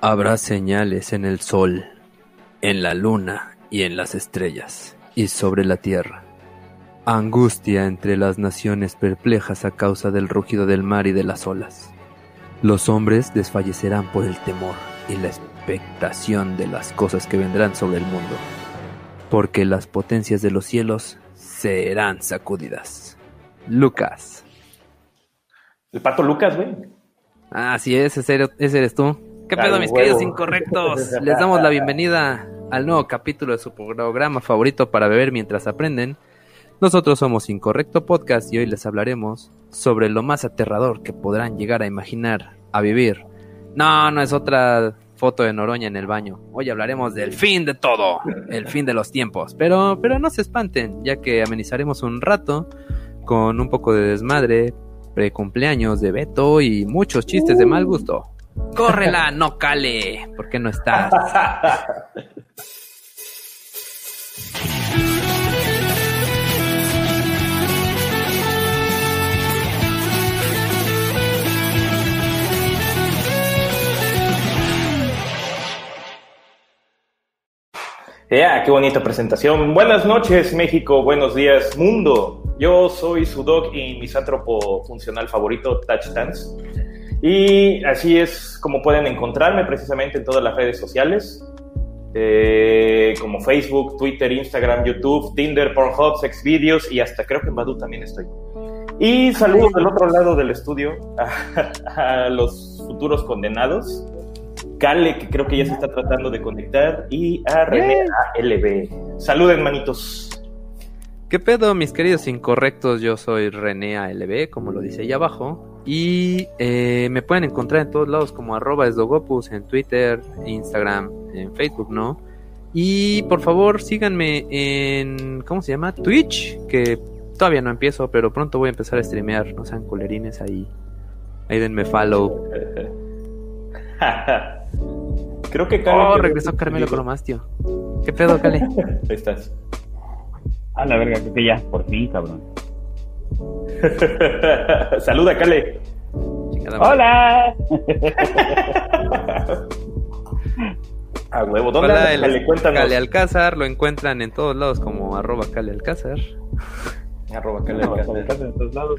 Habrá señales en el sol, en la luna y en las estrellas, y sobre la tierra. Angustia entre las naciones perplejas a causa del rugido del mar y de las olas. Los hombres desfallecerán por el temor y la expectación de las cosas que vendrán sobre el mundo, porque las potencias de los cielos serán sacudidas. Lucas. El pato Lucas, güey. Así es, ese eres, ese eres tú. ¿Qué pedo, mis queridos incorrectos? Les damos la bienvenida al nuevo capítulo de su programa favorito para beber mientras aprenden. Nosotros somos Incorrecto Podcast y hoy les hablaremos sobre lo más aterrador que podrán llegar a imaginar a vivir. No, no es otra foto de Noroña en el baño. Hoy hablaremos del fin de todo, el fin de los tiempos. Pero, pero no se espanten, ya que amenizaremos un rato con un poco de desmadre, precumpleaños de Beto y muchos chistes de mal gusto. Córrela, no cale. ¿Por qué no estás? Yeah, qué bonita presentación. Buenas noches, México. Buenos días, mundo. Yo soy su dog y misántropo funcional favorito, Touch Dance. Y así es como pueden encontrarme precisamente en todas las redes sociales, eh, como Facebook, Twitter, Instagram, YouTube, Tinder, Pornhub, Xvideos y hasta creo que en Badu también estoy. Y saludos del otro lado del estudio a, a los futuros condenados. Cale, que creo que ya se está tratando de conectar, y a René ALB. Saluden, manitos. ¿Qué pedo, mis queridos incorrectos? Yo soy René ALB, como lo dice ahí abajo. Y eh, me pueden encontrar en todos lados como arroba esdogopus, en Twitter, Instagram, en Facebook, ¿no? Y por favor síganme en, ¿cómo se llama? Twitch, que todavía no empiezo, pero pronto voy a empezar a streamear, no sean colerines ahí. Ahí denme follow. Creo que Cale. Oh, regresó Carmelo Cromastio. ¿Qué pedo, Cale? Ahí estás. A la verga, que ya, por fin, cabrón. Saluda, Cale. Hola. A huevo, ¿dónde Hola, Cale? Cuéntanos. Cale Alcázar, lo encuentran en todos lados como arroba Cale Alcázar. Arroba Cale Alcázar. en todos lados,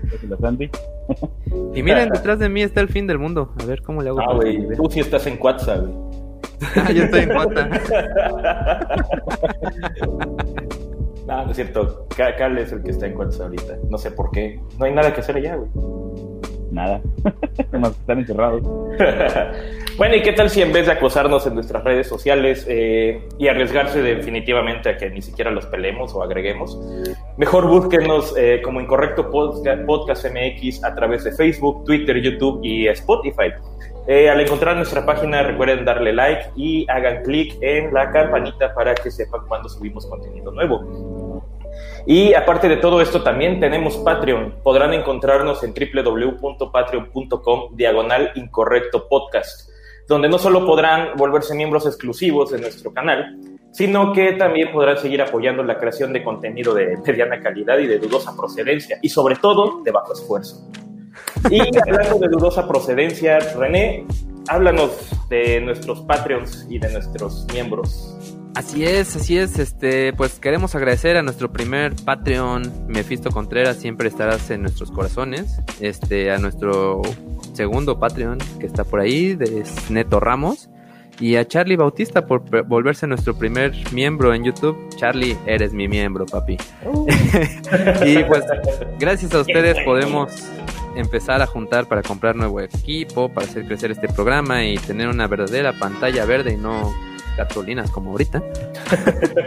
y miren, detrás de mí está el fin del mundo. A ver cómo le hago. Ah, güey, tú sí estás en WhatsApp, güey. Yo estoy en WhatsApp. No, no es cierto. Cal es el que está en cuartos ahorita. No sé por qué. No hay nada que hacer allá, güey. Nada. Más están encerrados. bueno, ¿y qué tal si en vez de acosarnos en nuestras redes sociales eh, y arriesgarse definitivamente a que ni siquiera los pelemos o agreguemos, mejor búsquenos eh, como Incorrecto Podcast MX a través de Facebook, Twitter, YouTube y Spotify? Eh, al encontrar nuestra página, recuerden darle like y hagan clic en la campanita para que sepan cuando subimos contenido nuevo. Y aparte de todo esto, también tenemos Patreon. Podrán encontrarnos en www.patreon.com diagonal incorrecto podcast, donde no solo podrán volverse miembros exclusivos de nuestro canal, sino que también podrán seguir apoyando la creación de contenido de mediana calidad y de dudosa procedencia, y sobre todo de bajo esfuerzo. Y hablando de dudosa procedencia, René, háblanos de nuestros Patreons y de nuestros miembros. Así es, así es. Este, pues queremos agradecer a nuestro primer Patreon, Mefisto Contreras, siempre estarás en nuestros corazones. Este, a nuestro segundo Patreon que está por ahí, de Neto Ramos. Y a Charlie Bautista por volverse nuestro primer miembro en YouTube. Charlie, eres mi miembro, papi. Uh. y pues, gracias a ustedes podemos empezar a juntar para comprar nuevo equipo, para hacer crecer este programa y tener una verdadera pantalla verde y no cartulinas como ahorita.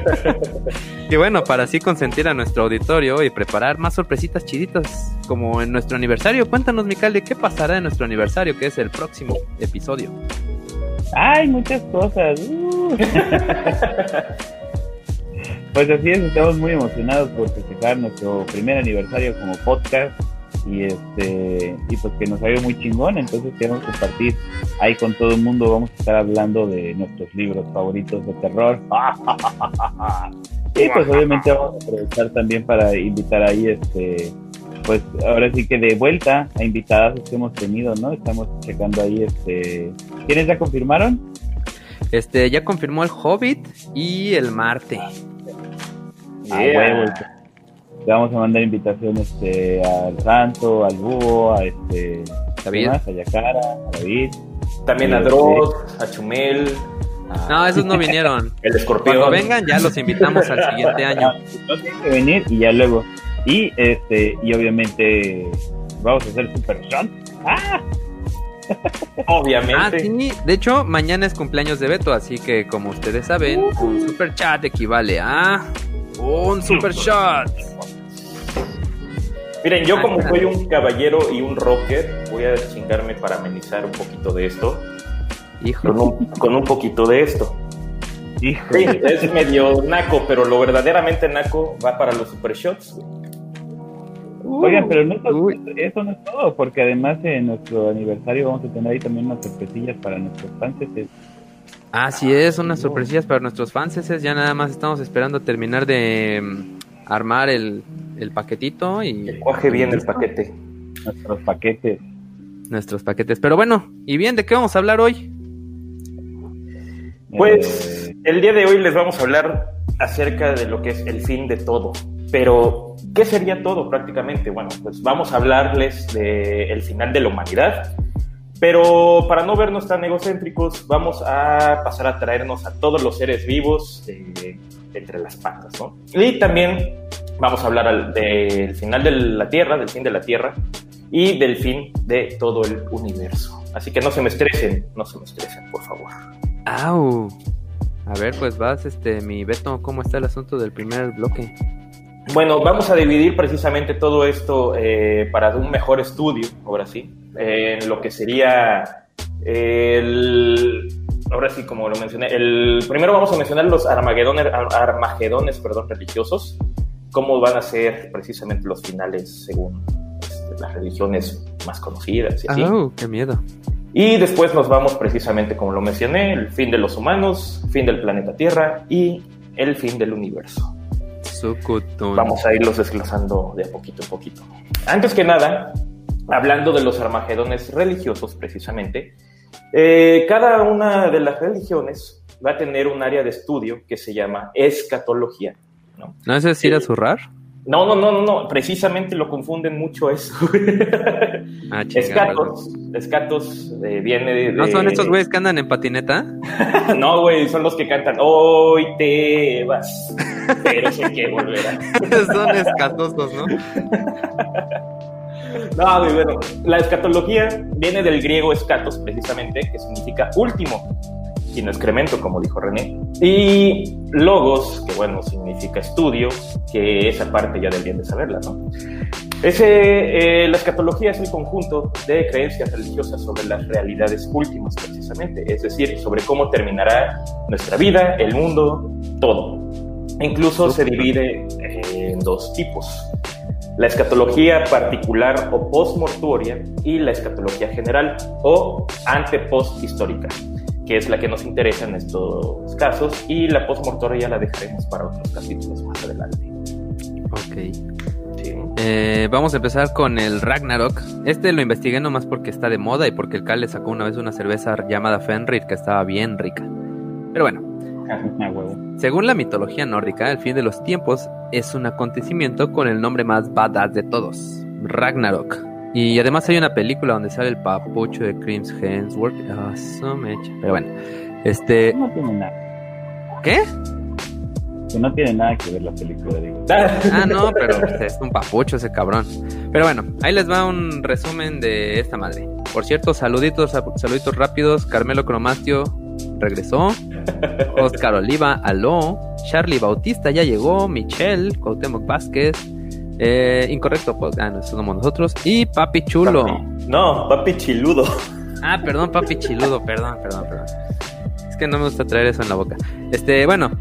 y bueno, para así consentir a nuestro auditorio y preparar más sorpresitas chiditas como en nuestro aniversario. Cuéntanos, de ¿qué pasará en nuestro aniversario, que es el próximo episodio? Hay muchas cosas. Uh. pues así es, estamos muy emocionados por festejar nuestro primer aniversario como podcast y este y pues que nos ha ido muy chingón entonces queremos compartir ahí con todo el mundo vamos a estar hablando de nuestros libros favoritos de terror. Y pues obviamente vamos a aprovechar también para invitar ahí este pues ahora sí que de vuelta a invitadas que hemos tenido no estamos checando ahí este quiénes ya confirmaron Este, ya confirmó el Hobbit y el Marte. Ah, huevo, le vamos a mandar invitaciones este, al Santo, al Búho, a este David. a Yacara, a David. También a Dross, a Chumel. a- No, esos no vinieron. El escorpión. Cuando vengan ya los invitamos al siguiente año. Ah, No tienen que venir y ya luego. Y este, y obviamente vamos a hacer Super Shot. ¡Ah! Ah, Obviamente. sí. De hecho, mañana es cumpleaños de Beto, así que como ustedes saben, un super chat equivale a un super shot. Miren, yo como Ah, soy un caballero y un rocker, voy a chingarme para amenizar un poquito de esto. Con Hijo. un, con un poquito de esto. Hijo. Sí, es medio naco, pero lo verdaderamente naco va para los super shots. Oigan, pero no, eso no es todo, porque además en nuestro aniversario vamos a tener ahí también unas sorpresillas para nuestros fans. Así es, unas sorpresillas para nuestros fans. Ya nada más estamos esperando terminar de armar el, el paquetito y Coge bien el paquete. nuestros paquetes. nuestros paquetes. Pero bueno, y bien, ¿de qué vamos a hablar hoy? Pues Eh, el día de hoy les vamos a hablar acerca de lo que es el fin de todo. Pero, ¿qué sería todo prácticamente? Bueno, pues vamos a hablarles del final de la humanidad. Pero para no vernos tan egocéntricos, vamos a pasar a traernos a todos los seres vivos de entre las patas, ¿no? Y también vamos a hablar al- del final de la Tierra, del fin de la Tierra y del fin de todo el universo. Así que no se me estresen, no se me estresen, por favor. ¡Au! A ver, pues vas, este, mi Beto, ¿cómo está el asunto del primer bloque? Bueno, vamos a dividir precisamente todo esto eh, para un mejor estudio, ahora sí, eh, en lo que sería el... Ahora sí, como lo mencioné, el primero vamos a mencionar los armagedones, ar- armagedones perdón, religiosos, cómo van a ser precisamente los finales según este, las religiones más conocidas y así. ¡Au! ¡Qué miedo! Y después nos vamos precisamente, como lo mencioné, el fin de los humanos, fin del planeta Tierra y el fin del universo. Sucutun. Vamos a irlos desglosando de a poquito en poquito. Antes que nada, hablando de los armagedones religiosos precisamente, eh, cada una de las religiones va a tener un área de estudio que se llama escatología. ¿no? ¿No es decir a zurrar? No, no, no, no, no, precisamente lo confunden mucho eso. Ah, chingada. Escatos, escatos eh, viene de... ¿No son estos güeyes que andan en patineta? No, güey, son los que cantan Hoy te vas, pero sé que volverás. son escatosos, ¿no? No, bueno. La escatología viene del griego escatos, precisamente, que significa último, y no excremento, como dijo René. Y logos, que bueno, significa estudio, que esa parte ya deberían de saberla, ¿no? Ese, eh, la escatología es el conjunto de creencias religiosas sobre las realidades últimas, precisamente, es decir, sobre cómo terminará nuestra vida, el mundo, todo. Incluso se divide en dos tipos la escatología particular o postmortuoria y la escatología general o ante-post histórica, que es la que nos interesa en estos casos, y la postmortuoria la dejaremos para otros capítulos más adelante. Ok. Sí. Eh, vamos a empezar con el Ragnarok. Este lo investigué nomás porque está de moda y porque el Cal le sacó una vez una cerveza llamada Fenrir que estaba bien rica. Pero bueno, Ah, huevo. Según la mitología nórdica, el fin de los tiempos es un acontecimiento con el nombre más badass de todos, Ragnarok. Y además hay una película donde sale el papucho de Crims Hemsworth. Ah, su mecha. Pero bueno, este, No tiene nada. ¿qué? Que no tiene nada que ver la película, digo. Ah, no, pero es un papucho ese cabrón. Pero bueno, ahí les va un resumen de esta madre. Por cierto, saluditos, saluditos rápidos. Carmelo Cromastio regresó. Oscar Oliva, aló. Charlie Bautista ya llegó. Michelle, Cuauhtémoc Vázquez. Eh, incorrecto, pues, ah, no, somos nosotros. Y Papi Chulo. No, papi chiludo. Ah, perdón, Papi Chiludo, perdón, perdón, perdón. Es que no me gusta traer eso en la boca. Este, bueno,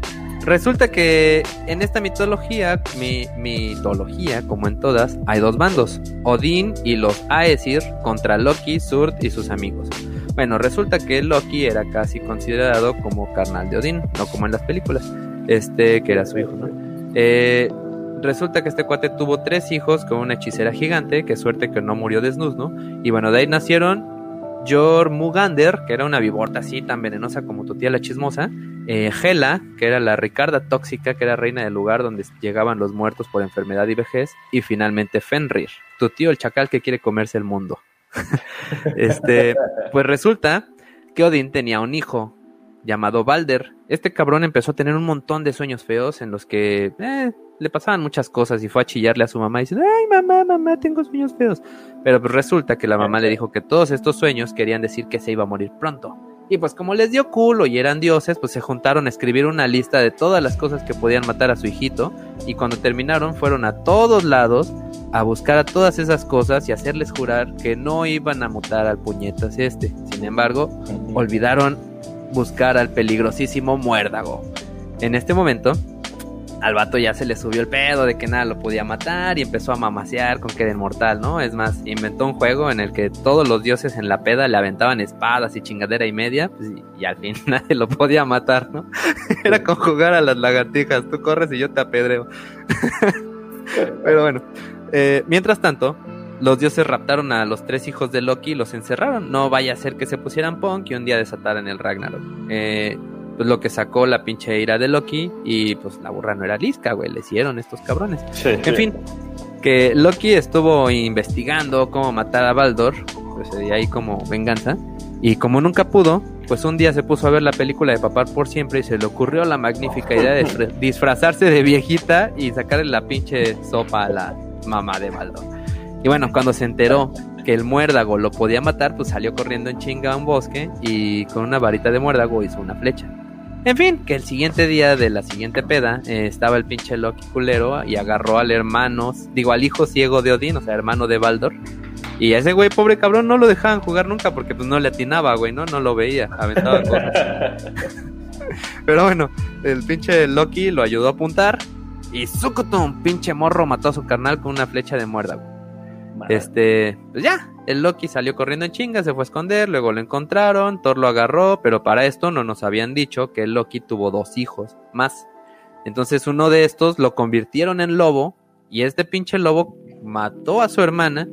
resulta que en esta mitología, mi, mitología, como en todas, hay dos bandos: Odín y los Aesir contra Loki, Surd y sus amigos. Bueno, resulta que Loki era casi considerado como carnal de Odín, no como en las películas, este, que era su hijo, ¿no? Eh, resulta que este cuate tuvo tres hijos con una hechicera gigante, que suerte que no murió desnudo. Y bueno, de ahí nacieron Jormugander, que era una víbora así tan venenosa como tu tía la chismosa, eh, Hela, que era la Ricarda tóxica, que era reina del lugar donde llegaban los muertos por enfermedad y vejez, y finalmente Fenrir, tu tío el chacal que quiere comerse el mundo. este, pues resulta que Odín tenía un hijo llamado Balder. Este cabrón empezó a tener un montón de sueños feos en los que eh, le pasaban muchas cosas y fue a chillarle a su mamá diciendo, ay mamá, mamá, tengo sueños feos. Pero pues resulta que la mamá le dijo que todos estos sueños querían decir que se iba a morir pronto. Y pues como les dio culo y eran dioses, pues se juntaron a escribir una lista de todas las cosas que podían matar a su hijito. Y cuando terminaron fueron a todos lados a buscar a todas esas cosas y hacerles jurar que no iban a mutar al puñetas este. Sin embargo, olvidaron buscar al peligrosísimo muérdago. En este momento, al vato ya se le subió el pedo de que nada lo podía matar y empezó a mamasear con que era inmortal, ¿no? Es más, inventó un juego en el que todos los dioses en la peda le aventaban espadas y chingadera y media, pues, y, al fin nadie lo podía matar, ¿no? era con jugar a las lagartijas, tú corres y yo te apedreo. Pero bueno, eh, mientras tanto, los dioses raptaron a los tres hijos de Loki y los encerraron. No vaya a ser que se pusieran punk y un día desataran el Ragnarok. Eh, pues lo que sacó la pinche ira de Loki y pues la burra no era lisca, güey, le hicieron estos cabrones. en fin, que Loki estuvo investigando cómo matar a Baldur, pues de ahí como venganza, y como nunca pudo, pues un día se puso a ver la película de Papar por siempre y se le ocurrió la magnífica idea de disfrazarse de viejita y sacarle la pinche sopa a la mamá de Baldur. Y bueno, cuando se enteró que el muérdago lo podía matar, pues salió corriendo en chinga a un bosque y con una varita de muérdago hizo una flecha. En fin, que el siguiente día de la siguiente peda eh, estaba el pinche Loki culero y agarró al hermano, digo al hijo ciego de Odín, o sea, hermano de Baldur. Y a ese güey, pobre cabrón, no lo dejaban jugar nunca porque pues no le atinaba, güey, ¿no? No lo veía, aventaba cosas. Pero bueno, el pinche Loki lo ayudó a apuntar y Sukutum, pinche morro, mató a su carnal con una flecha de Este, pues ya, el Loki salió corriendo en chinga, se fue a esconder, luego lo encontraron, Thor lo agarró, pero para esto no nos habían dicho que el Loki tuvo dos hijos más. Entonces uno de estos lo convirtieron en lobo y este pinche lobo mató a su hermana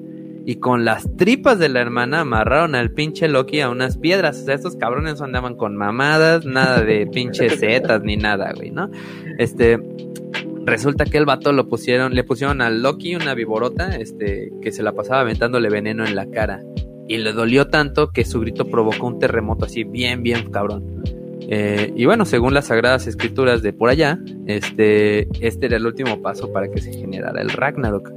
y con las tripas de la hermana amarraron al pinche Loki a unas piedras. O sea, estos cabrones andaban con mamadas, nada de pinches setas ni nada, güey, ¿no? Este, resulta que el vato lo pusieron, le pusieron al Loki una viborota, este, que se la pasaba aventándole veneno en la cara. Y le dolió tanto que su grito provocó un terremoto así, bien, bien cabrón. Eh, y bueno, según las sagradas escrituras de por allá, este, este era el último paso para que se generara el Ragnarok.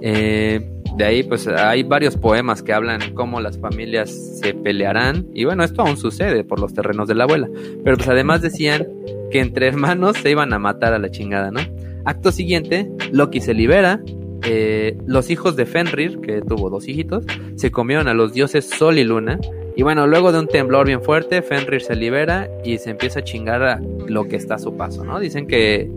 Eh, de ahí pues hay varios poemas que hablan cómo las familias se pelearán y bueno, esto aún sucede por los terrenos de la abuela, pero pues además decían que entre hermanos se iban a matar a la chingada, ¿no? Acto siguiente, Loki se libera, eh, los hijos de Fenrir, que tuvo dos hijitos, se comieron a los dioses Sol y Luna, y bueno, luego de un temblor bien fuerte, Fenrir se libera y se empieza a chingar a lo que está a su paso, ¿no? Dicen que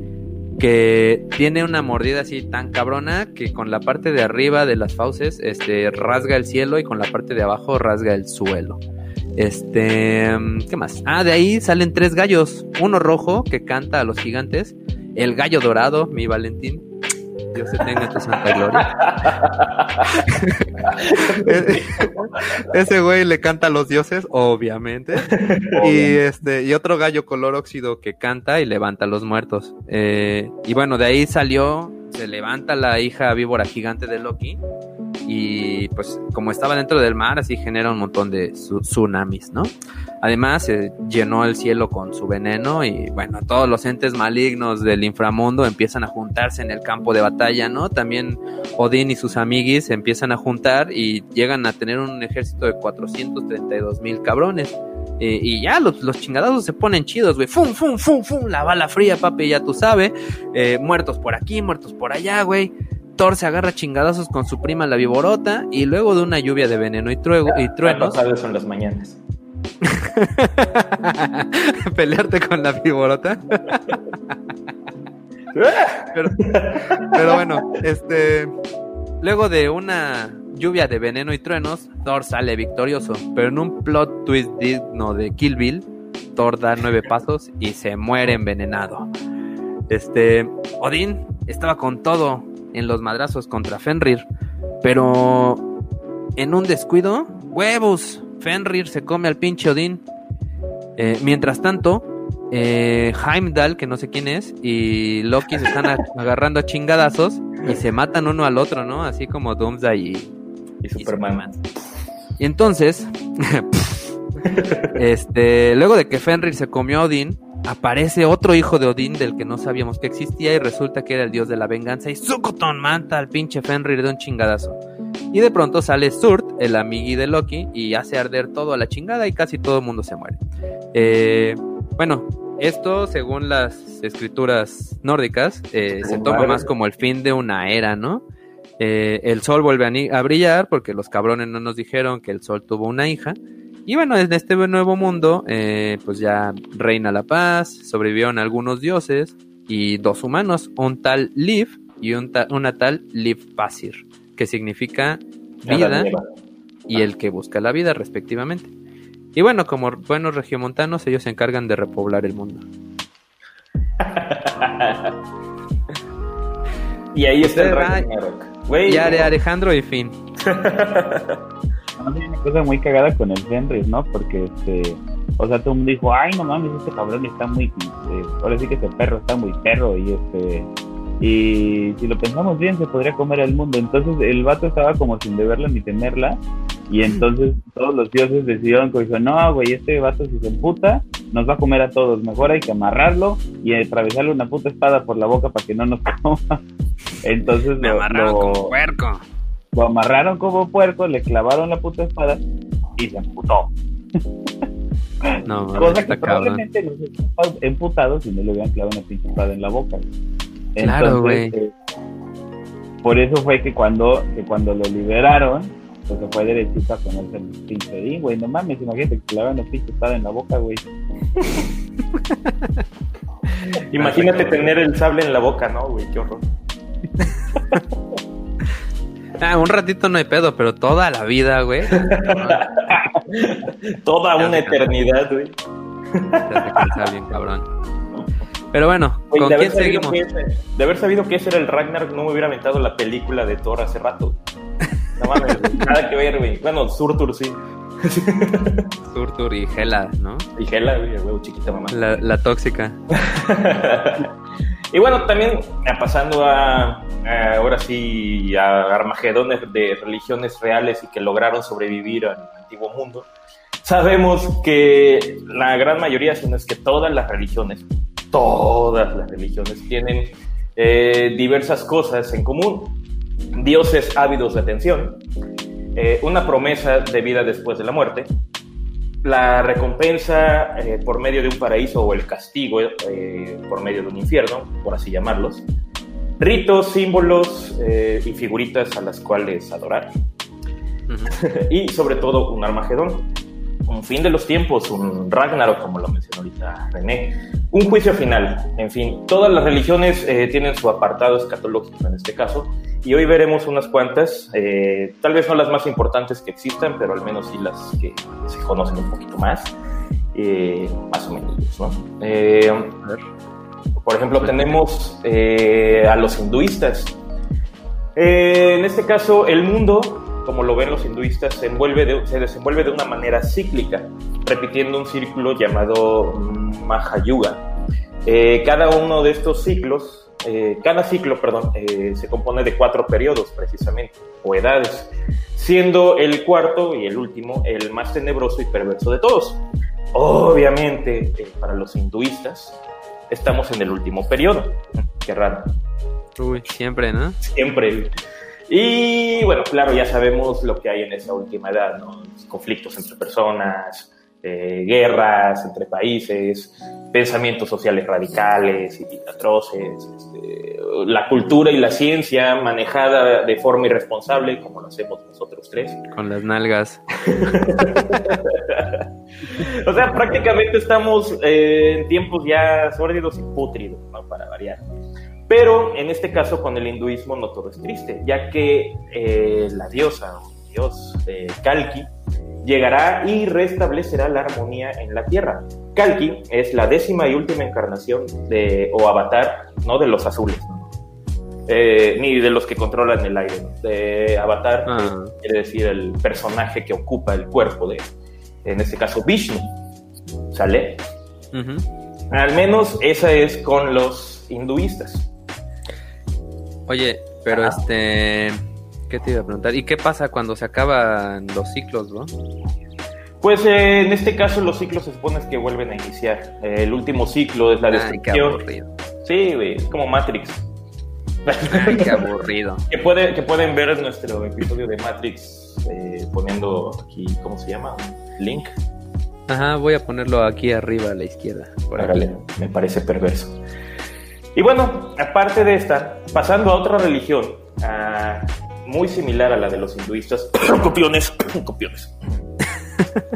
que tiene una mordida así tan cabrona que con la parte de arriba de las fauces este rasga el cielo y con la parte de abajo rasga el suelo. Este, ¿qué más? Ah, de ahí salen tres gallos, uno rojo que canta a los gigantes, el gallo dorado, mi Valentín, Dios se tenga tu santa gloria. Ese güey le canta a los dioses, obviamente. Y este, y otro gallo color óxido que canta y levanta a los muertos. Eh, y bueno, de ahí salió, se levanta la hija víbora gigante de Loki. Y pues como estaba dentro del mar, así genera un montón de tsunamis, ¿no? Además, llenó el cielo con su veneno y bueno, todos los entes malignos del inframundo empiezan a juntarse en el campo de batalla, ¿no? También Odín y sus amiguis se empiezan a juntar y llegan a tener un ejército de 432 mil cabrones. Eh, y ya los, los chingadazos se ponen chidos, güey. Fum, fum, fum, fum. La bala fría, papi, ya tú sabes. Eh, muertos por aquí, muertos por allá, güey. Thor se agarra chingadazos con su prima la viborota. Y luego de una lluvia de veneno y, y truenos. sabes son las mañanas. Pelearte con la viborota. pero, bueno, este. Luego de una lluvia de veneno y truenos, Thor sale victorioso. Pero en un plot twist digno de Kill Bill, Thor da nueve pasos y se muere envenenado. Este. Odín estaba con todo en los madrazos contra Fenrir. Pero en un descuido, huevos, Fenrir se come al pinche Odín. Eh, mientras tanto, eh, Heimdall, que no sé quién es, y Loki se están agarrando a chingadazos y se matan uno al otro, ¿no? Así como Doomsday y, y Superman. Y, entonces, este, luego de que Fenrir se comió a Odín, aparece otro hijo de Odín del que no sabíamos que existía y resulta que era el dios de la venganza y Sukoton manta al pinche Fenrir de un chingadazo. Y de pronto sale Surt, el amigui de Loki, y hace arder todo a la chingada y casi todo el mundo se muere. Eh, bueno, esto, según las escrituras nórdicas, eh, se toma más como el fin de una era, ¿no? Eh, el sol vuelve a, brillar porque los cabrones no nos dijeron que el sol tuvo una hija. Y bueno, en este nuevo mundo, pues ya reina la paz, sobrevivieron algunos dioses y dos humanos, un tal Liv y una tal Liv Pasir que significa vida y el que busca la vida respectivamente. Y bueno, como buenos regiomontanos, ellos se encargan de repoblar el mundo. y ahí está el Ya de Alejandro y fin. una cosa muy cagada con el Fenris, ¿no? Porque este, o sea, todo el mundo dijo, ay, no mames, este cabrón está muy, eh, ahora sí que ese perro está muy perro y este, y si lo pensamos bien, se podría comer al mundo. Entonces el vato estaba como sin deberla ni temerla. Y entonces todos los dioses decidieron que dijo, no, güey, este vato si se emputa, nos va a comer a todos. Mejor hay que amarrarlo y atravesarle una puta espada por la boca para que no nos coma. Entonces lo, amarraron como puerco. Lo amarraron como puerco, le clavaron la puta espada y se emputó. No, Cosa que probablemente no se emputado si no le hubieran clavado una pinche espada en la boca. Claro, güey. Eh, por eso fue que cuando, que cuando lo liberaron, pues se fue derechito a ponerse el pinche güey. No mames, imagínate que le los pinches espada en la boca, güey. Imagínate tener el sable en la boca, ¿no, güey? Qué horror. ah, un ratito no hay pedo, pero toda la vida, güey. toda una eternidad, güey. Te bien, cabrón. Pero bueno, ¿con quién seguimos? de haber sabido que ese era el Ragnar, no me hubiera aventado la película de Thor hace rato. No mames, nada que ver, güey. Bueno, Surtur sí. Surtur y Hela, ¿no? Y Hela, güey, huevo chiquita mamá. La, tóxica. y bueno, también pasando a, ahora sí a armagedones de religiones reales y que lograron sobrevivir al antiguo mundo. Sabemos que la gran mayoría, si no es que todas las religiones, todas las religiones tienen eh, diversas cosas en común. Dioses ávidos de atención, eh, una promesa de vida después de la muerte, la recompensa eh, por medio de un paraíso o el castigo por medio de un infierno, por así llamarlos, ritos, símbolos y figuritas a las cuales adorar, y sobre todo un Armagedón un fin de los tiempos, un Ragnarok, como lo mencionó ahorita René, un juicio final. En fin, todas las religiones eh, tienen su apartado escatológico en este caso, y hoy veremos unas cuantas, eh, tal vez no las más importantes que existan, pero al menos sí las que se conocen un poquito más, eh, más o menos. ¿no? por ejemplo, tenemos a los hinduistas. en este caso, el mundo como lo ven los hinduistas, se, envuelve se desenvuelve de una manera cíclica, repitiendo un círculo llamado Mahayuga. Eh, cada uno de estos ciclos, eh, cada ciclo, perdón, eh, se compone de cuatro periodos precisamente, o edades, siendo el cuarto y el último el más tenebroso y perverso de todos. Obviamente, para los hinduistas, estamos en el último periodo. Qué raro. Uy, siempre, ¿no? Siempre. Y bueno, claro, ya sabemos lo que hay en esa última edad, ¿no? Conflictos entre personas, eh, guerras entre países, pensamientos sociales radicales y atroces, este, la cultura y la ciencia manejada de forma irresponsable, como lo hacemos nosotros tres. Con las nalgas. o sea, prácticamente estamos eh, en tiempos ya sórdidos y pútridos, ¿no? Para variar. Pero en este caso con el hinduismo no todo es triste, ya que eh, la diosa o dios eh, Kalki llegará y restablecerá la armonía en la tierra. Kalki es la décima y última encarnación de, o avatar, no de los azules, eh, ni de los que controlan el aire. De avatar ah. quiere decir el personaje que ocupa el cuerpo de, en este caso Vishnu. ¿Sale? Al menos esa es con los hinduistas. Oye, pero este, ¿qué te iba a preguntar? ¿Y qué pasa cuando se acaban los ciclos, bro? Pues eh, en este caso los ciclos se supone que vuelven a iniciar. el último ciclo es la destrucción. sí, güey, es como Matrix. Ay, qué aburrido. que, puede, que pueden ver nuestro episodio de Matrix eh, poniendo aquí, ¿cómo se llama? Link. Ajá, voy a ponerlo aquí arriba a la izquierda. me parece perverso. Y bueno, aparte de esta, pasando a otra religión, muy similar a la de los hinduistas, copiones, copiones.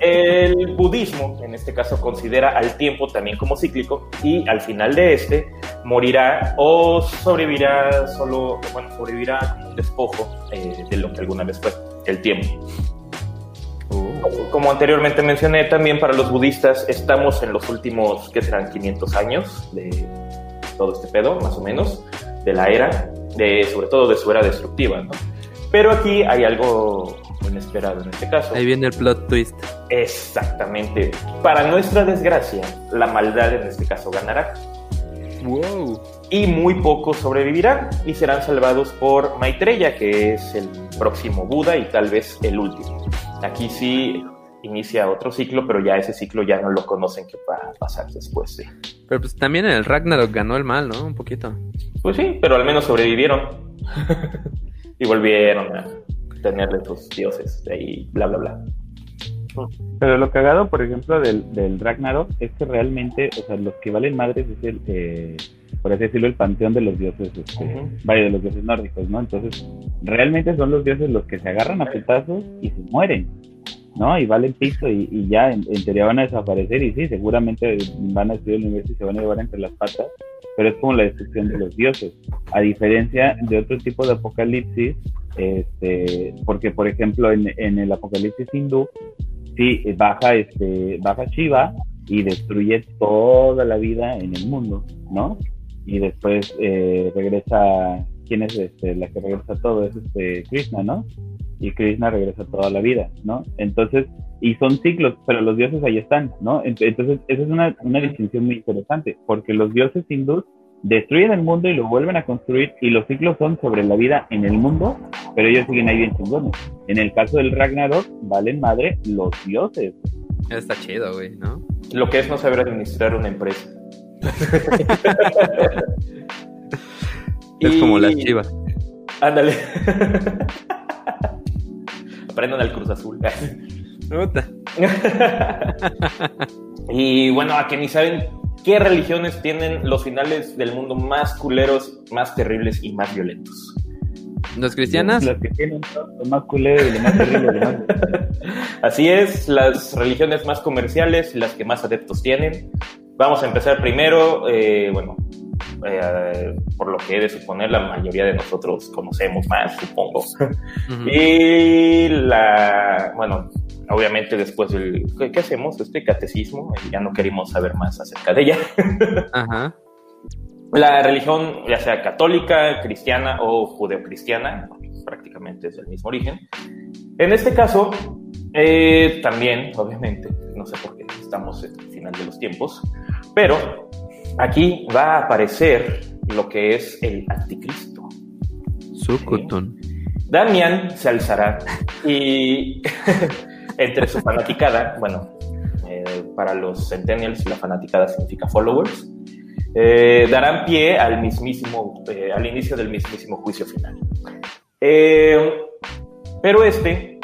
El budismo, en este caso, considera al tiempo también como cíclico y al final de este morirá o sobrevivirá solo, bueno, sobrevivirá como un despojo eh, de lo que alguna vez fue el tiempo. Como anteriormente mencioné, también para los budistas estamos en los últimos, ¿qué serán? 500 años de todo este pedo, más o menos, de la era, de, sobre todo de su era destructiva, ¿no? Pero aquí hay algo inesperado en este caso. Ahí viene el plot twist. Exactamente. Para nuestra desgracia, la maldad en este caso ganará. Wow. Y muy pocos sobrevivirán y serán salvados por Maitreya, que es el próximo Buda y tal vez el último. Aquí sí inicia otro ciclo, pero ya ese ciclo ya no lo conocen que va a pasar después. Sí. Pero pues también en el Ragnarok ganó el mal, ¿no? Un poquito. Pues sí, pero al menos sobrevivieron. y volvieron a tenerle sus dioses de ahí, bla, bla, bla. Pero lo cagado, por ejemplo, del, del Ragnarok es que realmente, o sea, los que valen madres es el, eh, por así decirlo, el panteón de los dioses, este, vaya, de los dioses nórdicos, ¿no? Entonces, realmente son los dioses los que se agarran a petazos y se mueren, ¿no? Y valen piso y, ya en, teoría van a desaparecer y sí, seguramente van a destruir el universo y se van a llevar entre las patas, pero es como la destrucción de los dioses. A diferencia de otro tipo de apocalipsis, este, porque por ejemplo en, en el apocalipsis hindú, sí, baja, este, baja Shiva y destruye toda la vida en el mundo, ¿no? Y después eh, regresa, ¿quién es este, la que regresa todo? Es este Krishna, ¿no? Y Krishna regresa toda la vida, ¿no? Entonces, y son ciclos, pero los dioses ahí están, ¿no? Entonces, esa es una, una distinción muy interesante, porque los dioses hindús destruyen el mundo y lo vuelven a construir y los ciclos son sobre la vida en el mundo, pero ellos siguen ahí bien chingones. En el caso del Ragnarok, valen madre los dioses. Está chido, güey, ¿no? Lo que es no saber administrar una empresa. es como la chiva. Ándale. Aprendan al Cruz Azul. y bueno, a que ni saben ¿Qué religiones tienen los finales del mundo más culeros, más terribles y más violentos? ¿Las cristianas? Las que tienen los más culeros y los más terribles. Así es, las religiones más comerciales, las que más adeptos tienen. Vamos a empezar primero, eh, bueno, eh, por lo que he de suponer la mayoría de nosotros conocemos más, supongo. Y la, bueno, obviamente después del, ¿qué, hacemos? Este catecismo, ya no queremos saber más acerca de ella. Ajá. La religión, ya sea católica, cristiana o judeocristiana, prácticamente es del mismo origen. En este caso, eh, también, obviamente, no sé por qué estamos en el final de los tiempos, pero aquí va a aparecer lo que es el anticristo. Sukutun. Damian se alzará y entre su fanaticada, bueno, eh, para los centennials la fanaticada significa followers, eh, darán pie al mismísimo, eh, al inicio del mismísimo juicio final. pero este,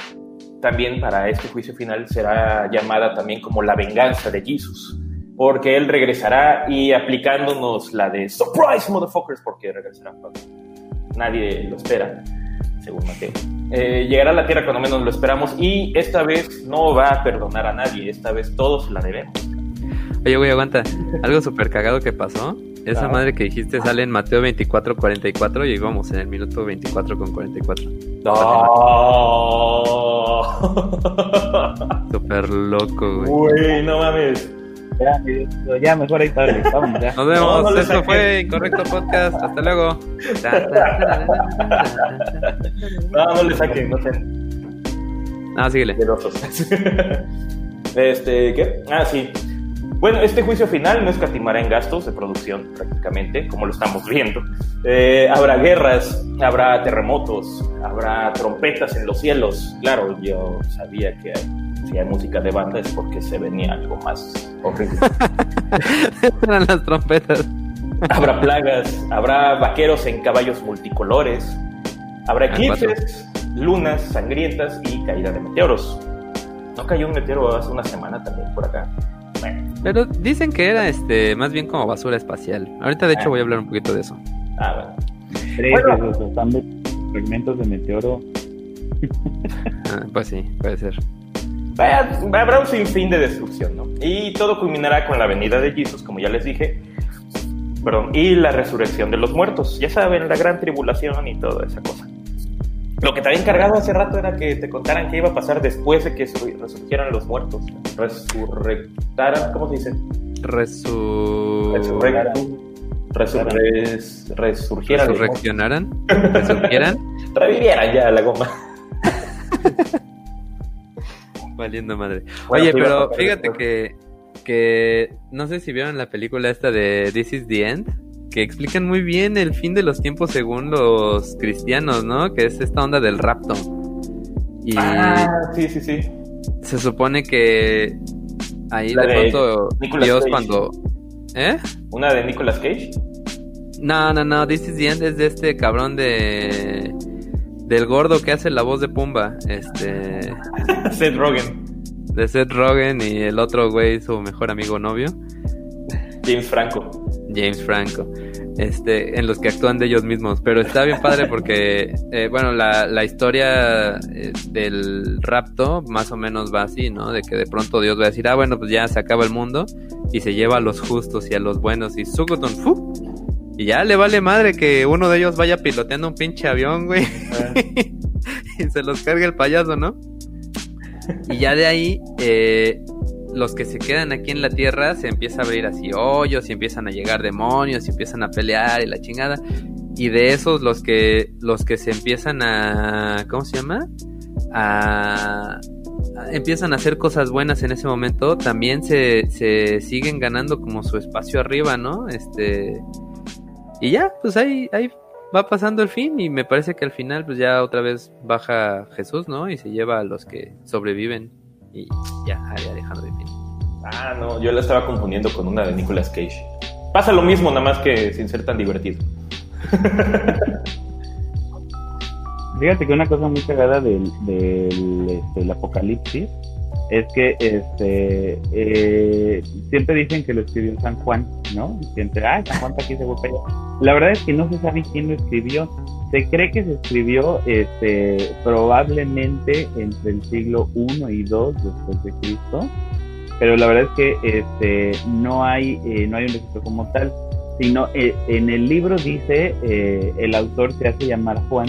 también para este juicio final será llamada también como la venganza de Jesus, porque él regresará y aplicándonos la de surprise motherfuckers, porque regresará nadie lo espera según Mateo. Eh, llegará a la tierra cuando menos lo esperamos y esta vez no va a perdonar a nadie, esta vez todos la debemos. Oye, güey, aguanta. Algo súper cagado que pasó. Esa madre que dijiste sale en Mateo 24, 44 y íbamos en el minuto 24 con 44. No. Súper loco, güey. Güey, no mames. Ya, ya mejor ahí. Vamos, ya. Nos vemos. Esto fue Incorrecto Podcast. Hasta luego. no, no le saquen, no sé. No, síguele. Este, ¿qué? Ah, sí. Bueno, este juicio final no escatimará en gastos de producción prácticamente, como lo estamos viendo. Eh, habrá guerras, habrá terremotos, habrá trompetas en los cielos. Claro, yo sabía que si hay música de banda es porque se venía algo más horrible. Eran las trompetas. Habrá plagas, habrá vaqueros en caballos multicolores, habrá ah, eclipses, lunas sangrientas y caída de meteoros. ¿No cayó un meteoro hace una semana también por acá? Pero dicen que era este más bien como basura espacial. Ahorita de hecho ah. voy a hablar un poquito de eso. Ah, bueno. fragmentos de meteoro. Ah, pues sí, puede ser. Habrá un sinfín de destrucción, ¿no? Y todo culminará con la venida de Jesús, como ya les dije, perdón, y la resurrección de los muertos. Ya saben, la gran tribulación y toda esa cosa. Lo que te había encargado hace rato era que te contaran qué iba a pasar después de que resurgieran los muertos. Resurrectaran, ¿cómo se dice? Resu... resurgieran. Resurreccionaran. Resurgieran. Revivieran ya la goma. Valiendo madre. Oye, pero fíjate que, que no sé si vieron la película esta de This is the End que explican muy bien el fin de los tiempos según los cristianos, ¿no? Que es esta onda del rapto. Y ah, sí, sí, sí. Se supone que ahí de, pronto Dios cuando... ¿Eh? ¿Una de Nicolas Cage? No, no, no, This is the End es de este cabrón de... Del gordo que hace la voz de Pumba, este... Seth Rogen. De Seth Rogen y el otro güey, su mejor amigo novio. James Franco. James Franco, este, en los que actúan de ellos mismos. Pero está bien padre porque, eh, bueno, la, la historia eh, del rapto más o menos va así, ¿no? De que de pronto Dios va a decir, ah, bueno, pues ya se acaba el mundo y se lleva a los justos y a los buenos y Sugotun, ¡fu! Y ya le vale madre que uno de ellos vaya piloteando un pinche avión, güey. Ah. y se los cargue el payaso, ¿no? Y ya de ahí, eh, los que se quedan aquí en la tierra se empieza a abrir así hoyos y empiezan a llegar demonios y empiezan a pelear y la chingada. Y de esos los que los que se empiezan a ¿cómo se llama? A, empiezan a hacer cosas buenas en ese momento, también se, se siguen ganando como su espacio arriba, ¿no? Este y ya, pues ahí ahí va pasando el fin y me parece que al final pues ya otra vez baja Jesús, ¿no? Y se lleva a los que sobreviven y ya, Alejandro de fin. Ah, no, yo la estaba confundiendo con una de Nicolas Cage. Pasa lo mismo, nada más que sin ser tan divertido. Fíjate que una cosa muy cagada del, este, apocalipsis es que este eh, siempre dicen que lo escribió San Juan, ¿no? Siempre, ah, San Juan aquí, se fue La verdad es que no se sabe quién lo escribió. Se cree que se escribió este, probablemente entre el siglo I y II después de Cristo, pero la verdad es que este, no, hay, eh, no hay un registro como tal, sino eh, en el libro dice eh, el autor se hace llamar Juan,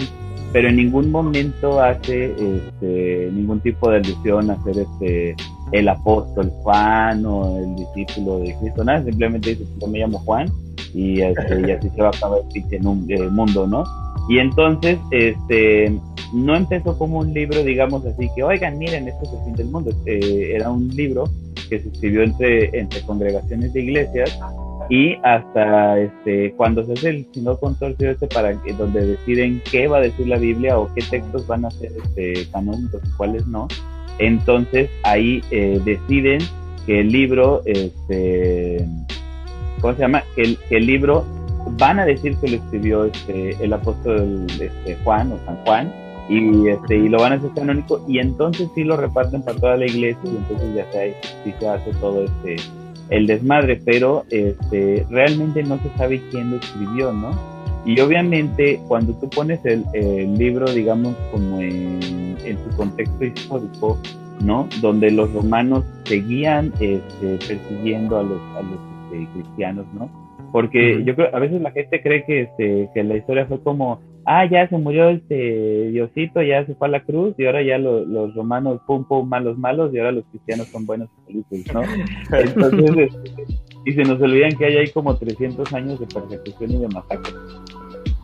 pero en ningún momento hace este, ningún tipo de alusión a ser este, el apóstol Juan o el discípulo de Cristo, nada, simplemente dice, yo me llamo Juan y, este, y así se va a acabar el un, mundo, ¿no? Y entonces, este, no empezó como un libro, digamos así, que oigan, miren, esto es el fin del mundo. Eh, era un libro que se escribió entre, entre congregaciones de iglesias y hasta este, cuando se hace el sino consorcio este para donde deciden qué va a decir la Biblia o qué textos van a ser este, canónicos y cuáles no, entonces ahí eh, deciden que el libro, este, ¿cómo se llama? el, el libro van a decir que lo escribió este, el apóstol este, Juan o San Juan y este y lo van a hacer canónico y entonces sí lo reparten para toda la iglesia y entonces ya se, sí se hace todo este el desmadre pero este realmente no se sabe quién lo escribió no y obviamente cuando tú pones el, libro digamos como en, su contexto histórico no donde los romanos seguían este, persiguiendo a los a los este, cristianos no porque yo creo, a veces la gente cree que, este, que la historia fue como, ah, ya se murió este Diosito, ya se fue a la cruz y ahora ya los romanos, pum, pum, malos, malos y ahora los cristianos son buenos y felices, ¿no? Entonces, este, y se nos olvidan que hay ahí como 300 años de persecución y de masacre.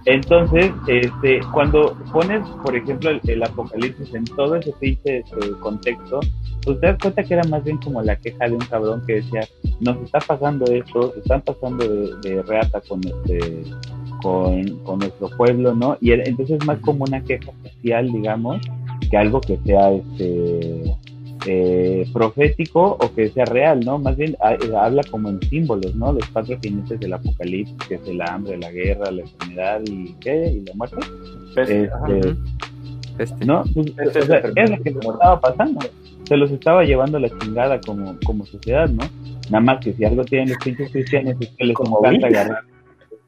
Entonces, este, cuando pones, por ejemplo, el, apocalipsis en todo ese pinche este, contexto, pues te das cuenta que era más bien como la queja de un cabrón que decía, nos está pasando esto, se están pasando de, de reata con este con, con, nuestro pueblo, ¿no? Y entonces es más como una queja social, digamos, que algo que sea este eh, profético o que sea real, ¿no? Más bien eh, habla como en símbolos, ¿no? Los cuatro jinetes del apocalipsis, que es el hambre, la guerra, la enfermedad y ¿qué? Y la muerte. Este, este, ¿No? Pues, es lo que nos estaba pasando. Se los estaba llevando la chingada como, como sociedad, ¿no? Nada más que si algo tienen los pinches cristianos es que les encanta agarrar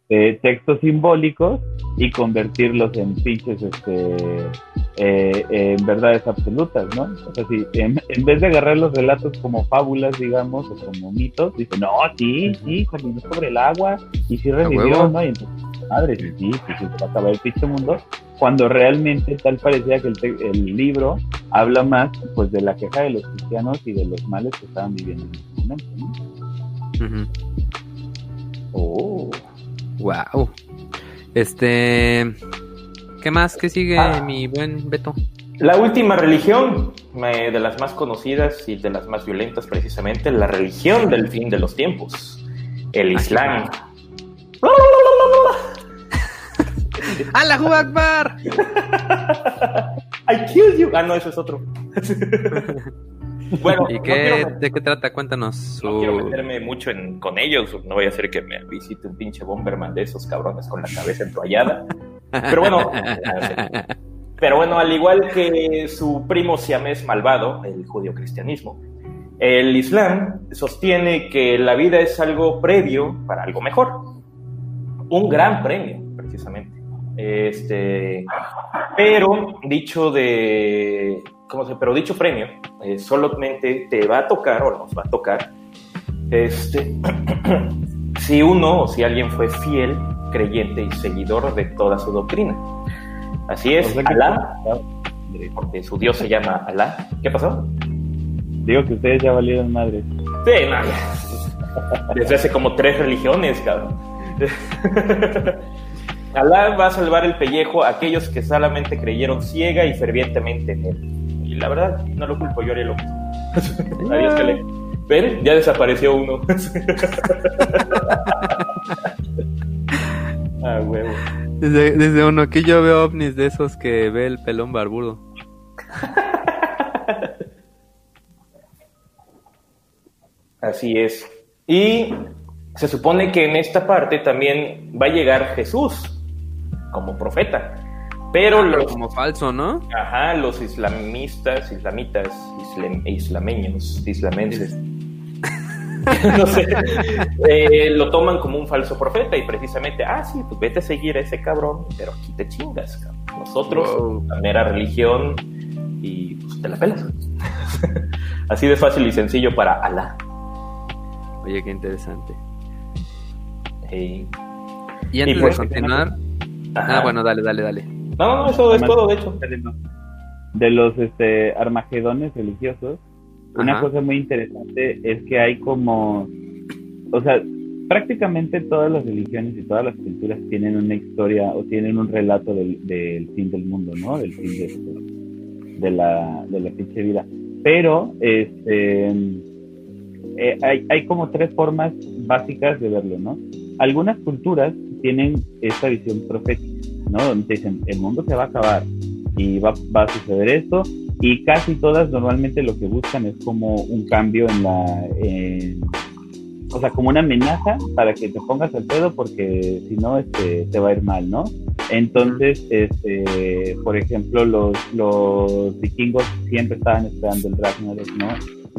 eh, textos simbólicos y convertirlos en pinches este, eh, en verdades absolutas, ¿no? O sea, si en, vez de agarrar los relatos como fábulas, digamos, o como mitos, dice, no, sí, sí, caminó sobre el agua y sí revivió, ¿no? Y entonces, madre, sí, sí, sí, se va a acabar el pinche mundo, cuando realmente tal parecía que el, el, libro habla más, pues, de la queja de los cristianos y de los males que estaban viviendo en ese momento, ¿no? Oh. Wow. Este. ¿Qué más? ¿Qué sigue, ah. mi buen Beto? La última religión, de las más conocidas y de las más violentas, precisamente, la religión del fin de los tiempos, el Islam. ¡Allahu Akbar! I killed you. Ah, no, eso es otro. Bueno, ¿Y qué, de qué trata? Cuéntanos. No quiero meterme mucho en, con ellos, no voy a hacer que me visite un pinche Bomberman de esos cabrones con la cabeza entoallada. Pero bueno, pero bueno, al igual que su primo siamés malvado, el judío-cristianismo, el Islam sostiene que la vida es algo previo para algo mejor. Un gran premio, precisamente. Este, pero dicho de ¿cómo se? Pero dicho premio eh, solamente te va a tocar o nos va a tocar este, si uno o si alguien fue fiel, creyente y seguidor de toda su doctrina. Así es, Alá, porque su Dios se llama Alá. ¿Qué pasó? Digo que ustedes ya valieron madre. Sí, no, Desde hace como tres religiones, cabrón. Alá va a salvar el pellejo a aquellos que solamente creyeron ciega y fervientemente en él la verdad, no lo culpo, yo haría lo mismo. Adiós, Cale. Ven, ya desapareció uno. ah, huevo. Desde, desde uno, aquí yo veo ovnis de esos que ve el pelón barbudo. Así es. Y se supone que en esta parte también va a llegar Jesús como profeta. Pero ah, los. Como falso, ¿no? Ajá, los islamistas, islamitas, islameños, islamenses. no sé, eh, lo toman como un falso profeta y precisamente, ah, sí, pues vete a seguir a ese cabrón, pero aquí te chingas, cabrón. Nosotros, la mera religión y pues te la pelas. Así de fácil y sencillo para Alá. Oye, qué interesante. Y antes de pues, continuar, ah, bueno, dale, dale, dale. No, no, eso es todo, de hecho. De los este, armagedones religiosos, una cosa muy interesante es que hay como, o sea, prácticamente todas las religiones y todas las culturas tienen una historia o tienen un relato del, fin del mundo, ¿no? Del fin de, de la, de la pinche vida. Pero, este, eh, hay, hay como tres formas básicas de verlo, ¿no? Algunas culturas tienen esta visión profética ¿no? Donde dicen, el mundo se va a acabar y va, va a suceder esto, y casi todas normalmente lo que buscan es como un cambio en la... o sea, como una amenaza para que te pongas al pedo porque si no, este, te va a ir mal, ¿no? Entonces, este, por ejemplo, los, los vikingos siempre estaban esperando el Ragnarok, ¿no?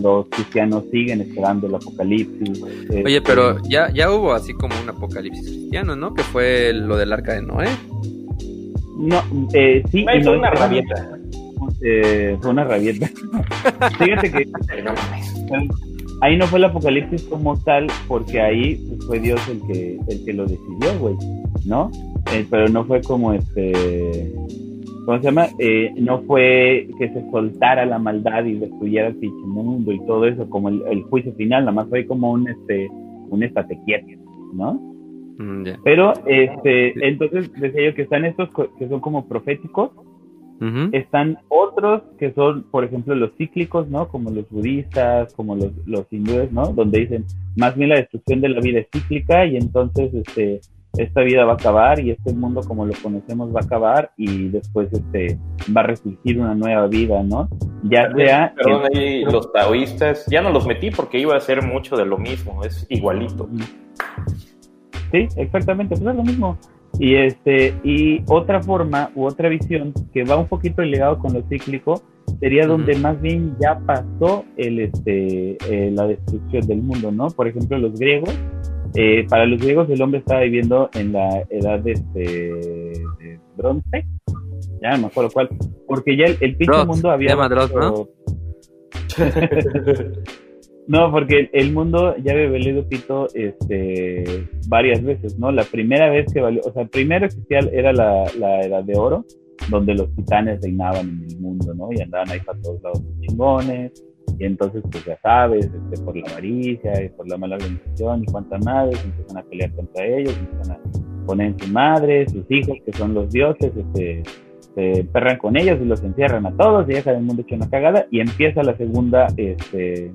Los cristianos siguen esperando el apocalipsis. Oye, pero este, ya, ya hubo así como un apocalipsis cristiano, ¿no? Que fue lo del arca de Noé. No, eh, sí. fue una rabieta. Eh, fue una rabieta. Fíjate que ahí no fue el apocalipsis como tal, porque ahí fue Dios el que, el que lo decidió, güey, ¿no? Eh, pero no fue como este. ¿Cómo se llama? Eh, no fue que se soltara la maldad y destruyera el pinche mundo y todo eso, como el, juicio final, nada más fue como un este un estate ¿no? Mm, Pero, este, entonces decía yo que están estos que son como proféticos, Están otros que son, por ejemplo, los cíclicos, ¿no? Como los budistas, como los, los hindúes, ¿no? Donde dicen, más bien la destrucción de la vida es cíclica y entonces este, esta vida va a acabar y este mundo como lo conocemos va a acabar y después este, va a resurgir una nueva vida, ¿no? Ya sea... Perdón, ahí los taoístas, ya no los metí porque iba a ser mucho de lo mismo, es igualito. Sí, exactamente, pues es lo mismo. Y este, y otra forma u otra visión que va un poquito ligado con lo cíclico sería donde más bien ya pasó el este eh, la destrucción del mundo, ¿no? Por ejemplo, los griegos, eh, para los griegos el hombre estaba viviendo en la edad de, este, de bronce, ya no me acuerdo cuál, porque ya el, el mundo había... ¿no? No, porque el mundo ya había valido pito este, varias veces, ¿no? La primera vez que valió, o sea, primero existía era la, la edad de oro, donde los titanes reinaban en el mundo, ¿no? Y andaban ahí para todos lados chingones, y entonces, pues ya sabes, este, por la avaricia y por la mala organización y cuántas madres, empiezan a pelear contra ellos, empiezan a poner su madre, sus hijos, que son los dioses, este, se perran con ellos y los encierran a todos y dejan el mundo hecho una cagada y empieza la segunda, este,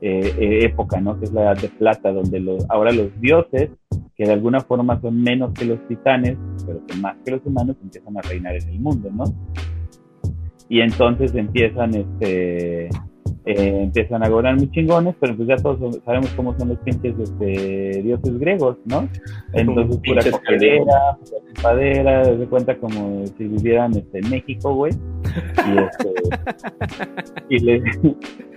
eh, eh, época, ¿no? Que es la edad de plata, donde los, ahora los dioses, que de alguna forma son menos que los titanes, pero que más que los humanos, empiezan a reinar en el mundo, ¿no? Y entonces empiezan, este, eh, empiezan a gobernar muy chingones, pero pues ya todos sabemos cómo son los pinches este, dioses griegos, ¿no? Entonces, pura cogedera, pura de cuenta como si vivieran este, en México, güey. Y, este, y, les,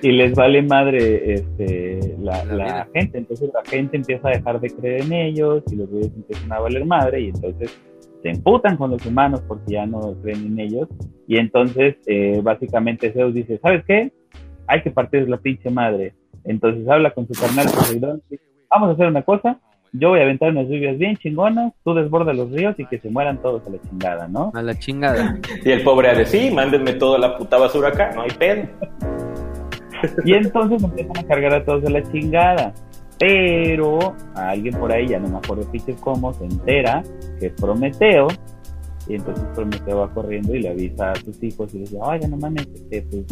y les vale madre este, la, la gente. Entonces, la gente empieza a dejar de creer en ellos y los güeyes empiezan a valer madre y entonces se emputan con los humanos porque ya no creen en ellos. Y entonces, eh, básicamente, Zeus dice: ¿Sabes qué? Hay que partir la pinche madre. Entonces habla con su carnal Poseidón, vamos a hacer una cosa, yo voy a aventar unas lluvias bien chingonas, tú desborda los ríos y que se mueran todos a la chingada, ¿no? A la chingada. y el pobre de sí, mándenme toda la puta basura acá, no hay pedo. y entonces empiezan a cargar a todos a la chingada. Pero a alguien por ahí, ya no me acuerdo pinches cómo, se entera que es Prometeo. Y entonces Prometeo va corriendo y le avisa a sus hijos y les dice, oiga, no mames, este, pues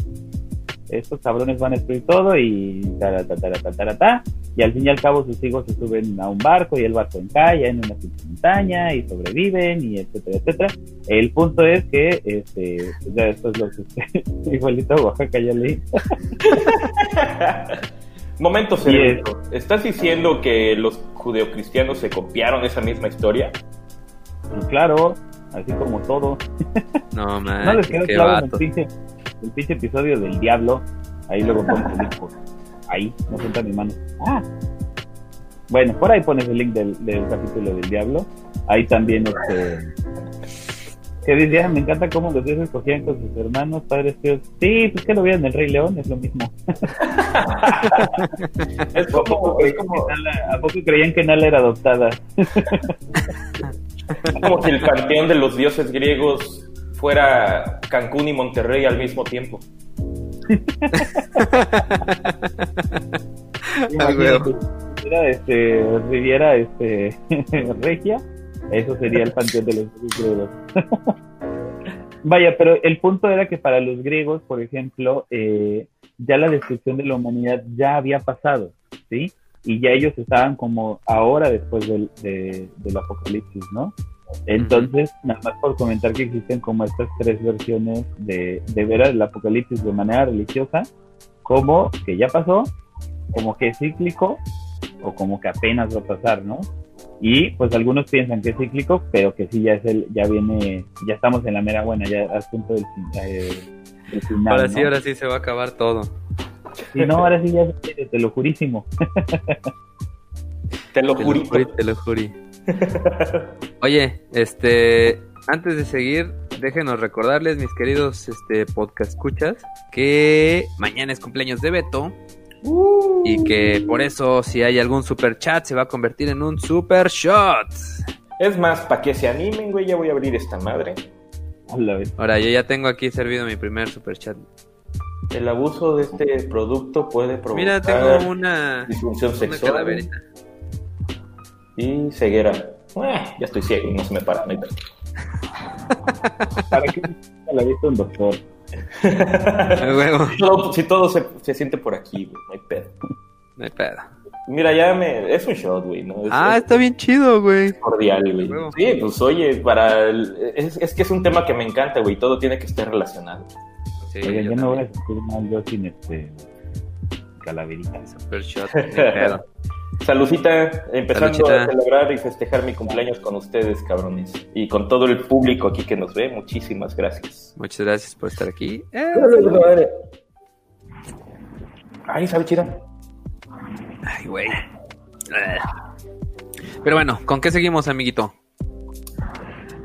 estos cabrones van a destruir todo y ta, y al fin y al cabo sus hijos se suben a un barco y el barco encalla en una montaña y sobreviven y etcétera, etcétera. El punto es que este, ya después los este, igualito Oaxaca ya leí. Momento serio. ¿Estás diciendo que los judeocristianos se copiaron esa misma historia? Pues claro, así como todo. No, man, no les quedó claro el pinche episodio del diablo. Ahí luego pones el link ahí, no sienta mi mano. Ah. Bueno, por ahí pones el link del, capítulo del diablo. Ahí también este que decía, ah, me encanta cómo los dioses cogían con sus hermanos, padres, tíos. Sí, pues que lo vean en el Rey León, es lo mismo. es como, ¿A poco creían que Nala era adoptada? como si el panteón de los dioses griegos fuera Cancún y Monterrey al mismo tiempo. Riviera, este, Riviera este, Regia, eso sería el panteón de los griegos. Vaya, pero el punto era que para los griegos, por ejemplo, eh, ya la destrucción de la humanidad ya había pasado, ¿sí? Y ya ellos estaban como ahora después del, del apocalipsis, ¿no? Entonces, nada más por comentar que existen como estas tres versiones de, de ver el apocalipsis de manera religiosa, como que ya pasó, como que es cíclico o como que apenas va a pasar, ¿no? Y pues algunos piensan que es cíclico, pero que sí ya es el, ya viene, ya estamos en la mera buena, ya al punto del, eh, final. Ahora sí, ahora sí se va a acabar todo. Y no, ahora sí ya te lo jurísimo. te lo jurí. Te lo jurí. Oye, este, antes de seguir, déjenos recordarles, mis queridos este, podcast escuchas, que mañana es cumpleaños de Beto. Y que por eso, si hay algún super chat, se va a convertir en un super shot. Es más, para que se animen, güey, ya voy a abrir esta madre. Ahora, yo ya tengo aquí servido mi primer super chat. El abuso de este producto puede provocar Mira, tengo una disfunción sexual y ceguera. Eh, ya estoy ciego y no se me para. ¿Para qué, la visto un doctor. si todo, se, siente por aquí, no hay pedo. No hay pedo. Mira, ya me. Es un shot, güey, ¿no? ah, está bien chido, güey. Cordial, güey. Sí, pues oye, para. Es, es, que es un tema que me encanta, güey. Todo tiene que estar relacionado. Sí, yo, no voy a sentir mal yo sin este. Calaverita. Super shot. Saludcita, empezando a celebrar y festejar mi cumpleaños con ustedes, cabrones. Y con todo el público aquí que nos ve, muchísimas gracias. Muchas gracias por estar aquí. Eh, Ay, sabe chida. Ay, güey. Pero bueno, ¿con qué seguimos, amiguito?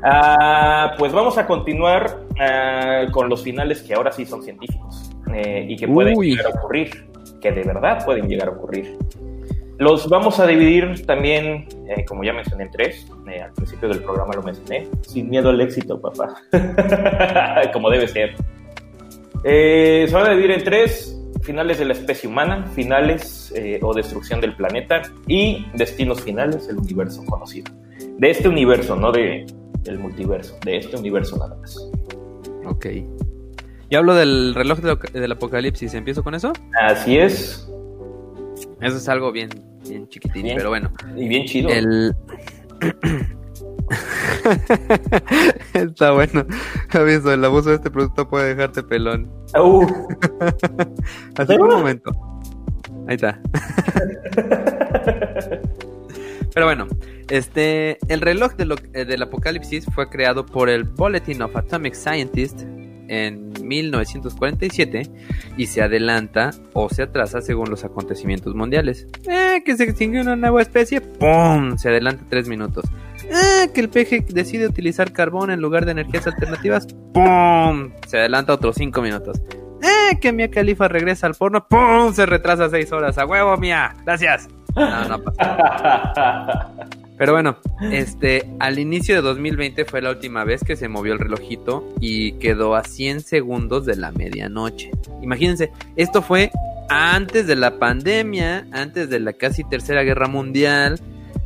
Ah, pues vamos a continuar ah, con los finales que ahora sí son científicos eh, y que pueden llegar a ocurrir, que de verdad pueden llegar a ocurrir. Los vamos a dividir también, eh, como ya mencioné, en tres. Eh, al principio del programa lo mencioné. Sin miedo al éxito, papá. como debe ser. se van a dividir en tres finales de la especie humana, finales eh, o destrucción del planeta y destinos finales del universo conocido. De este universo, no de, del multiverso, de este universo nada más. Ok. ¿Y hablo del reloj del apocalipsis? ¿Empiezo con eso? Así es. Eso es algo bien, bien chiquitín, pero bueno. Y bien chido. El... Está bueno. Aviso, el abuso de este producto puede dejarte pelón. Uh. Así un momento. Ahí está. Pero bueno, este, el reloj eh, del apocalipsis fue creado por el Bulletin of Atomic Scientists en 1947 y se adelanta o se atrasa según los acontecimientos mundiales. Eh, que se extinguió una nueva especie, ¡pum! Se adelanta tres minutos. Eh, que el peje decide utilizar carbón en lugar de energías alternativas, ¡pum! Se adelanta otros cinco minutos. Eh, que Mia Califa regresa al porno, ¡pum! Se retrasa seis horas. ¡A huevo, Mia! Gracias. No, no pasa. Pero bueno, este, al inicio de 2020 fue la última vez que se movió el relojito y quedó a 100 segundos de la medianoche. Imagínense, esto fue antes de la pandemia, antes de la casi tercera guerra mundial,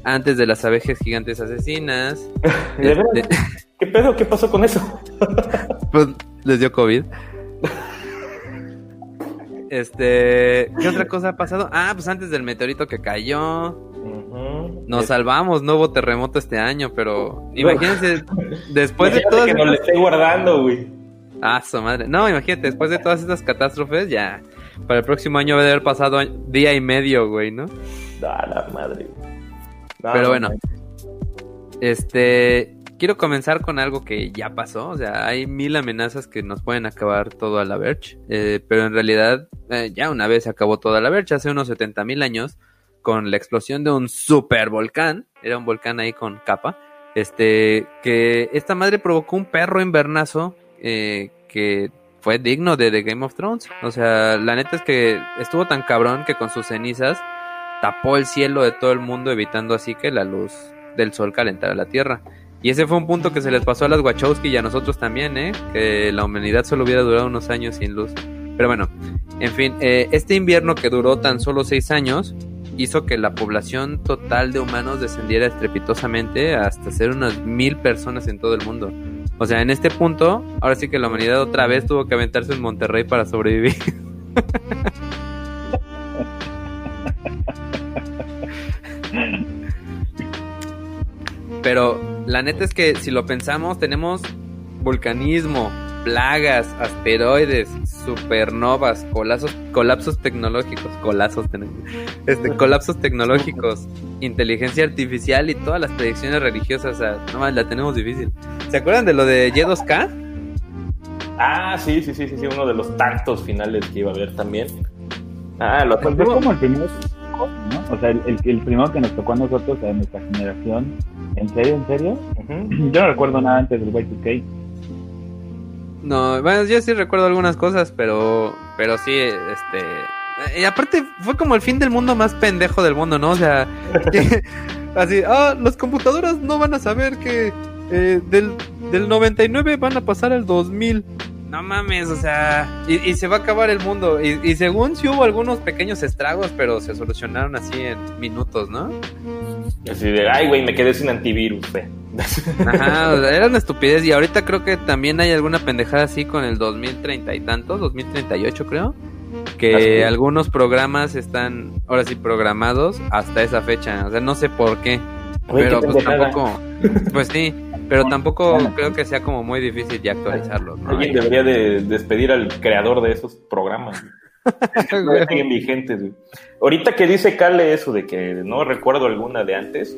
antes de las abejas gigantes asesinas. Este, ¿Qué pedo? ¿Qué pasó con eso? pues les dio COVID. Este, ¿qué otra cosa ha pasado? Ah, pues antes del meteorito que cayó. Nos salvamos, no hubo terremoto este año, pero imagínense, después de todo. que nos lo esté guardando, güey. Ah, su madre. No, imagínate, después de todas estas catástrofes, ya. Para el próximo año a haber pasado día y medio, güey, ¿no? Da la madre. pero bueno. Este. Quiero comenzar con algo que ya pasó. O sea, hay mil amenazas que nos pueden acabar todo a la Verge. Eh, pero en realidad, eh, ya una vez acabó toda la Verge, hace unos 70 mil años con la explosión de un super volcán, era un volcán ahí con capa, este, que esta madre provocó un perro invernazo eh, que fue digno de The Game of Thrones. O sea, la neta es que estuvo tan cabrón que con sus cenizas tapó el cielo de todo el mundo, evitando así que la luz del sol calentara la tierra. Y ese fue un punto que se les pasó a las Wachowski y a nosotros también, ¿eh? Que la humanidad solo hubiera durado unos años sin luz. Pero bueno, en fin, eh, este invierno que duró tan solo seis años, hizo que la población total de humanos descendiera estrepitosamente hasta ser unas mil personas en todo el mundo. O sea, en este punto, ahora sí que la humanidad otra vez tuvo que aventarse en Monterrey para sobrevivir. Pero la neta es que si lo pensamos, tenemos vulcanismo, plagas, asteroides, supernovas, colapsos, colapsos tecnológicos, colapsos, este, colapsos tecnológicos, inteligencia artificial y todas las predicciones religiosas, o sea, no más la tenemos difícil. ¿Se acuerdan de lo de Y2K? Ah, sí, sí, sí, sí, sí, uno de los tantos finales que iba a haber también. Ah, lo pues como el primero, ¿no? O sea, el, el, primero que nos tocó a nosotros, a nuestra generación. ¿En serio, en serio? Yo no recuerdo nada antes del Y2K. No, bueno, yo sí recuerdo algunas cosas, pero, pero sí, este, y aparte fue como el fin del mundo más pendejo del mundo, ¿no? O sea, así, ah, las computadoras no van a saber que eh, del, del 99 van a pasar al 2000. No mames, o sea, y, se va a acabar el mundo. Y, según sí hubo algunos pequeños estragos, pero se solucionaron así en minutos, ¿no? Así de, ay, güey, me quedé sin antivirus, Ajá, era una estupidez. Y ahorita creo que también hay alguna pendejada así con el 2030 y tantos, 2038 creo. Que algunos programas están, ahora sí, programados hasta esa fecha. O sea, no sé por qué. pero pues tampoco, pues sí, pero tampoco creo que sea como muy difícil de actualizarlos. Alguien debería de despedir al creador de esos programas. no siguen vigentes. Ahorita que dice Cale eso de que no recuerdo alguna de antes,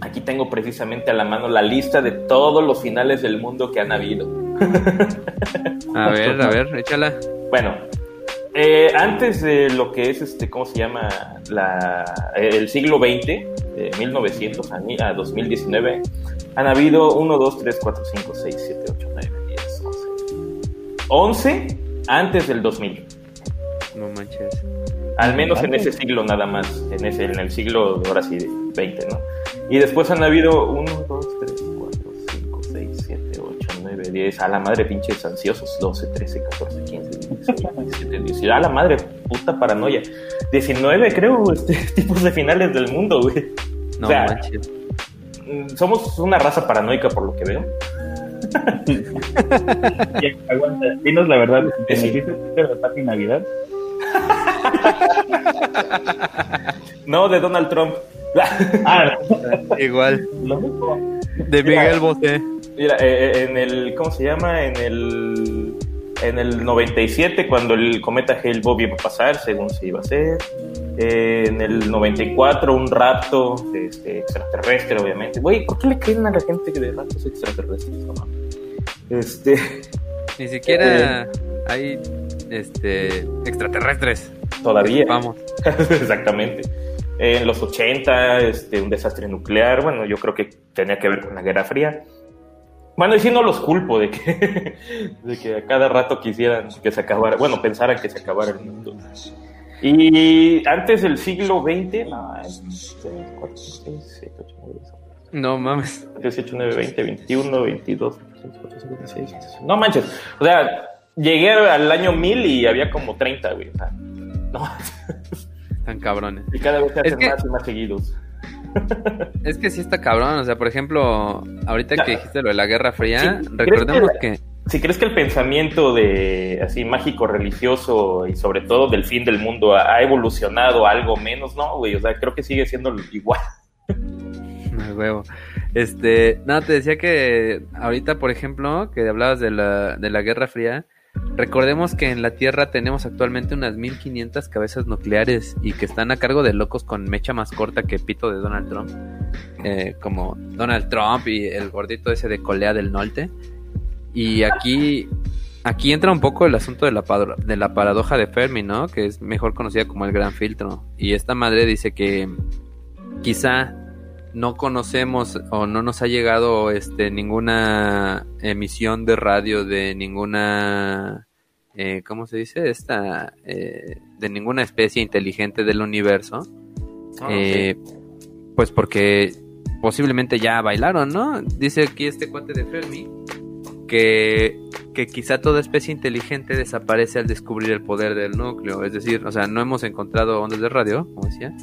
aquí tengo precisamente a la mano la lista de todos los finales del mundo que han habido. a ver, a ver, échala. Bueno, eh, antes de lo que es este, ¿cómo se llama? La, el siglo XX, de 1900 a 2019, han habido 1, 2, 3, 4, 5, 6, 7, 8, 9, 10, 11. 11 antes del 2000. No manches. Al menos en ese siglo nada más, en ese en el siglo, ahora sí, 20, ¿no? Y después han habido 1, 2, 3, 4, 5, 6, 7, 8, 9, 10, a la madre pinches ansiosos, 12, 13, 14, 15, 16, 17, 18, a la madre puta paranoia. 19 creo, este, tipos de finales del mundo, güey. No manches somos una raza paranoica por lo que veo. aguanta, dinos la verdad, ¿te sí. de la y Navidad? no, de Donald Trump. ah, igual. De Miguel Bosé. Mira, eh, eh, en el, ¿cómo se llama? En el en el 97, cuando el cometa Hale-Bopp iba a pasar, según se iba a hacer. En el 94, un rapto este, extraterrestre, obviamente. Güey, ¿por qué le creen a la gente que de raptos extraterrestres? No, este. Ni siquiera eh, hay este, extraterrestres. Todavía. Vamos. Exactamente. En los 80, este, un desastre nuclear. Bueno, yo creo que tenía que ver con la Guerra Fría. Bueno, y si no los culpo de que, de que a cada rato quisieran que se acabara, bueno, pensaran que se acabara el mundo. Y antes del siglo XX, no, 4, 6, 7, 8, 9, no mames. 18, 9, 20, 21, 22, 24, 26. No manches. O sea, llegué al año 1000 y había como 30, güey. O sea, no. Tan cabrones. Y cada vez se hacen más y más seguidos. Es que sí está cabrón, o sea, por ejemplo, ahorita que dijiste lo de la Guerra Fría, recordemos que, Si crees que el pensamiento de así mágico religioso y sobre todo del fin del mundo ha, evolucionado algo menos, no, güey, o sea, creo que sigue siendo igual. No, huevo. Este, no, te decía que ahorita, por ejemplo, que hablabas de la, de la Guerra Fría, Recordemos que en la Tierra tenemos actualmente unas 1500 cabezas nucleares y que están a cargo de locos con mecha más corta que pito de Donald Trump, eh, como Donald Trump y el gordito ese de Colea del Norte. Y aquí, aquí entra un poco el asunto de la, de la paradoja de Fermi, ¿no? Que es mejor conocida como el gran filtro. Y esta madre dice que quizá no conocemos o no nos ha llegado este ninguna emisión de radio de ninguna eh, ¿cómo se dice? esta eh, de ninguna especie inteligente del universo ah, eh, pues porque posiblemente ya bailaron ¿no? dice aquí este cuate de Fermi que, que quizá toda especie inteligente desaparece al descubrir el poder del núcleo es decir o sea no hemos encontrado ondas de radio como decía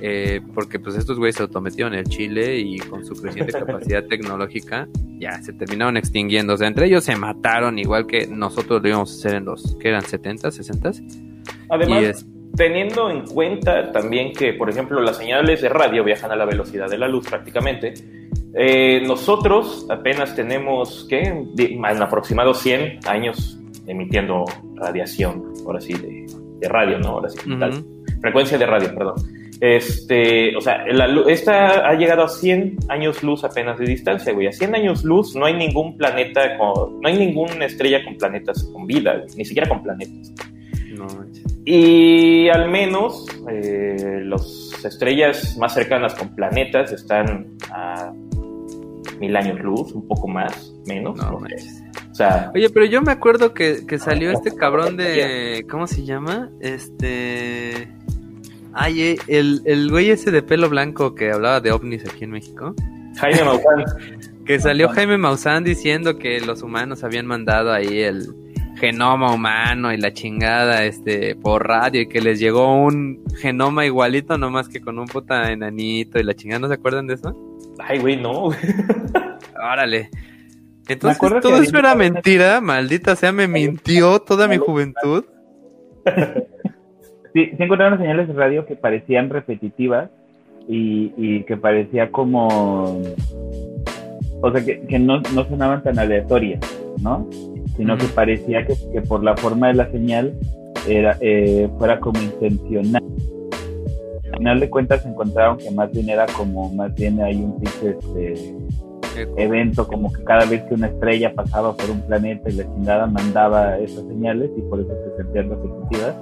eh, porque pues estos güeyes se autometieron en el Chile y con su creciente capacidad tecnológica ya se terminaron extinguiendo. O sea, entre ellos se mataron igual que nosotros lo íbamos a hacer en los que eran 70, 60. Además, teniendo en cuenta también que, por ejemplo, las señales de radio viajan a la velocidad de la luz prácticamente. Eh, nosotros apenas tenemos, ¿qué? En aproximado 100 años emitiendo radiación, ahora sí, de, radio, ¿no? Ahora sí, frecuencia de radio, perdón. Este, o sea, la, esta ha llegado a 100 años luz apenas de distancia, güey. A 100 años luz no hay ningún planeta, con, no hay ninguna estrella con planetas con vida, ni siquiera con planetas. No, y al menos eh, las estrellas más cercanas con planetas están a mil años luz, un poco más, menos. No, o sea, Oye, pero yo me acuerdo que, que salió este cabrón de. ¿Cómo se llama? Este. Ay, eh, el, el güey ese de pelo blanco que hablaba de ovnis aquí en México. Jaime Maussan. que salió Jaime Maussan diciendo que los humanos habían mandado ahí el, genoma humano y la chingada, este, por radio y que les llegó un genoma igualito, nomás que con un puta enanito y la chingada, ¿no se acuerdan de eso? Ay, güey, no. Órale. Entonces, todo eso era mentira, maldita sea, me mintió toda mi juventud. Sí, sí encontraron señales de radio que parecían repetitivas y, y que parecía como... O sea, que, que no, no sonaban tan aleatorias, ¿no? Sino que parecía que, que, por la forma de la señal era eh, fuera como intencional. Al final de cuentas encontraron que más bien era como, más bien hay un tipo este, evento, como que cada vez que una estrella pasaba por un planeta y la chingada mandaba esas señales y por eso se sentían repetitivas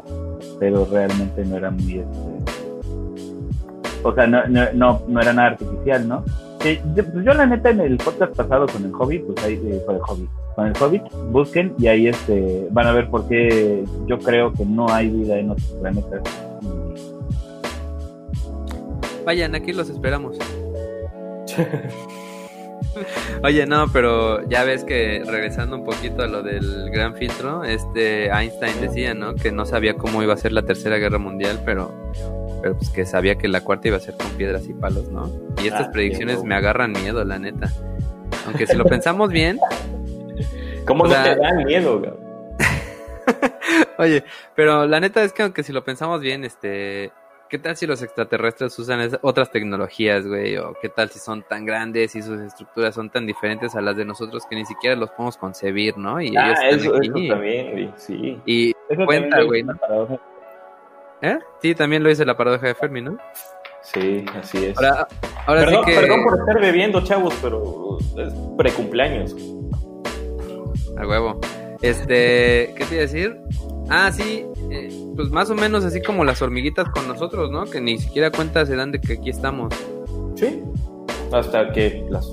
pero realmente no era muy... Este, o sea, no, no, no, era nada artificial, ¿no? pues yo la neta en el podcast pasado con el hobby, pues ahí eh, con el hobby, con el hobby, busquen y ahí este van a ver por qué yo creo que no hay vida en otros planetas. Vayan, aquí los esperamos. Oye, no, pero ya ves que regresando un poquito a lo del gran filtro, este Einstein decía, ¿no? Que no sabía cómo iba a ser la tercera guerra mundial, pero, pero pues que sabía que la cuarta iba a ser con piedras y palos, ¿no? Y estas ah, predicciones me agarran miedo, la neta. Aunque si lo pensamos bien. ¿Cómo no te dan miedo, Oye, pero la neta es que aunque si lo pensamos bien, este ¿Qué tal si los extraterrestres usan otras tecnologías, güey? O qué tal si son tan grandes y sus estructuras son tan diferentes a las de nosotros que ni siquiera los podemos concebir, ¿no? Y ah, eso, también, güey, sí. Y cuenta, güey. ¿Eh? Sí, también lo dice la paradoja de Fermi, ¿no? Sí, así es. Ahora, ahora perdón, sí que... perdón por estar bebiendo, chavos, pero es precumpleaños. A huevo. Este, ¿qué te iba a decir? Ah, sí, eh, pues más o menos así como las hormiguitas con nosotros, ¿no? Que ni siquiera cuenta se dan de que aquí estamos. Sí, hasta que las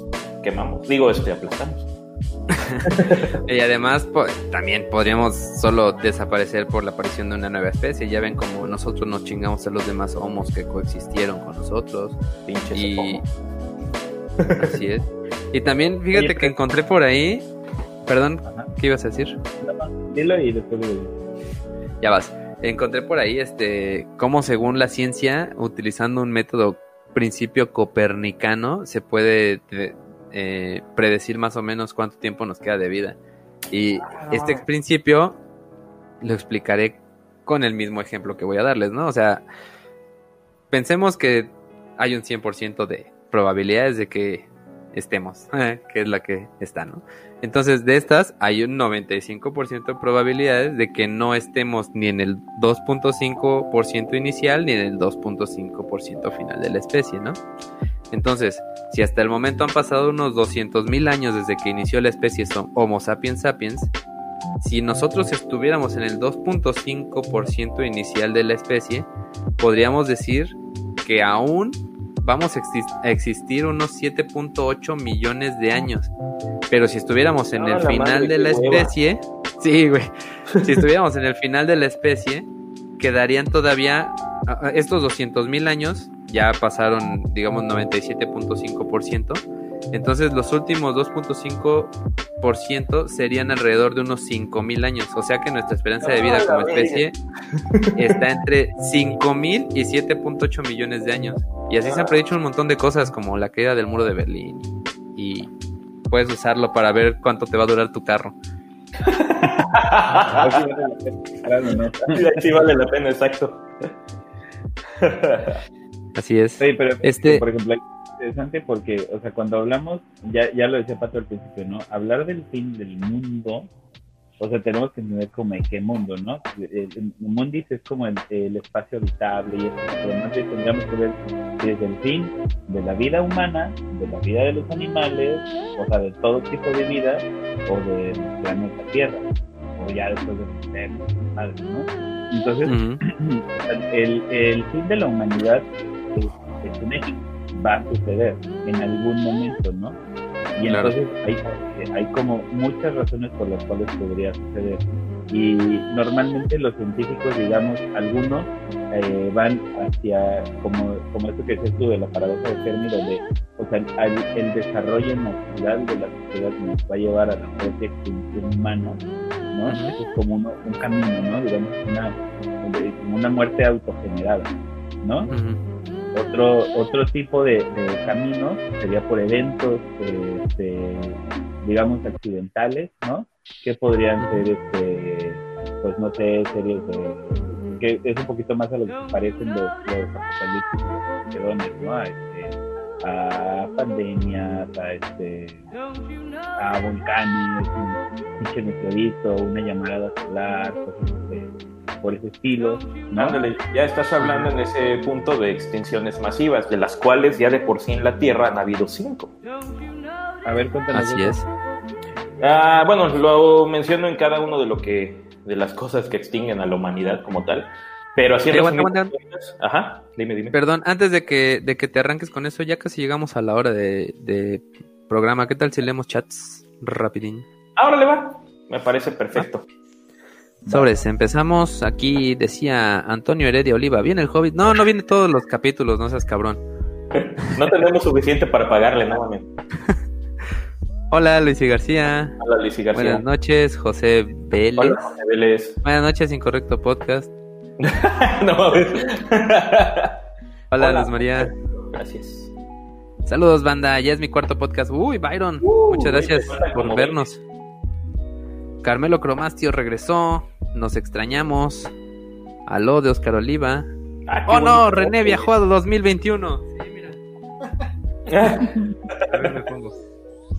quemamos, digo, este, aplastamos. y además también podríamos solo desaparecer por la aparición de una nueva especie. Ya ven como nosotros nos chingamos a los demás homos que coexistieron con nosotros. Pinches y así es. Y también fíjate que encontré por ahí, perdón, ¿qué ibas a decir? Dilo y después ya vas. Encontré por ahí este cómo según la ciencia, utilizando un método principio copernicano, se puede eh, predecir más o menos cuánto tiempo nos queda de vida. Y este ah. principio lo explicaré con el mismo ejemplo que voy a darles, ¿no? O sea, pensemos que hay un 100% de probabilidades de que estemos, que es la que está, ¿no? Entonces, de estas, hay un 95% de probabilidades de que no estemos ni en el 2.5% inicial ni en el 2.5% final de la especie, ¿no? Entonces, si hasta el momento han pasado unos 200.000 años desde que inició la especie Homo sapiens sapiens, si nosotros estuviéramos en el 2.5% inicial de la especie, podríamos decir que aún vamos a existir unos 7.8 millones de años. Pero si estuviéramos en el final de la especie, sí, güey, si estuviéramos en el final de la especie, quedarían todavía estos 200 mil años, ya pasaron, digamos, 97.5%. Entonces los últimos 2.5% serían alrededor de unos 5.000 años. O sea que nuestra esperanza de vida ah, como especie está entre 5.000 y 7.8 millones de años. Y así se han predicho un montón de cosas como la caída del muro de Berlín. Y puedes usarlo para ver cuánto te va a durar tu carro. sí, vale la pena, exacto. Así es. Sí, pero este... por ejemplo, interesante porque, o sea, cuando hablamos, ya, ya lo decía Pato al principio, ¿no? Hablar del fin del mundo, o sea, tenemos que entender como en qué mundo, ¿no? El, mundo es como el, espacio habitable y eso, además tendríamos que ver desde el fin de la vida humana, de la vida de los animales, o sea, de todo tipo de vida, o del planeta Tierra, o ya después de los madre, ¿no? Entonces, el, el fin de la humanidad es, es un hecho va a suceder en algún momento, ¿no? Y entonces hay, hay como muchas razones por las cuales podría suceder. Y normalmente los científicos, digamos, algunos eh, van hacia, como, como esto que decías tú de la paradoja de Fermi, donde o sea, el, el desarrollo natural de la sociedad nos va a llevar a la propia extinción humana, ¿no? Eso es como un camino, ¿no? Digamos, una, como una muerte autogenerada, ¿no? Otro, otro tipo de, de caminos sería por eventos, este, digamos, accidentales, ¿no? Que podrían ser, este, pues no sé, series de que es un poquito más a lo que parecen los, los apocalipsis ¿no? A, este, a pandemias, a este a volcanes, un pinche meteorito, una llamada solar, cosas de, por ese estilo. ¿no? ya estás hablando en ese punto de extinciones masivas, de las cuales ya de por sí en la Tierra han habido cinco. A ver, cuéntanos. Así es. Ah, bueno, lo menciono en cada uno de lo que de las cosas que extinguen a la humanidad como tal. Pero así Ajá, dime, dime. Perdón, antes de que, de que te arranques con eso, ya casi llegamos a la hora de, programa. ¿Qué tal si leemos chats rapidín? Ahora le va. Me parece perfecto. Sobres, empezamos. Aquí decía Antonio Heredia Oliva. ¿Viene el Hobbit? No, no viene todos los capítulos, no seas cabrón. no tenemos suficiente para pagarle, no Hola, Luis García. Hola, Luis García. Buenas noches, José Vélez. Hola, José Vélez. Buenas noches, Incorrecto Podcast. no Hola, Luz María. Gracias. Saludos, banda. Ya es mi cuarto podcast. Uy, Byron. Muchas gracias por vernos. Carmelo Cromastio regresó. Nos extrañamos. Aló de Oscar Oliva. Ah, oh no, René viajó a 2021. Sí, mira. a ver, me pongo.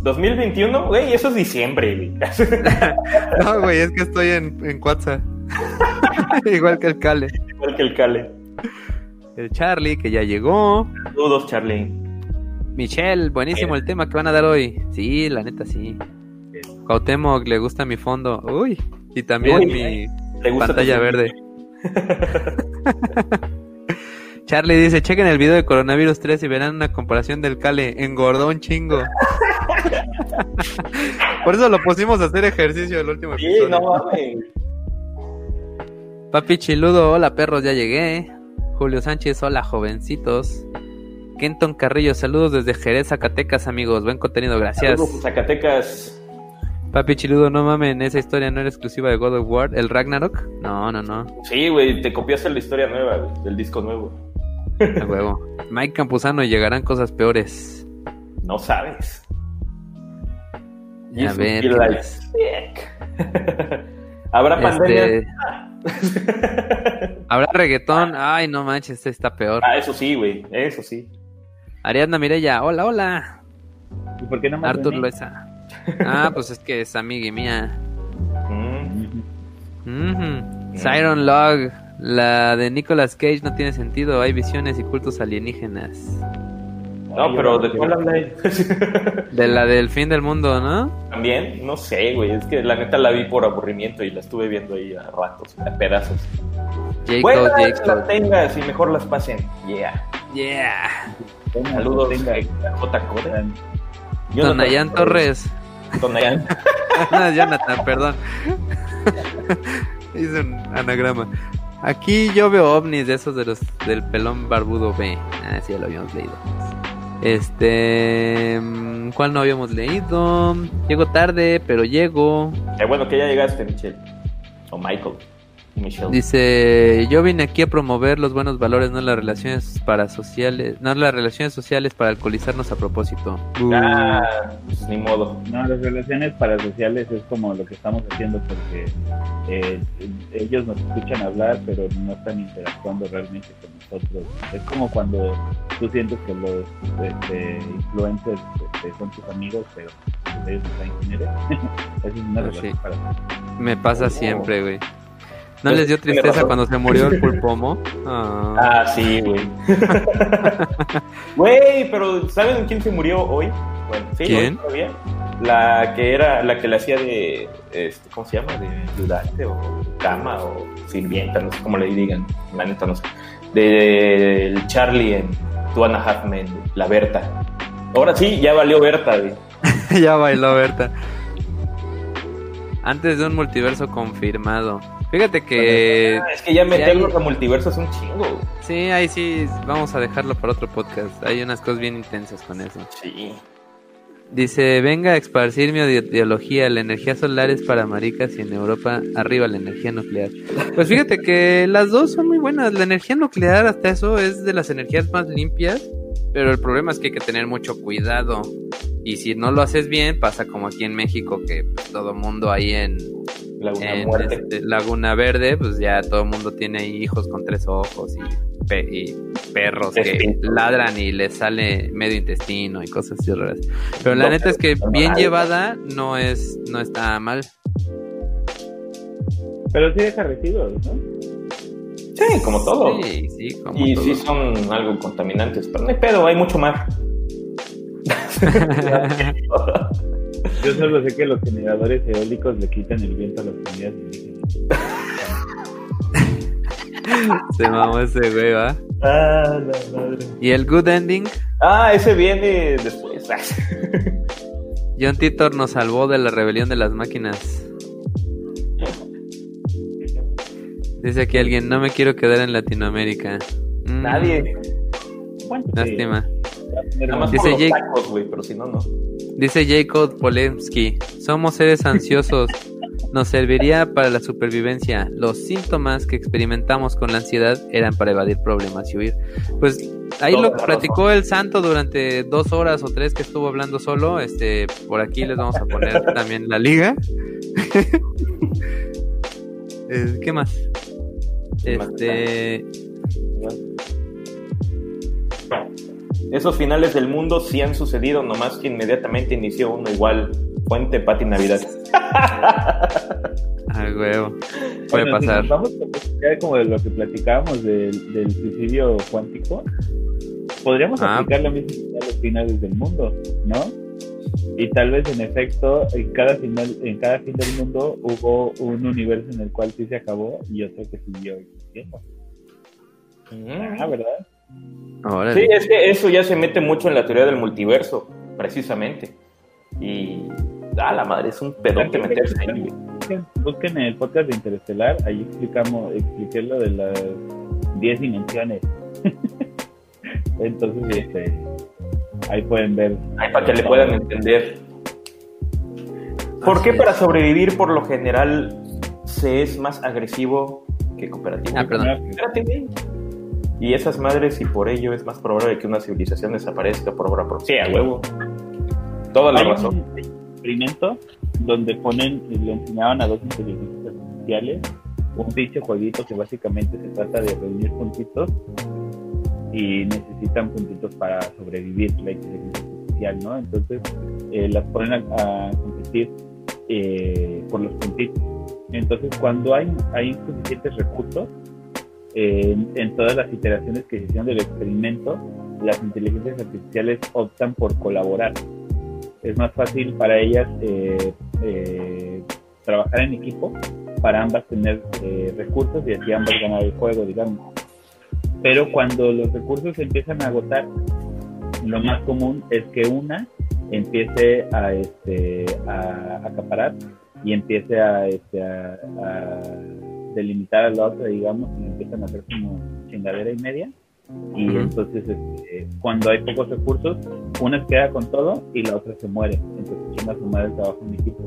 2021, güey, eso es diciembre, güey. no, güey, es que estoy en, en WhatsApp. Igual que el Cale. Igual que el Cale. El Charlie, que ya llegó. Saludos, Charlie. Michelle, buenísimo el tema que van a dar hoy. Sí, la neta, sí. Cuauhtémoc, le gusta mi fondo. Uy, y también mi pantalla verde. Charlie dice, chequen el video de Coronavirus 3 y verán una comparación del Cale. Engordó un chingo. Por eso lo pusimos a hacer ejercicio el último episodio. Sí, no mames. Papi Chiludo, hola perros, ya llegué. Julio Sánchez, hola jovencitos. Kenton Carrillo, saludos desde Jerez, Zacatecas, amigos. Buen contenido, gracias. Saludos, Zacatecas. Papi Chiludo, no mames, esa historia no era exclusiva de God of War. ¿El Ragnarok? No, no, no. Sí, güey, te copiaste la historia nueva, del disco nuevo. A huevo. Mike Campuzano, llegarán cosas peores. No sabes. A ver. Habrá este, pandemia. Habrá reggaetón. Ay, no manches, este está peor. Ah, eso sí, güey. Eso sí. Ariadna Mirella, hola, hola. ¿Y por qué no Artur Luesa. Ah, pues es que es amiga mía. Mm. Siren Log. La de Nicolas Cage no tiene sentido, hay visiones y cultos alienígenas. No, pero ¿de cuál De la del fin del mundo, ¿no? También, no sé, güey. Es que la neta la vi por aburrimiento y la estuve viendo ahí a ratos, a pedazos. bueno, que las tengas y mejor las pasen. Yeah. Yeah. Saludos, venga. J. Donayan Torres. Donayan. Jonathan, perdón. Hice un anagrama. Aquí yo veo ovnis de esos de los del pelón barbudo B. Ah, sí, ya lo habíamos leído. Este. Mm, ¿Cuál no habíamos leído? Llego tarde, pero llego. Qué bueno que ya llegaste, Michelle. O Michael. Dice, yo vine aquí a promover los buenos valores, no las relaciones para sociales, no las relaciones sociales para alcoholizarnos a propósito. Ah, pues ni modo. No, las relaciones parasociales es como lo que estamos haciendo porque eh, ellos nos escuchan hablar, pero no están interactuando realmente con nosotros. Es como cuando tú sientes que los este, influencers este, son tus amigos, pero ellos no saben quién eres. es una relación Me pasa siempre, güey. ¿No les dio tristeza cuando se murió el pulpomo? Ah, ah sí, güey. Güey, pero ¿saben quién se murió hoy? Bueno, ¿sí? ¿Quién? La que era, la que le hacía de, este, ¿cómo se llama? De ayudante o cama o sirvienta, no sé cómo le digan, la neta no sé. Del Charlie en Two and a la Berta. Ahora sí, ya valió Berta, güey. ya bailó Berta. Antes de un multiverso confirmado. Fíjate que. es que ya meterlos a multiverso es un chingo. Sí, ahí sí, vamos a dejarlo para otro podcast. Hay unas cosas bien intensas con eso. Sí. Dice, venga a esparcir mi ideología, la energía solar es para maricas y en Europa arriba la energía nuclear. Pues fíjate que las dos son muy buenas, la energía nuclear hasta eso es de las energías más limpias, pero el problema es que hay que tener mucho cuidado y si no lo haces bien pasa como aquí en México que pues, todo mundo ahí en Laguna, este, Laguna Verde, pues ya todo el mundo tiene hijos con tres ojos y y perros que ladran y les sale medio intestino y cosas así raras. Pero la neta es que bien llevada no es no está mal. Pero sí deja residuos, ¿no? Sí, como todo. Sí, sí, como y sí son algo contaminantes, pero no hay pedo, hay mucho más. Yo solo sé que los generadores eólicos le quitan el viento a las comunidades indígenas. Se mamó ese güey, ¿va? Ah, la madre. ¿Y el good ending? Ah, ese viene después. John Titor nos salvó de la rebelión de las máquinas. Dice aquí alguien, no me quiero quedar en Latinoamérica. Mm. Nadie. Lástima. Dice Jake... pero si no, no. Dice Jacob Polemski, somos seres ansiosos nos serviría para la supervivencia. Los síntomas que experimentamos con la ansiedad eran para evadir problemas y huir. Pues ahí lo platicó el santo durante dos horas o tres que estuvo hablando solo. Este, por aquí les vamos a poner también la liga. Eh, ¿Qué más? Este. Esos finales del mundo sí han sucedido, nomás que inmediatamente inició uno igual Fuente Pati Navidad. Ay, huevo. Puede pasar. vamos a como de lo que platicábamos del, suicidio cuántico. Podríamos ah. aplicar la misma a los finales del mundo, ¿no? Y tal vez en efecto, en cada final, en cada fin del mundo hubo un universo en el cual sí se acabó y otro que siguió existiendo. Mm. Ah, ¿verdad? Sí, es que eso ya se mete mucho en la teoría del multiverso, precisamente. Y ah, la madre, es un pedote meterse ahí. Busquen, en el podcast de Interestelar, ahí explicamos, expliqué lo de las 10 dimensiones. Entonces, este, ahí pueden ver. Ahí para que le puedan entender. ¿Por qué para sobrevivir por lo general se es más agresivo que cooperativo? Ah, perdón. Y esas madres, y por ello es más probable que una civilización desaparezca por obra propia. Sí, a huevo. Toda la razón experimento donde ponen, le enseñaban a dos inteligencias artificiales un pinche jueguito que básicamente se trata de reunir puntitos y necesitan puntitos para sobrevivir la inteligencia artificial, ¿no? Entonces eh, las ponen a, competir eh, por los puntitos. Entonces cuando hay, hay suficientes recursos, eh, en todas las iteraciones que se hicieron del experimento, las inteligencias artificiales optan por colaborar es más fácil para ellas eh, eh, trabajar en equipo para ambas tener eh, recursos y así ambas ganar el juego, digamos. Pero cuando los recursos empiezan a agotar, lo más común es que una empiece a, este, a, acaparar y empiece a, este, a, delimitar a la otra, digamos, y empiezan a hacer como chingadera y media y entonces este, cuando hay pocos recursos, una queda con todo y la otra se muere. Entonces una sumar el trabajo en equipo.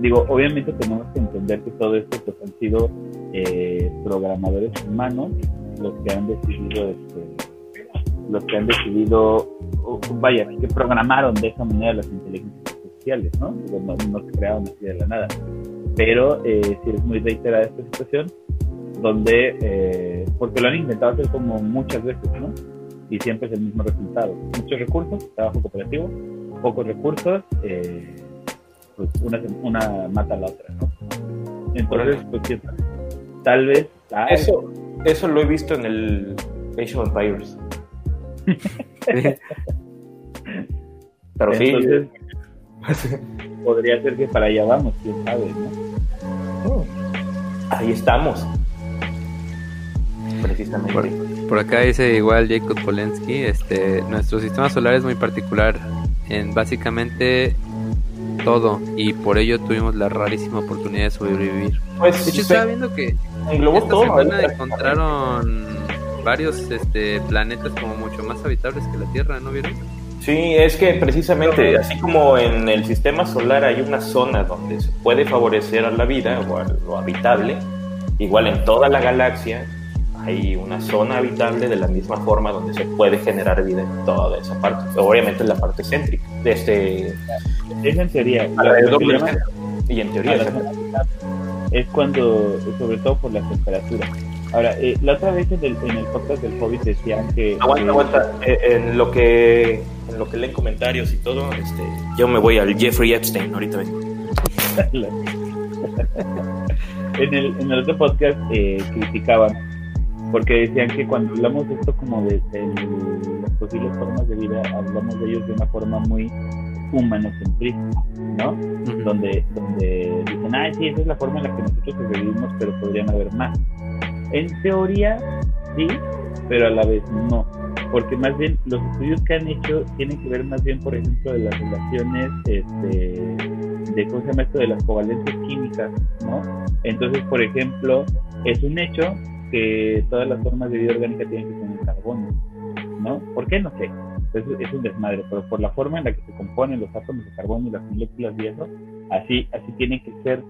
Digo, obviamente tenemos que entender que todo esto pues, han sido eh, programadores humanos los que han decidido, este, los que han decidido, vaya, que programaron de esa manera las inteligencias artificiales, ¿no? No, no se crearon así de la nada. Pero eh, si es muy reiterada esta situación, donde, eh, porque lo han intentado hacer como muchas veces, ¿no? Y siempre es el mismo resultado. Muchos recursos, trabajo cooperativo, pocos recursos, eh, pues una, una mata a la otra, ¿no? Entonces, pues tal vez... eso, eso lo he visto en el Age of Empires. Pero sí. podría ser que para allá vamos, quién sabe, ¿no? Ahí estamos precisamente. Por, acá dice igual Jacob Polensky, este, nuestro sistema solar es muy particular en básicamente todo y por ello tuvimos la rarísima oportunidad de sobrevivir. Pues, de hecho, estaba viendo que esta todo, semana encontraron varios este, planetas como mucho más habitables que la Tierra, ¿no vieron? Sí, es que precisamente, así como en el sistema solar hay una zona donde se puede favorecer a la vida o a lo habitable, igual en toda la galaxia hay una zona habitable de la misma forma donde se puede generar vida en toda esa parte, obviamente en la parte céntrica, de este... Es en teoría. y en teoría es cuando, sobre todo por la temperatura. Ahora, eh, la otra vez en el, en el podcast del Hobbit decían que... Aguanta, aguanta. Eh, en lo que en lo que leen comentarios y todo, este, yo me voy al Jeffrey Epstein, ahorita en, el, en el otro podcast eh, criticaban, porque decían que cuando hablamos de esto como de, las posibles formas de vida, hablamos de ellos de una forma muy humanocentrista, ¿no? donde, donde dicen, ah, sí, esa es la forma en la que nosotros sobrevivimos, pero podrían haber más. En teoría, sí, pero a la vez no. Porque más bien los estudios que han hecho tienen que ver más bien, por ejemplo, de las relaciones, este, de cómo se llama esto de las covalencias químicas, ¿no? Entonces, por ejemplo, es un hecho que todas las formas de vida orgánica tienen que tener carbono, ¿no? ¿Por qué? No sé. Es, es, un desmadre, pero por la forma en la que se componen los átomos de carbono y las moléculas de eso, así, así tiene que ser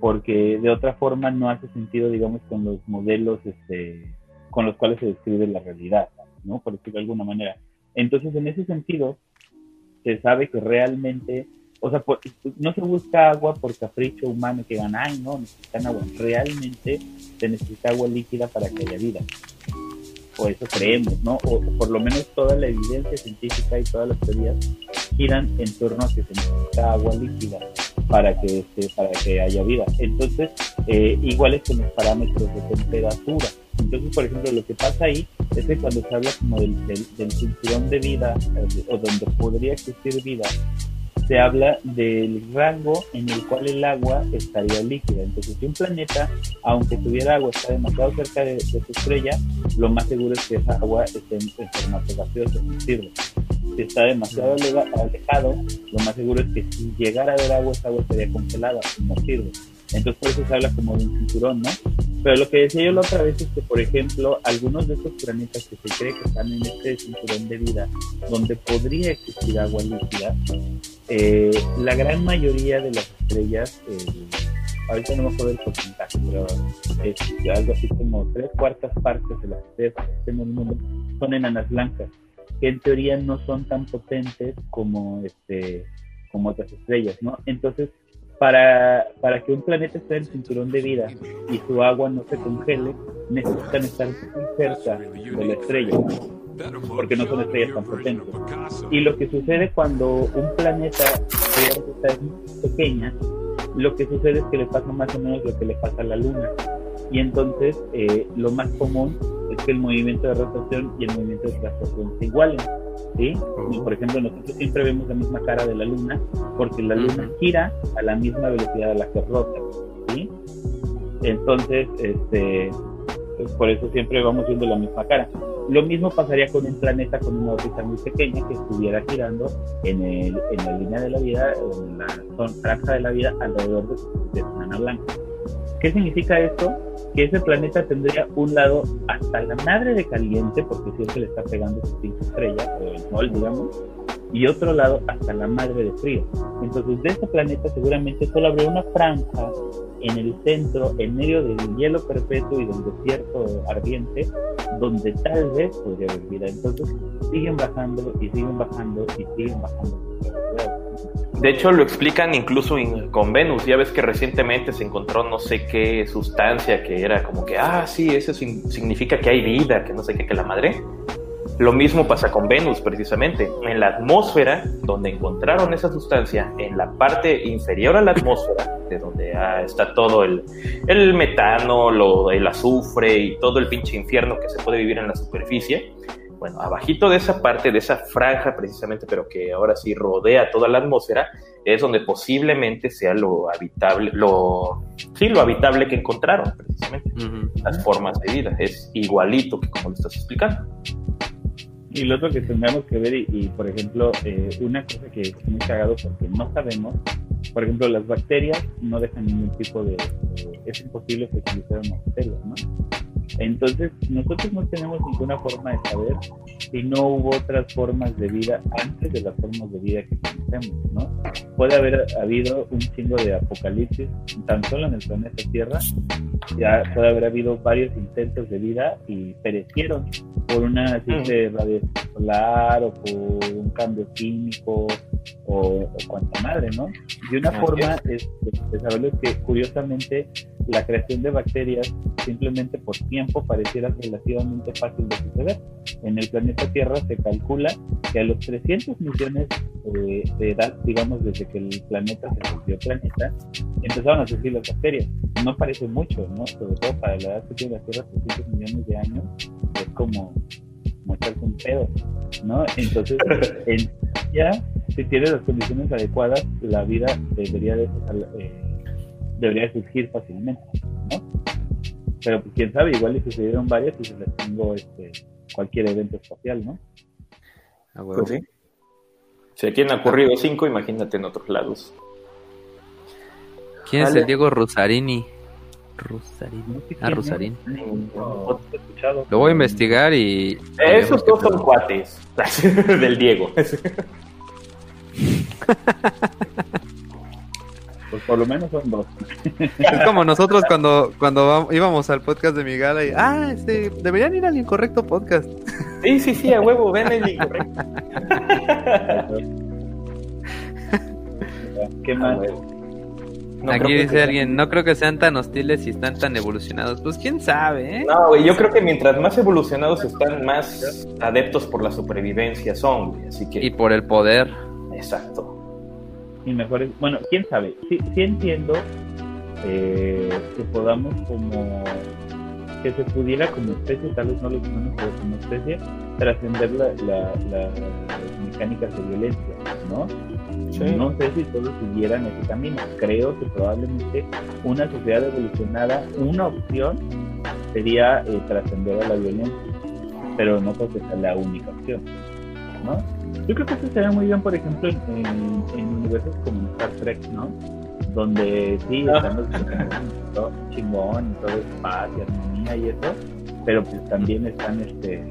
porque de otra forma no hace sentido, digamos, con los modelos este, con los cuales se describe la realidad, ¿no? Por decirlo de alguna manera. Entonces, en ese sentido, se sabe que realmente, o sea, no se busca agua por capricho humano que digan, ay, no, necesitan agua. Realmente se necesita agua líquida para que haya vida. O eso creemos, ¿no? O, por lo menos toda la evidencia científica y todas las teorías giran en torno a que se necesita agua líquida para que, este, para que haya vida. Entonces, eh, igual es con los parámetros de temperatura. Entonces, por ejemplo, lo que pasa ahí es que cuando se habla como del, del, cinturón de vida eh, o donde podría existir vida, se habla del rango en el cual el agua estaría líquida. Entonces, si un planeta, aunque tuviera agua, está demasiado cerca de, su estrella, lo más seguro es que esa agua esté en, formato gaseoso, no sirve si está demasiado alejado, lo más seguro es que si llegara a haber agua, esa agua estaría congelada, no sirve. Entonces por eso se habla como de un cinturón, ¿no? Pero lo que decía yo la otra vez es que, por ejemplo, algunos de estos planetas que se cree que están en este cinturón de vida, donde podría existir agua líquida, eh, la gran mayoría de las estrellas, eh, ahorita no me acuerdo el porcentaje, pero es algo así como tres cuartas partes de las estrellas que en el mundo son enanas blancas que en teoría no son tan potentes como, este, como otras estrellas, ¿no? Entonces, para, para que un planeta esté en el cinturón de vida y su agua no se congele, necesitan estar muy cerca de la estrella, porque no son estrellas tan potentes. Y lo que sucede cuando un planeta es muy pequeña, lo que sucede es que le pasa más o menos lo que le pasa a la Luna. Y entonces, eh, lo más común es que el movimiento de rotación y el movimiento de traslación se igualen. ¿sí? por ejemplo, nosotros siempre vemos la misma cara de la luna porque la luna gira a la misma velocidad a la que rota. ¿sí? Entonces, este, pues por eso siempre vamos viendo la misma cara. Lo mismo pasaría con un planeta con una órbita muy pequeña que estuviera girando en, el, en la línea de la vida, en la franja de la vida, alrededor de, de su nana blanca. ¿Qué significa esto? Que ese planeta tendría un lado hasta la madre de caliente, porque siempre le está pegando su pinche estrella, o el sol, digamos, y otro lado hasta la madre de frío. Entonces, de ese planeta seguramente solo habría una franja en el centro, en medio del hielo perpetuo y del desierto ardiente, donde tal vez podría haber vida. Entonces, siguen bajando y siguen bajando y siguen bajando de hecho, lo explican incluso con Venus. Ya ves que recientemente se encontró no sé qué sustancia que era como que, ah, sí, eso significa que hay vida, que no sé qué, que la madre. Lo mismo pasa con Venus, precisamente. En la atmósfera, donde encontraron esa sustancia, en la parte inferior a la atmósfera, de donde ah, está todo el, el metano, lo, el azufre y todo el pinche infierno que se puede vivir en la superficie, bueno, abajito de esa parte, de esa franja precisamente, pero que ahora sí rodea toda la atmósfera, es donde posiblemente sea lo habitable, lo, sí, lo habitable que encontraron precisamente, las formas de vida, es igualito que como lo estás explicando. Y lo otro que tendríamos que ver, y, por ejemplo, eh, una cosa que es muy cagado porque no sabemos, por ejemplo, las bacterias no dejan ningún tipo de, es imposible fertilizar una bacteria, ¿no? Entonces, nosotros no tenemos ninguna forma de saber si no hubo otras formas de vida antes de las formas de vida que conocemos, ¿no? Puede haber habido un chingo de apocalipsis tan solo en el planeta Tierra, ya puede haber habido varios intentos de vida y perecieron por una simple radiación solar o por un cambio químico o, o cuanta madre, ¿no? Y una forma es, de saberlo es que curiosamente la creación de bacterias simplemente por tiempo pareciera relativamente fácil de suceder. En el planeta Tierra se calcula que a los 300 millones eh, de edad, digamos desde que el planeta se volvió planeta, empezaron a surgir las bacterias. No parece mucho, ¿no? Sobre todo para la edad que tiene la Tierra, 300 millones de años, es como mostrarse un pedo, ¿no? Entonces, en, ya, si tiene las condiciones adecuadas, la vida debería de, eh, debería surgir fácilmente, ¿no? Pero pues quién sabe, igual le sucedieron varias y se les tengo este, cualquier evento espacial, ¿no? Pues sí. Si aquí han ocurrido cinco, imagínate en otros lados. ¿Quién es el Diego Rosarini? Rosarini. Ah, Rosarini. Lo voy a investigar y. Esos dos son cuates del Diego. Pues por lo menos son dos. Es como nosotros cuando, cuando íbamos al podcast de Migala y, ah, este, deberían ir al incorrecto podcast. Sí, sí, sí, a huevo, ven el incorrecto. ¿Qué más? Aquí dice alguien, no creo que sean tan hostiles y están tan evolucionados. Pues quién sabe, ¿eh? No, güey, yo creo que mientras más evolucionados están, más adeptos por la supervivencia son, güey, así que... Y por el poder. Exacto. Y mejores, bueno, quién sabe, sí, sí entiendo eh, que podamos como que se pudiera como especie, tal vez no lo humanos, pero como especie, trascender la, la, las mecánicas de violencia, ¿no? No sé si todos siguieran ese camino. Creo que probablemente una sociedad evolucionada, una opción sería eh, trascender a la violencia, pero no creo que sea la única opción, ¿no? Yo creo que eso sería muy bien, por ejemplo, en, en, universos como Star Trek, ¿no? Donde sí, ah. están los todo chingón, todo es paz y armonía y eso, pero pues también están este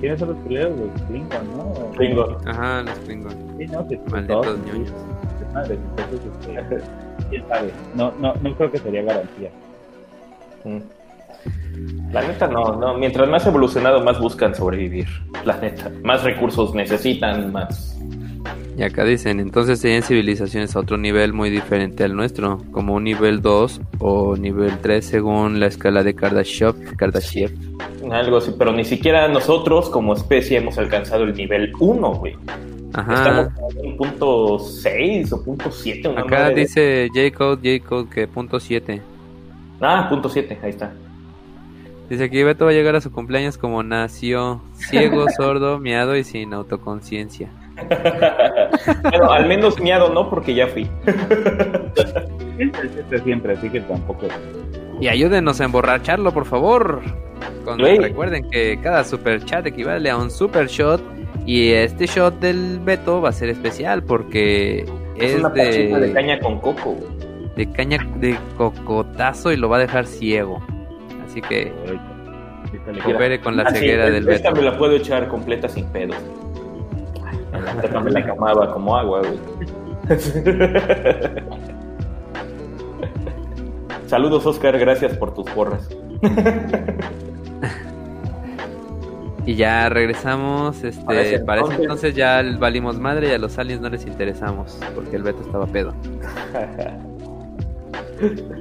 ¿Quiénes son los culeros? Los Klingon, ¿no? Klingon. Ajá, los Klingon. Sí, no, que Malditos todos, ñoños. Madre, entonces, este, quién sabe. No, no, no creo que sería garantía. Mm. La neta no, no, mientras más evolucionado más buscan sobrevivir, la neta, más recursos necesitan, más y acá dicen, entonces serían civilizaciones a otro nivel muy diferente al nuestro, como un nivel 2 o nivel 3 según la escala de Kardashev. Kardashev. Algo así, pero ni siquiera nosotros como especie hemos alcanzado el nivel 1, güey. Ajá. Estamos en punto 6 o punto 7. Acá dice J-Code, J-Code que punto 7. Ah, punto 7, ahí está. Dice que Beto va a llegar a su cumpleaños como nació, ciego, sordo, miado y sin autoconciencia. bueno, al menos miado no, porque ya fui. siempre, así que tampoco. Y ayúdenos a emborracharlo, por favor. recuerden que cada super chat equivale a un super shot. Y este shot del Beto va a ser especial porque es, de, de caña con coco. De caña de cocotazo y lo va a dejar ciego. Así que coopere con la ah, ceguera del Beto. Esta me la puedo echar completa sin pedo. La me la camaba como agua, Saludos, Oscar. Gracias por tus porras. y ya regresamos. Este, parece entonces... ya valimos madre y a los aliens no les interesamos porque el Beto estaba pedo.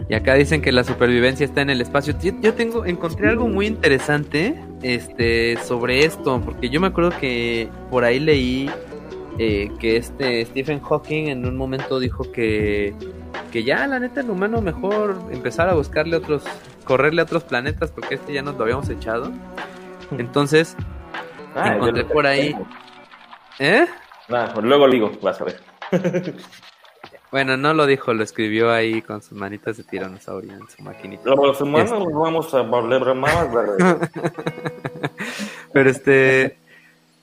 Y acá dicen que la supervivencia está en el espacio. Yo tengo, encontré algo muy interesante este, sobre esto, porque yo me acuerdo que por ahí leí eh, que este Stephen Hawking en un momento dijo que, que ya la neta el humano mejor empezar a buscarle otros, correrle a otros planetas porque este ya nos lo habíamos echado. Entonces, ah, encontré por ahí... ¿Eh? Pues luego digo, vas a ver. Bueno, no lo dijo, lo escribió ahí con sus manitas de tiranosaurio en su maquinita. Los humanos este. vamos a volver más. Pero este,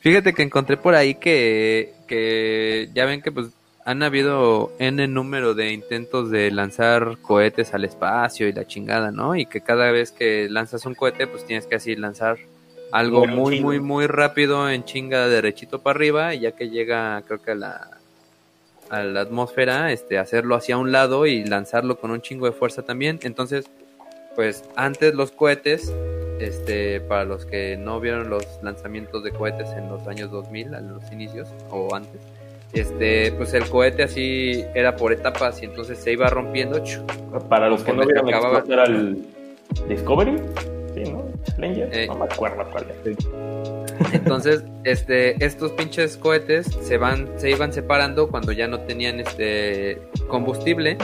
fíjate que encontré por ahí que, que ya ven que pues han habido n número de intentos de lanzar cohetes al espacio y la chingada, ¿no? Y que cada vez que lanzas un cohete, pues tienes que así lanzar algo muy, muy, muy rápido en chinga derechito para arriba y ya que llega, creo que a la, a la atmósfera, este, hacerlo hacia un lado y lanzarlo con un chingo de fuerza también. Entonces, pues antes los cohetes, este, para los que no vieron los lanzamientos de cohetes en los años 2000, a los inicios o antes, este, pues el cohete así era por etapas y entonces se iba rompiendo. Para los que no vieron acababa... era el Discovery, sí, ¿no? Eh, no me acuerdo cuál es. Entonces, este, estos pinches cohetes se van, se iban separando cuando ya no tenían este combustible,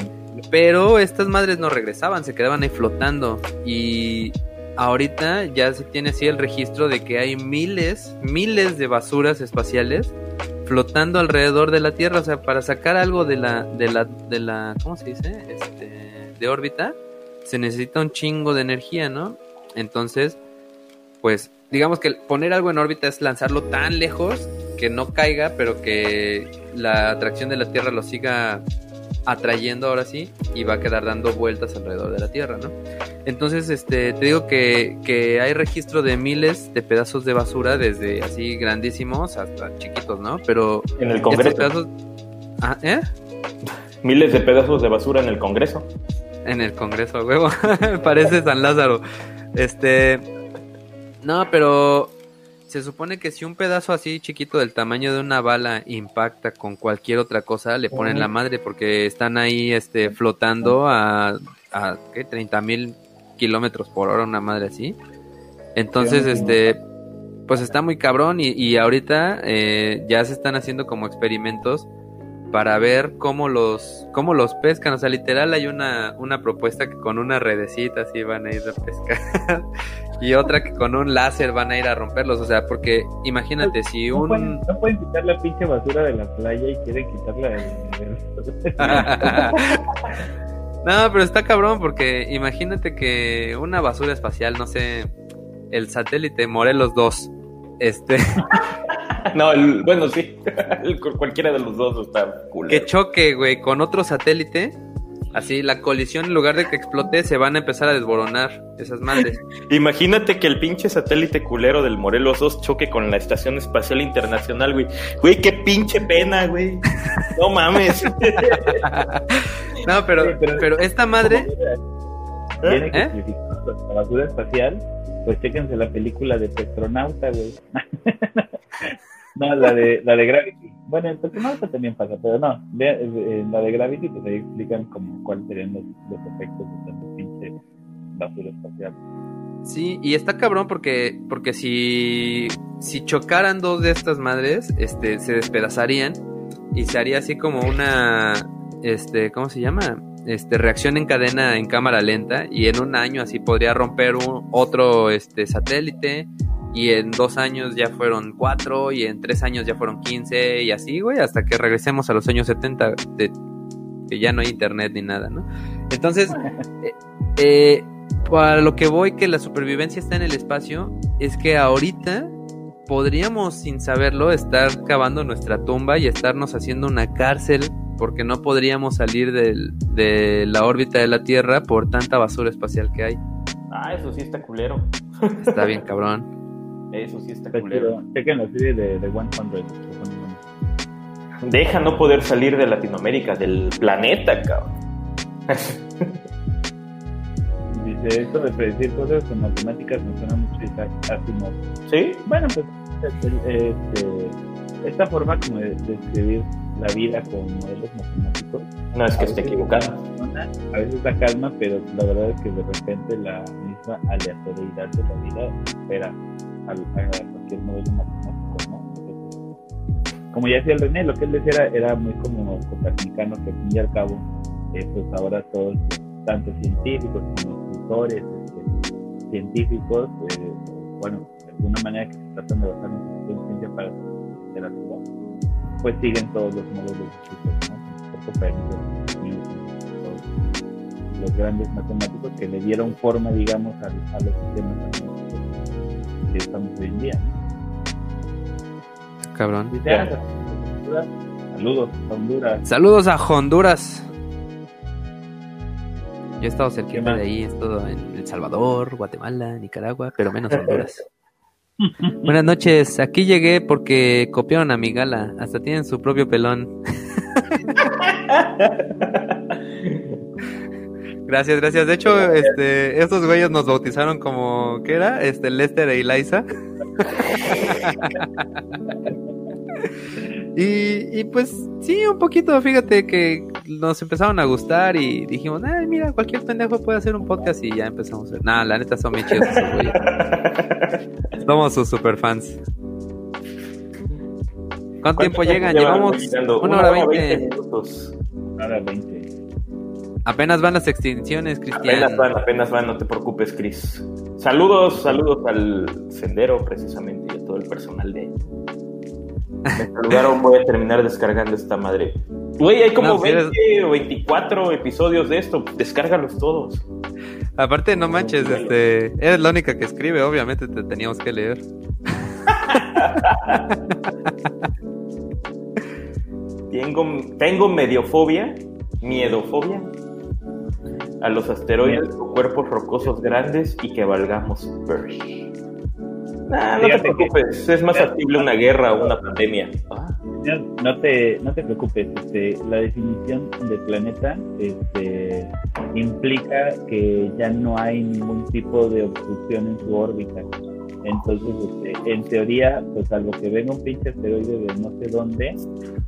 pero estas madres no regresaban, se quedaban ahí flotando y ahorita ya se tiene así el registro de que hay miles, miles de basuras espaciales flotando alrededor de la Tierra, o sea, para sacar algo de la, de la, de la, ¿cómo se dice? Este, de órbita, se necesita un chingo de energía, ¿no? Entonces, pues, digamos que poner algo en órbita es lanzarlo tan lejos que no caiga, pero que la atracción de la Tierra lo siga atrayendo ahora sí y va a quedar dando vueltas alrededor de la Tierra, ¿no? Entonces, este, te digo que, que hay registro de miles de pedazos de basura, desde así grandísimos hasta chiquitos, ¿no? Pero... En el Congreso. Pedazos... Ah, ¿eh? Miles de pedazos de basura en el Congreso. En el Congreso, huevo. Parece San Lázaro. Este... No, pero se supone que si un pedazo así chiquito del tamaño de una bala impacta con cualquier otra cosa, le ponen la madre porque están ahí este, flotando a, a ¿qué? 30 mil kilómetros por hora, una madre así. Entonces, este, pues está muy cabrón y, y ahorita eh, ya se están haciendo como experimentos para ver cómo los cómo los pescan, o sea, literal hay una, una propuesta que con una redecita así van a ir a pescar. Y otra que con un láser van a ir a romperlos, o sea, porque imagínate si no un pueden, no pueden quitar la pinche basura de la playa y quieren quitarla de... No, pero está cabrón porque imagínate que una basura espacial, no sé, el satélite Morelos 2, este No, bueno, sí. cualquiera de los dos está cool. Que choque, güey, con otro satélite. Así, la colisión, en lugar de que explote, se van a empezar a desboronar esas madres. Imagínate que el pinche satélite culero del Morelos 2 choque con la Estación Espacial Internacional, güey. Güey, qué pinche pena, güey. No mames. no, pero, pero, esta madre... Tiene que ¿Eh? la basura espacial, pues chéquense la película de Petronauta, güey. No, la de, la de Gravity. Bueno, en Petronauta también pasa, pero no. En la de Gravity, pues ahí explican como cuáles serían los, los efectos de tanto pinche basura espacial. Sí, y está cabrón porque, porque si, si chocaran dos de estas madres, este, se despedazarían y se haría así como una, este, ¿cómo se llama? Este, reacción en cadena en cámara lenta y en un año así podría romper un, otro, este, satélite y en dos años ya fueron cuatro, y en tres años ya fueron quince, y así, güey, hasta que regresemos a los años 70, de, que ya no hay internet ni nada, ¿no? Entonces, eh, eh, para lo que voy, que la supervivencia está en el espacio, es que ahorita podríamos, sin saberlo, estar cavando nuestra tumba y estarnos haciendo una cárcel porque no podríamos salir del, de la órbita de la Tierra por tanta basura espacial que hay. Ah, eso sí está culero. Está bien, cabrón. Eso sí está, culero. Chequen la serie de, de 100. Deja no poder salir de Latinoamérica, del planeta, cabrón. Dice, esto de predecir cosas con matemáticas me suena mucho Asimov. ¿Sí? Bueno, pues este, esta forma como de describir la vida con modelos matemáticos. No es que esté equivocado. A veces da calma, pero la verdad es que de repente la misma aleatoriedad de la vida espera a, cualquier modelo matemático, ¿no? como ya decía el René, lo que él decía era, muy como copernicano, que al fin y al cabo, eh, pues ahora todos, tanto científicos como escritores, este, científicos, eh, bueno, de alguna manera que se tratan de basar en ciencia para la pues siguen todos los modelos escritos, ¿no? Por Copérnico, los grandes matemáticos que le dieron forma, digamos, a, a los sistemas matemáticos que estamos hoy en día. Cabrón. Saludos a Honduras. Saludos a Honduras. Yo he estado cerquita de ahí, he estado en El Salvador, Guatemala, Nicaragua, pero menos Honduras. Buenas noches, aquí llegué porque copiaron a mi gala, hasta tienen su propio pelón. gracias, gracias. De hecho, este, estos güeyes nos bautizaron como, ¿qué era? Este, Lester e Eliza. y, y pues sí, un poquito, fíjate que nos empezaron a gustar y dijimos, ay, mira, cualquier pendejo puede hacer un podcast y ya empezamos a ver. Nada, la neta son muy chidos esos güeyes. Somos sus super fans. ¿Cuánto tiempo llegan? Llevamos una hora veinte. Una hora veinte. Apenas van las extinciones, Cristian. Apenas van, apenas van, no te preocupes, Cris. Saludos, saludos al sendero precisamente y a todo el personal de ahí. Me saludaron, voy a terminar descargando esta madre. Güey, hay como 20 o 24 episodios de esto, descárgalos todos. Aparte, no manches, este, eres la única que escribe, obviamente te teníamos que leer. tengo, tengo mediofobia, miedofobia a los asteroides con cuerpos rocosos grandes y que valgamos no te preocupes, es más factible una guerra o una pandemia. No, te, no te preocupes, este, la definición de planeta este, implica que ya no hay ningún tipo de obstrucción en su órbita. Entonces, este, en teoría, pues algo que venga un pinche asteroide de no sé dónde,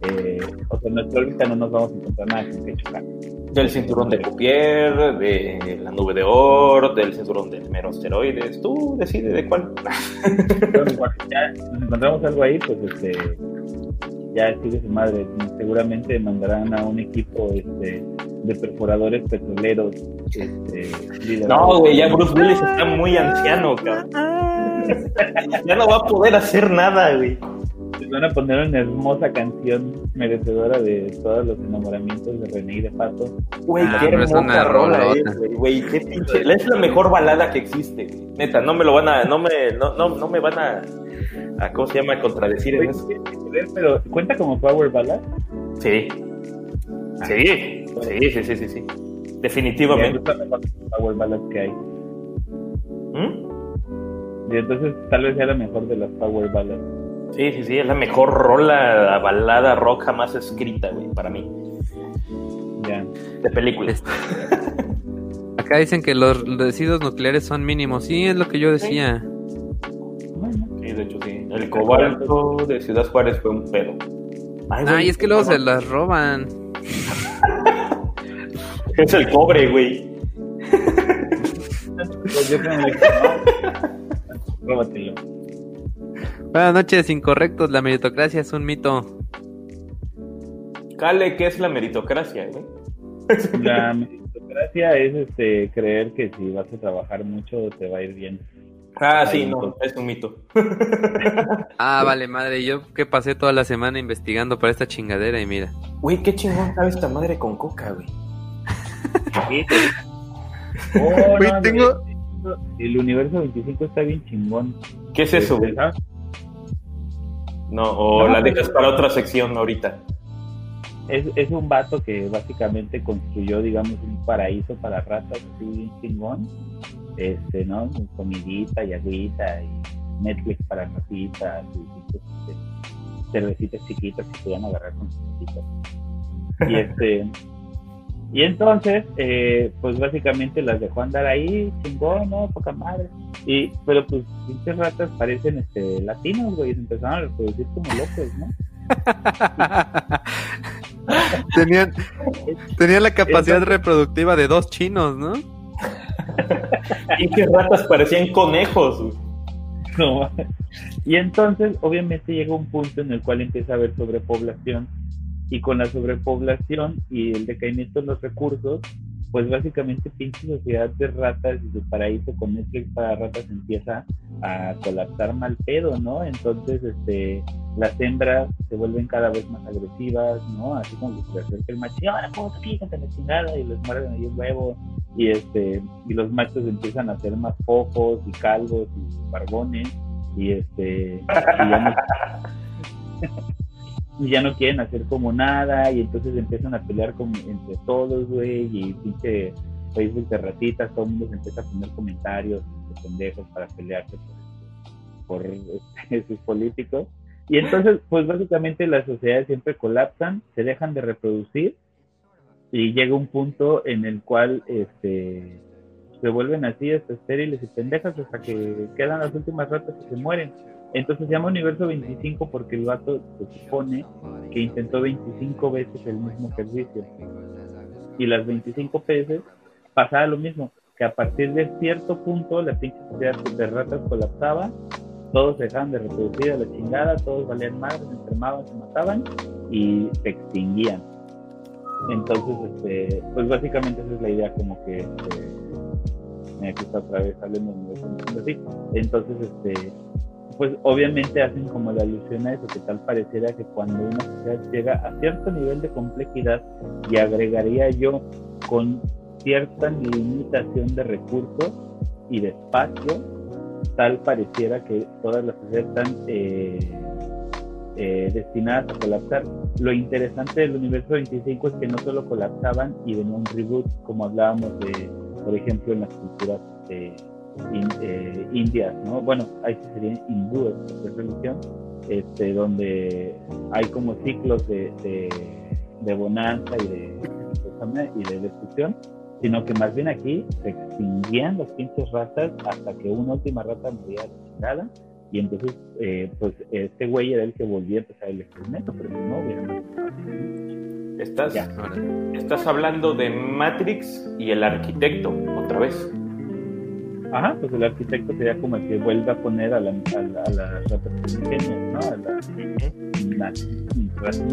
eh, o sea, en nuestra órbita no nos vamos a encontrar nada con que chocar. Del cinturón de Cupier, de la nube de Oort, del cinturón de mero asteroides, tú decides de cuál. ya nos encontramos algo ahí, pues este ya sigue su madre. Seguramente mandarán a un equipo este, de perforadores petroleros. Este, no, güey, ya Bruce Willis está muy anciano, cabrón. ya no va a poder hacer nada, güey. Les van a poner una hermosa canción merecedora de todos los enamoramientos de René y de Pato. Güey, ah, qué hermosa rola es, güey. Qué pinche. Es la mejor balada que existe, Neta, no me lo van a. No me, no, no, no me van a. a ¿Cómo se llama? contradecir en eso. Pero, ¿cuenta como Power Ballad? Sí. Sí, sí, sí, sí, sí, sí. Definitivamente. Es la mejor Power Ballad que hay. ¿Mm? Y entonces tal vez sea la mejor de las Power Ballads. Sí, sí, sí, es la mejor rola, la balada rock jamás escrita, güey, para mí. Ya. De películas. Este, acá dicen que los residuos nucleares son mínimos. Sí, es lo que yo decía. Sí, de hecho sí. El cobalto de Ciudad Juárez fue un pedo. Ay, es que luego se las roban. es el cobre, güey. Pues Buenas noches, incorrectos. La meritocracia es un mito. Cale, ¿qué es la meritocracia, güey? La meritocracia es este creer que si vas a trabajar mucho te va a ir bien. Ah, sí, no, es un mito. ah, vale, madre, yo que pasé toda la semana investigando para esta chingadera y mira. Güey, qué chingón sabe esta madre con coca, güey. oh, güey, tengo el universo 25 está bien chingón. ¿Qué es eso? No, o la dejas para otra sección ahorita. Es, es un vato que básicamente construyó, digamos, un paraíso para ratas así bien chingón. Este, ¿no? Comidita y agüita y Netflix para ratitas y, este, cervecitas chiquitas que puedan agarrar con sus Y este y entonces, eh, pues básicamente las dejó andar ahí, chingón, ¿no? Poca madre. Y, pero pues pinches ratas parecen este, latinos, güey, se empezaron a reproducir como locos, ¿no? tenían, tenían la capacidad reproductiva de dos chinos, ¿no? y que ratas parecían conejos. No. Y entonces, obviamente, llega un punto en el cual empieza a haber sobrepoblación y con la sobrepoblación y el decaimiento de los recursos, pues básicamente pinche sociedad de ratas y su paraíso con Netflix para ratas empieza a colapsar mal pedo, ¿no? Entonces, este, las hembras se vuelven cada vez más agresivas, ¿no? Así como que se acerca el macho, ahora pues quítate la chingada, y les muerden ahí un huevo, y este, y los machos empiezan a ser más fofos y calvos y barbones, y este, y y ya no quieren hacer como nada y entonces empiezan a pelear con, entre todos, güey, y pinche Facebook de ratitas, todo el mundo empieza a poner comentarios de pendejos para pelearse por, por sus políticos. Y entonces, pues básicamente las sociedades siempre colapsan, se dejan de reproducir y llega un punto en el cual este se vuelven así hasta estériles y pendejas hasta que quedan las últimas ratas y se mueren. Entonces se llama Universo 25 porque el vato se supone que intentó 25 veces el mismo ejercicio. Y las 25 veces pasaba lo mismo, que a partir de cierto punto la pinche sociedad de ratas colapsaba, todos dejaban de reproducir a la chingada, todos valían más, se enfermaban, se mataban y se extinguían. Entonces, este, pues básicamente esa es la idea como que este, me está otra vez hablando de así. Entonces, este, pues obviamente hacen como la alusión a eso, que tal pareciera que cuando una sociedad llega a cierto nivel de complejidad, y agregaría yo con cierta limitación de recursos y de espacio, tal pareciera que todas las sociedades están eh, eh, destinadas a colapsar. Lo interesante del universo 25 es que no solo colapsaban y venía un reboot, como hablábamos de, por ejemplo, en las culturas eh, indias, ¿no? Bueno, ahí serían hindúes, de religión, este, donde hay como ciclos de, de, bonanza y de, y de destrucción sino que más bien aquí se extinguían las pinches ratas hasta que una última rata moría chingada y entonces pues pues este güey era el que volvía a empezar el experimento, pero no hubiera Estás, estás hablando de Matrix y el arquitecto, otra vez. Ajá, pues el arquitecto sería como el que vuelve a poner a, la, a, las ratas pequeñas, ¿no? A las, las,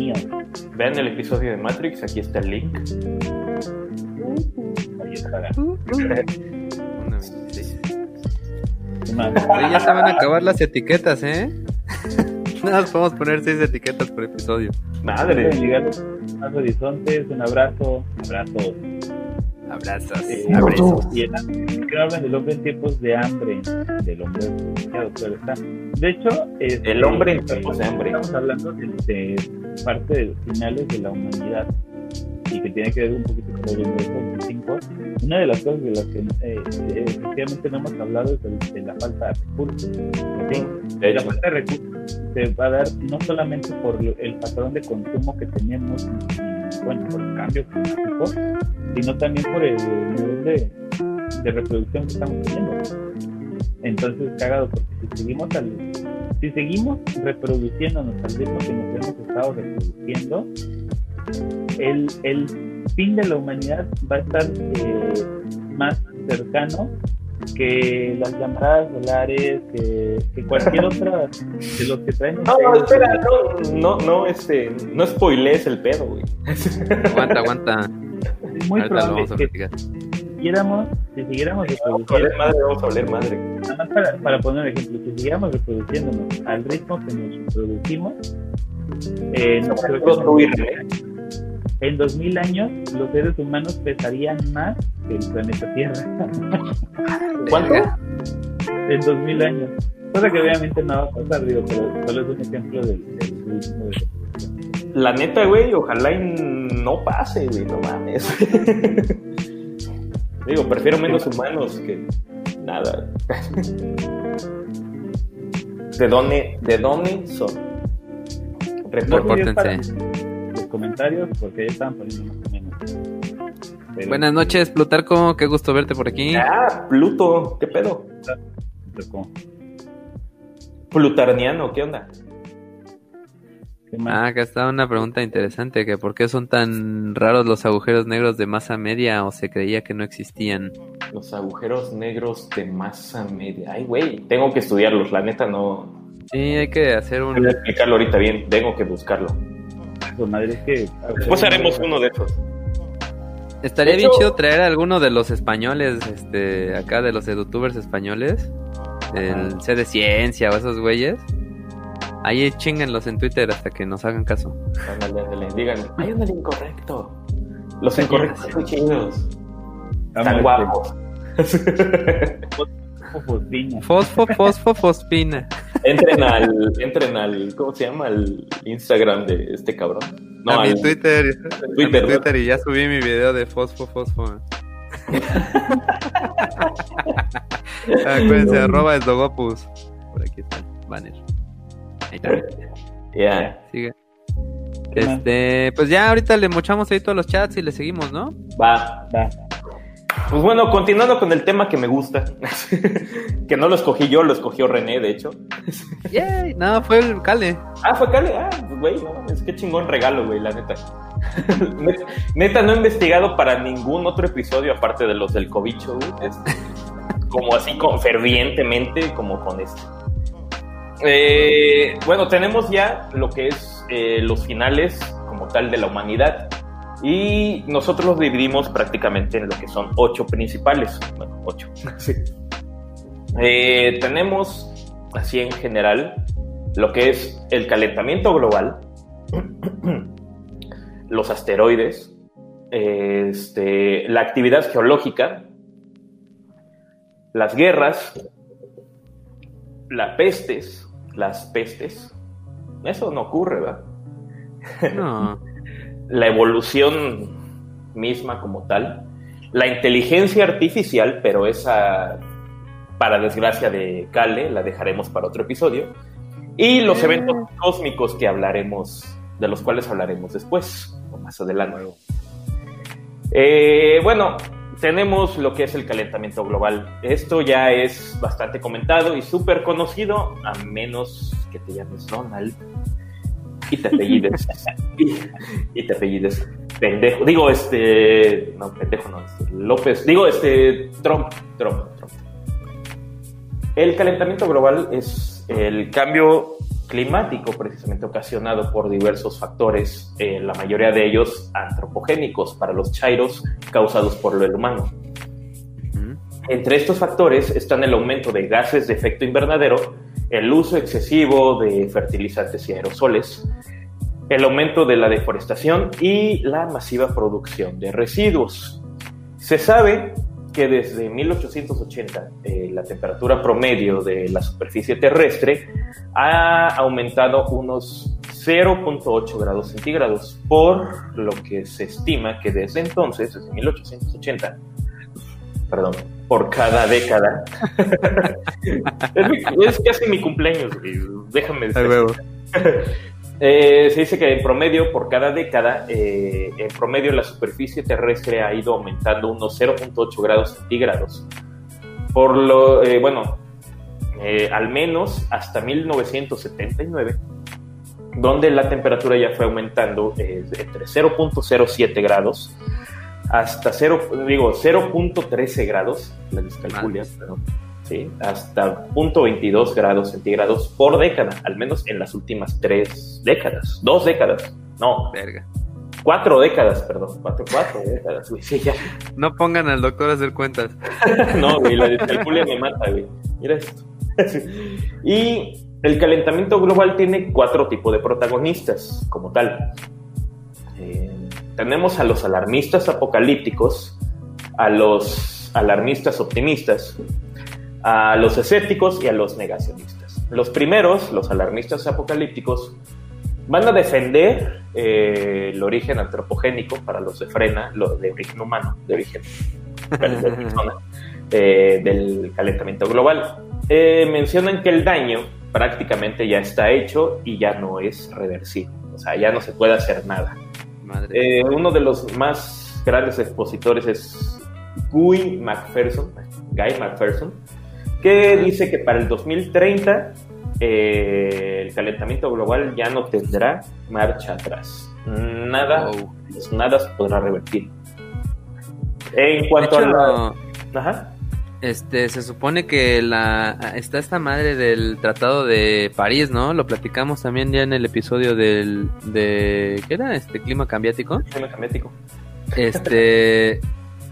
Vean el episodio de Matrix, aquí está el link. ya se van a acabar las etiquetas, ¿eh? Nada más podemos poner seis etiquetas por episodio. Madre. Más horizontes, un abrazo, abrazos. Abrazos. Eh, abrazos. Y que hablan del hombre en tiempos de hambre, del hombre está. De hecho, este, el hombre en tiempos de hambre. Estamos hablando de, de parte de los finales de la humanidad y que tiene que ver un poquito con el 25, una de las cosas de las que eh, efectivamente no hemos hablado es de, la falta de recursos. La falta de recursos se va a dar no solamente por el patrón de consumo que tenemos, bueno, por el cambio climático, sino también por el nivel de, de reproducción que estamos teniendo. Entonces, cagado, porque si seguimos al, si seguimos reproduciéndonos al ritmo que nos hemos estado reproduciendo, el, el fin de la humanidad va a estar eh, más cercano que las llamadas solares, que, que cualquier otra de los que traen. No, no, espera, no, no, no, este, no spoilees el pedo, güey. Aguanta, aguanta. Es muy probable que si siguiéramos, si siguiéramos reproduciendo. Vamos a vamos a hablar madre. Nada más para, para poner un ejemplo, si siguiéramos reproduciéndonos al ritmo que nos reproducimos, eh, no, en 2000 años los seres humanos pesarían más que el planeta Tierra. ¿Cuánto? En 2000 años. Cosa que obviamente no va a pasar, digo, pero solo es un ejemplo del, La neta, güey, ojalá no pase, güey, no mames. digo, prefiero menos humanos que nada. ¿De dónde, de dónde son? Repórtense comentarios porque ya estaban poniendo más o menos. Buenas noches, Plutarco, qué gusto verte por aquí. Ah, Pluto, ¿qué pedo? Plutarniano, ¿qué onda? ah, acá está una pregunta interesante, que por qué son tan raros los agujeros negros de masa media o se creía que no existían. Los agujeros negros de masa media. Ay, güey, tengo que estudiarlos, la neta no... Sí, hay que hacer un... Voy a explicarlo ahorita bien, tengo que buscarlo madre, es que... Después haremos uno de esos. Estaría bien chido traer a alguno de los españoles, este, acá de los youtubers españoles, el C de Ciencia o esos güeyes. Ahí chinganlos en Twitter hasta que nos hagan caso. Ándale, ándale, digan, hay uno incorrecto. Los incorrectos son chidos. Están guapos. Fosfo, fosfo, fosfina. Entren al, entren al, ¿cómo se llama? Al Instagram de este cabrón. No, a mi Twitter, Twitter, Twitter y ya subí mi video de Fosfo Fosfo. Acuérdense, arroba es Dogopus. Por aquí está el banner. Ahí está. Ya. Sigue. Este, pues ya ahorita le mochamos ahí todos los chats y le seguimos, ¿no? Va, va. Pues bueno, continuando con el tema que me gusta, que no lo escogí yo, lo escogió René, de hecho. Yay, no, fue el Cale. Ah, fue Cale, ah, pues güey, no, es que chingón regalo, güey, la neta. neta, no he investigado para ningún otro episodio aparte de los del cobicho, güey. como así, con, fervientemente, como con este. Eh, bueno, tenemos ya lo que es eh, los finales como tal de la humanidad. Y nosotros los dividimos prácticamente en lo que son ocho principales. Bueno, ocho. Eh, tenemos, así en general, lo que es el calentamiento global, los asteroides, este, la actividad geológica, las guerras, las pestes, las pestes. Eso no ocurre, ¿verdad? No. la evolución misma como tal. La inteligencia artificial, pero esa, para desgracia de Kale, la dejaremos para otro episodio. Y los mm. eventos cósmicos que hablaremos, de los cuales hablaremos después, o más adelante. Eh, bueno, tenemos lo que es el calentamiento global. Esto ya es bastante comentado y súper conocido, a menos que te llames Donald y te apellides. y, te apellides pendejo. Digo, este. No, pendejo no. Este, López. Digo, este. Trump. Trump. Trump. El calentamiento global es el cambio climático precisamente ocasionado por diversos factores, eh, la mayoría de ellos antropogénicos para los chairos causados por lo humano. Entre estos factores están el aumento de gases de efecto invernadero, el uso excesivo de fertilizantes y aerosoles, el aumento de la deforestación y la masiva producción de residuos. Se sabe que desde 1880 eh, la temperatura promedio de la superficie terrestre ha aumentado unos 0.8 grados centígrados, por lo que se estima que desde entonces, desde 1880, perdón, por cada década, es, casi mi cumpleaños, déjame decir. Eh, se dice que en promedio, por cada década, eh, en promedio la superficie terrestre ha ido aumentando unos 0.8 grados centígrados. Por lo, eh, bueno, al menos hasta 1979, donde la temperatura ya fue aumentando entre 0.07 grados hasta 0, digo, 0.13 grados, la descalculia, perdón hasta 0.22 grados centígrados por década, al menos en las últimas tres décadas, dos décadas, no, Verga. cuatro décadas, perdón, cuatro, cuatro décadas, No pongan al doctor a hacer cuentas. no, güey, la descalculia me mata, güey. Mira esto. y el calentamiento global tiene cuatro tipos de protagonistas, como tal. Eh, tenemos a los alarmistas apocalípticos, a los alarmistas optimistas, a los escépticos y a los negacionistas. Los primeros, los alarmistas apocalípticos, van a defender eh, el origen antropogénico para los de Frena, lo de origen humano, de origen eh, del calentamiento global. Eh, mencionan que el daño prácticamente ya está hecho y ya no es reversible, o sea, ya no se puede hacer nada. Uno de los más grandes expositores es Guy McPherson, Guy McPherson, que dice que para el 2030 eh, el calentamiento global ya no tendrá marcha atrás. Nada, nada se podrá revertir. En cuanto a la... Ajá. Este, se supone que la está esta madre del Tratado de París, ¿no? Lo platicamos también ya en el episodio del de ¿qué era? Este clima cambiático. Clima cambiático. Este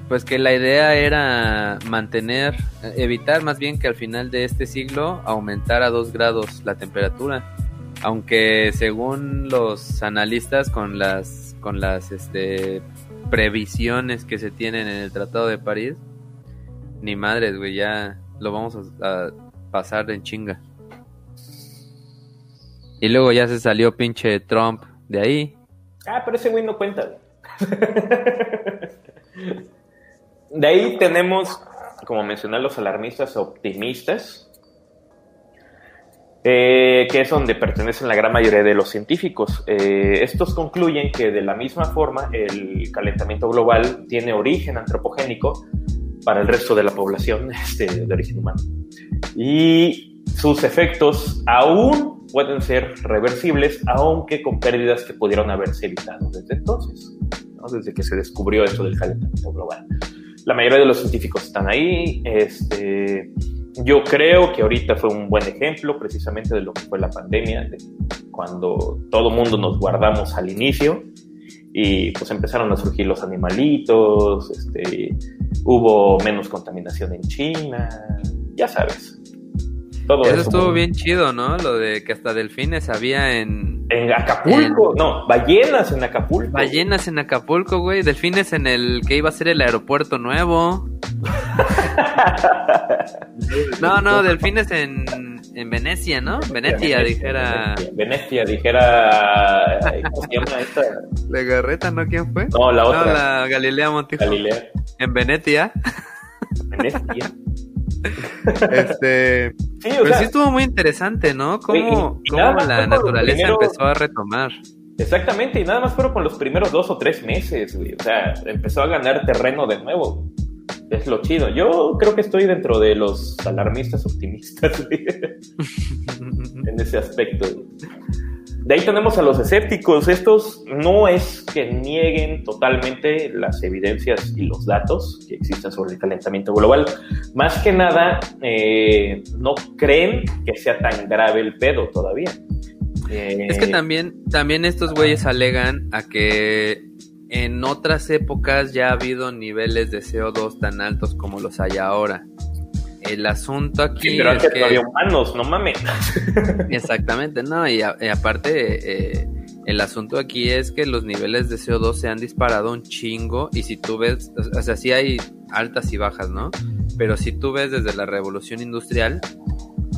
Pues que la idea era mantener, evitar más bien que al final de este siglo aumentara dos grados la temperatura. Aunque según los analistas con las con las este previsiones que se tienen en el Tratado de París, ni madres, güey, ya lo vamos a, pasar en chinga. Y luego ya se salió pinche Trump de ahí. Ah, pero ese güey no cuenta. de ahí tenemos, como mencioné, los alarmistas optimistas, eh, que es donde pertenecen la gran mayoría de los científicos. Eh, estos concluyen que de la misma forma el calentamiento global tiene origen antropogénico para el resto de la población este, de origen humano. Y sus efectos aún pueden ser reversibles, aunque con pérdidas que pudieron haberse evitado desde entonces, desde que se descubrió eso del calentamiento global. La mayoría de los científicos están ahí. Este, yo creo que ahorita fue un buen ejemplo precisamente de lo que fue la pandemia, de cuando todo mundo nos guardamos al inicio y pues empezaron a surgir los animalitos, este, hubo menos contaminación en China, ya sabes. Todo eso, estuvo bien chido, ¿no? Lo de que hasta delfines había en... En Acapulco, no, ballenas en Acapulco. Ballenas en Acapulco, güey, delfines en el que iba a ser el aeropuerto nuevo. no, no, delfines en, en Venecia, ¿no? Venecia, dijera. Venecia, dijera. ¿Cómo se llama esta? La Garreta, ¿no? ¿Quién fue? No, la otra. No, la Galilea Montijo. Galilea. En Venecia. Venecia. Este. Sí, pero sí estuvo muy interesante, ¿no? Cómo, cómo la naturaleza empezó a retomar. Exactamente, y nada más fueron con los primeros dos o tres meses, güey. O sea, empezó a ganar terreno de nuevo es lo chido. Yo creo que estoy dentro de los alarmistas optimistas en ese aspecto. De ahí tenemos a los escépticos. Estos no es que nieguen totalmente las evidencias y los datos que existen sobre el calentamiento global. Más que nada, eh, no creen que sea tan grave el pedo todavía. es que también, también estos güeyes alegan a que en otras épocas ya ha habido niveles de CO2 tan altos como los hay ahora. El asunto aquí. pero es que, había humanos, no mames. Exactamente, no, y, aparte, eh, el asunto aquí es que los niveles de CO2 se han disparado un chingo. Y si tú ves, o sea, sí hay altas y bajas, ¿no? Pero si tú ves desde la revolución industrial,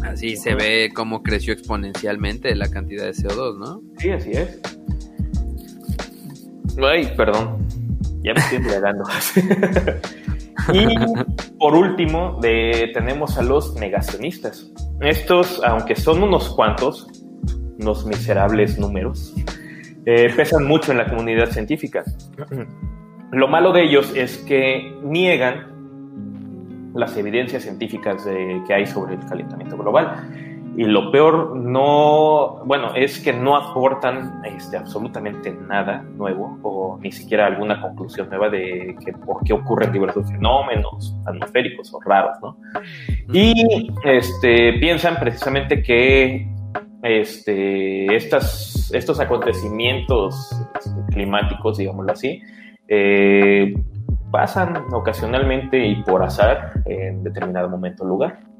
así se ve cómo creció exponencialmente la cantidad de CO2, ¿no? Sí, así es. Ay, perdón. Ya me estoy embriagando. y por último, tenemos a los negacionistas. Estos, aunque son unos cuantos, unos miserables números, eh, pesan mucho en la comunidad científica. Lo malo de ellos es que niegan las evidencias científicas que hay sobre el calentamiento global y lo peor no, bueno, es que no aportan este, absolutamente nada nuevo o ni siquiera alguna conclusión nueva de que por qué ocurren diversos fenómenos atmosféricos o raros, ¿no? Y este, piensan precisamente que este, estas, estos acontecimientos este, climáticos, digámoslo así, eh, pasan ocasionalmente y por azar en determinado momento o lugar.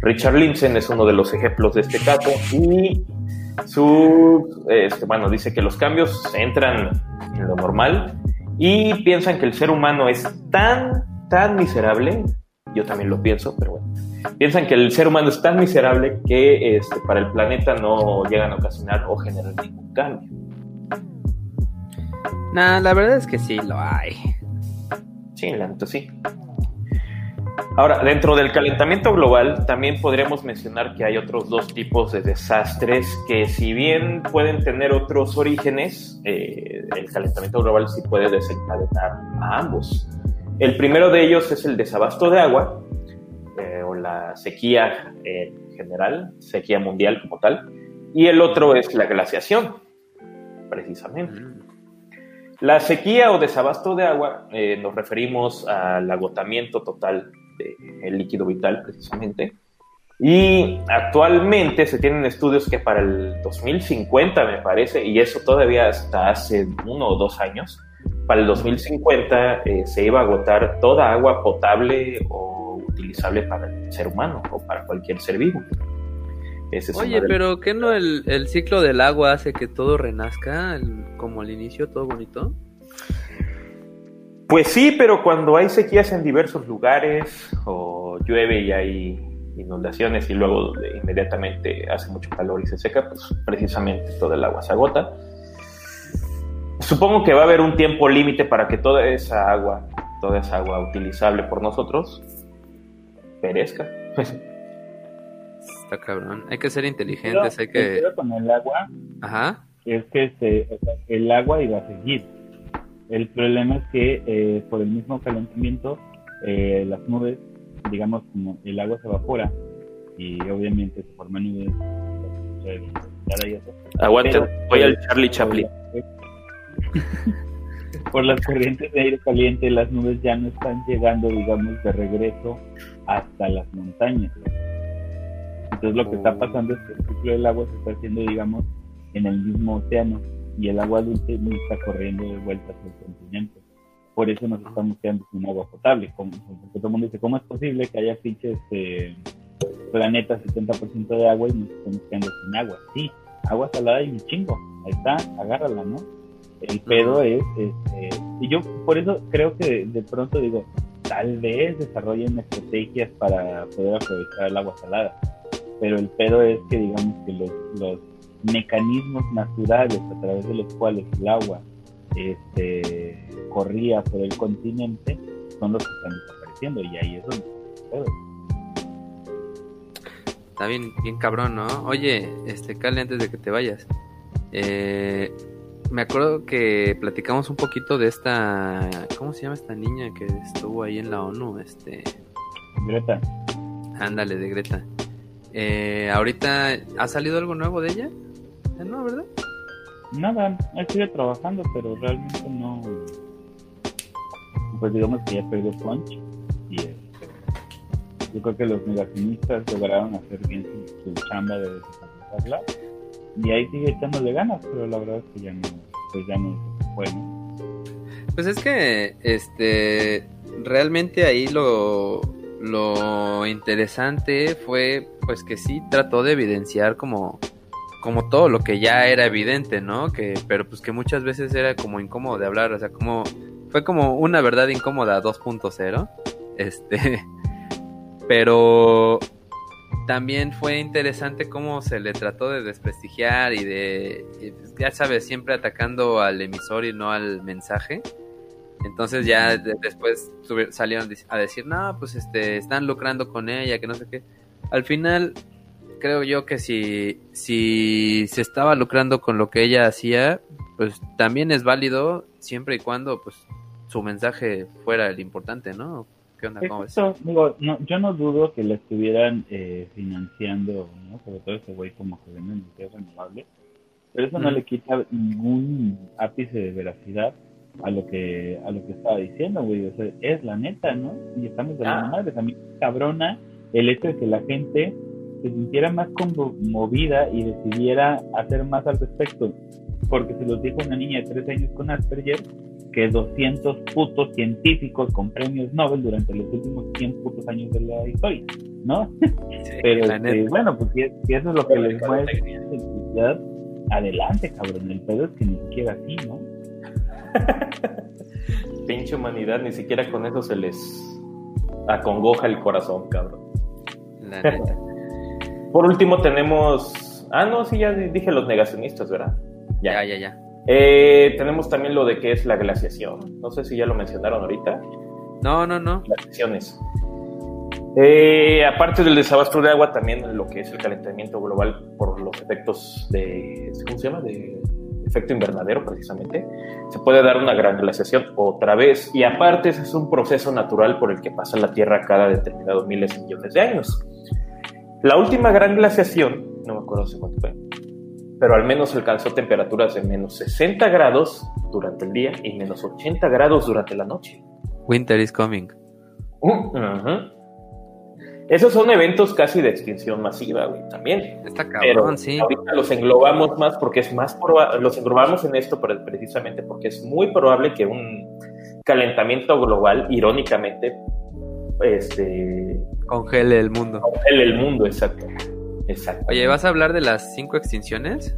Richard Lindzen es uno de los ejemplos de este caso y su, este, bueno, dice que los cambios entran en lo normal y piensan que el ser humano es tan, tan miserable, yo también lo pienso, pero bueno, piensan que el ser humano es tan miserable que este, para el planeta no llegan a ocasionar o generar ningún cambio. Nah, la verdad es que sí lo hay. Sí, la neta sí. Ahora, dentro del calentamiento global, también podríamos mencionar que hay otros dos tipos de desastres que si bien pueden tener otros orígenes, eh, el calentamiento global sí puede desencadenar a ambos. El primero de ellos es el desabasto de agua, eh, o la sequía en general, sequía mundial como tal, y el otro es la glaciación, precisamente. Mm. La sequía o desabasto de agua eh, nos referimos al agotamiento total el líquido vital precisamente. Y actualmente se tienen estudios que para el 2050, me parece, y eso todavía hasta hace uno o dos años, para el 2050 eh, se iba a agotar toda agua potable o utilizable para el ser humano o para cualquier ser vivo. Oye, pero ¿qué no el, el, ciclo del agua hace que todo renazca, como al inicio, todo bonito? Pues sí, pero cuando hay sequías en diversos lugares o llueve y hay inundaciones y luego inmediatamente hace mucho calor y se seca, pues precisamente todo el agua se agota. Supongo que va a haber un tiempo límite para que toda esa agua, toda esa agua utilizable por nosotros, perezca. Está cabrón. Hay que ser inteligentes, hay que... con el agua Ajá. es que este, el agua iba a seguir. El problema es que eh, por el mismo calentamiento eh, las nubes, digamos, como el agua se evapora y obviamente se forman nubes. Aguante, voy al Charlie Chaplin. por las corrientes de aire caliente, las nubes ya no están llegando, digamos, de regreso hasta las montañas. Entonces lo que está oh. pasando es que el ciclo del agua se está haciendo, digamos, en el mismo océano y el agua dulce no está corriendo de vuelta hacia el continente. Por eso nos estamos quedando sin agua potable. Como, porque todo el mundo dice, ¿cómo es posible que haya pinches eh, planetas 70% de agua y nos estamos quedando sin agua? Sí, agua salada y un chingo. Ahí está, agárrala, ¿no? El pedo es, este, y yo por eso creo que de pronto digo, tal vez desarrollen estrategias para poder aprovechar el agua salada. Pero el pedo es que digamos que los, los mecanismos naturales a través de los cuales el agua este, corría por el continente son los que están desapareciendo y ahí es donde. Está bien, bien cabrón, ¿no? Oye, este, Cali, antes de que te vayas, eh, me acuerdo que platicamos un poquito de esta, ¿cómo se llama esta niña que estuvo ahí en la ONU? Este, Greta. Ándale, de Greta. Eh, ahorita, ¿ha salido algo nuevo de ella? Eh, no, ¿verdad? Nada, él sigue trabajando, pero realmente no. Pues digamos que ya perdió punch. Y este, yo creo que los negacionistas lograron hacer bien su, chamba de desacreditarla y ahí sigue echándole ganas, pero la verdad es que ya no, pues ya no bueno. Pues es que, este, realmente ahí lo, lo interesante fue, pues que sí trató de evidenciar como, como todo lo que ya era evidente, ¿no? Que, pero pues que muchas veces era como incómodo de hablar, o sea, como, fue como una verdad incómoda 2.0, este, pero también fue interesante cómo se le trató de desprestigiar y de, ya sabes, siempre atacando al emisor y no al mensaje. Entonces ya después salieron a decir, no, pues este, están lucrando con ella, que no sé qué. Al final, creo yo que si, si se estaba lucrando con lo que ella hacía, pues también es válido siempre y cuando pues su mensaje fuera el importante, ¿no? Digo, no, yo no dudo que la estuvieran eh, financiando, ¿no? Sobre todo ese güey como que vende energía renovable. Pero eso no le quita ningún ápice de veracidad a lo que a lo que estaba diciendo, güey. O sea, es la neta, ¿no? Y estamos de la ah. madre. También cabrona el hecho de que la gente se sintiera más conmovida y decidiera hacer más al respecto. Porque se los dijo una niña de tres años con Asperger que 200 putos científicos con premios Nobel durante los últimos 100 putos años de la historia, ¿no? Pero este, bueno, pues si, eso es lo que les mueve, adelante, cabrón. El pedo es que ni siquiera así, ¿no? Pinche humanidad, ni siquiera con eso se les acongoja el corazón, cabrón. La neta. Por último tenemos... Ah, no, sí, ya dije los negacionistas, ¿verdad? Ya, ya, ya. Eh, tenemos también lo de que es la glaciación. No sé si ya lo mencionaron ahorita. No, no, no. Glaciaciones. Eh, aparte del desabasto de agua, también lo que es el calentamiento global por los efectos de. ¿Cómo se llama? De efecto invernadero, precisamente. Se puede dar una gran glaciación otra vez. Y aparte, ese es un proceso natural por el que pasa la Tierra cada determinados miles y millones de años. La última gran glaciación, no me acuerdo si cuánto fue, pero al menos alcanzó temperaturas de menos 60 grados durante el día y menos 80 grados durante la noche. Winter is coming. Esos son eventos casi de extinción masiva, güey, también. Está cabrón, sí. Ahorita los englobamos más porque es más probable, los englobamos en esto precisamente porque es muy probable que un calentamiento global, irónicamente, este... Congele el mundo. Congele el mundo, exacto. Exacto. Oye, ¿vas a hablar de las cinco extinciones?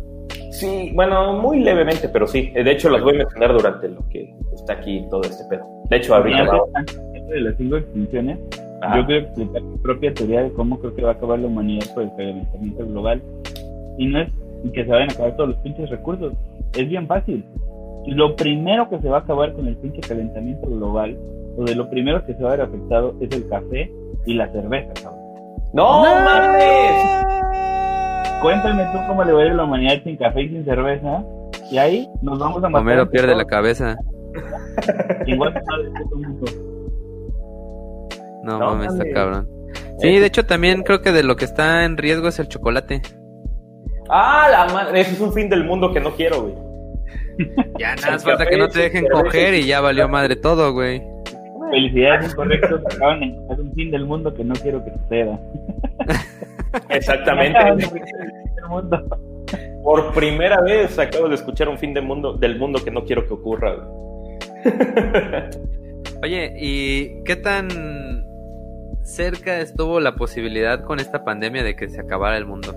Sí, bueno, muy levemente, pero sí. De hecho, las voy a mencionar durante lo que está aquí todo este pedo. De hecho, ahorita. de las cinco extinciones, Yo quiero explicar mi propia teoría de cómo creo que va a acabar la humanidad por el calentamiento global. Y no es que se vayan a acabar todos los pinches recursos. Es bien fácil. Lo primero que se va a acabar con el pinche calentamiento global, o de lo primero que se va a ver afectado, es el café y la cerveza, cabrón. ¡No, mames! Cuéntame tú cómo le va a ir a la humanidad sin café y sin cerveza. Y ahí nos vamos a matar. Homero pierde la cabeza. Igual No, no mames, está cabrón. Sí, de hecho también creo que de lo que está en riesgo es el chocolate. Ah, la madre, eso es un fin del mundo que no quiero, güey. Ya nada, falta que no te dejen coger y ya valió madre todo, güey. Felicidades, incorrectos, acaban de es un fin del mundo que no quiero que suceda. Exactamente. Por primera vez acabo de escuchar un fin del mundo, del mundo que no quiero que ocurra. Oye, ¿y qué tan cerca estuvo la posibilidad con esta pandemia de que se acabara el mundo?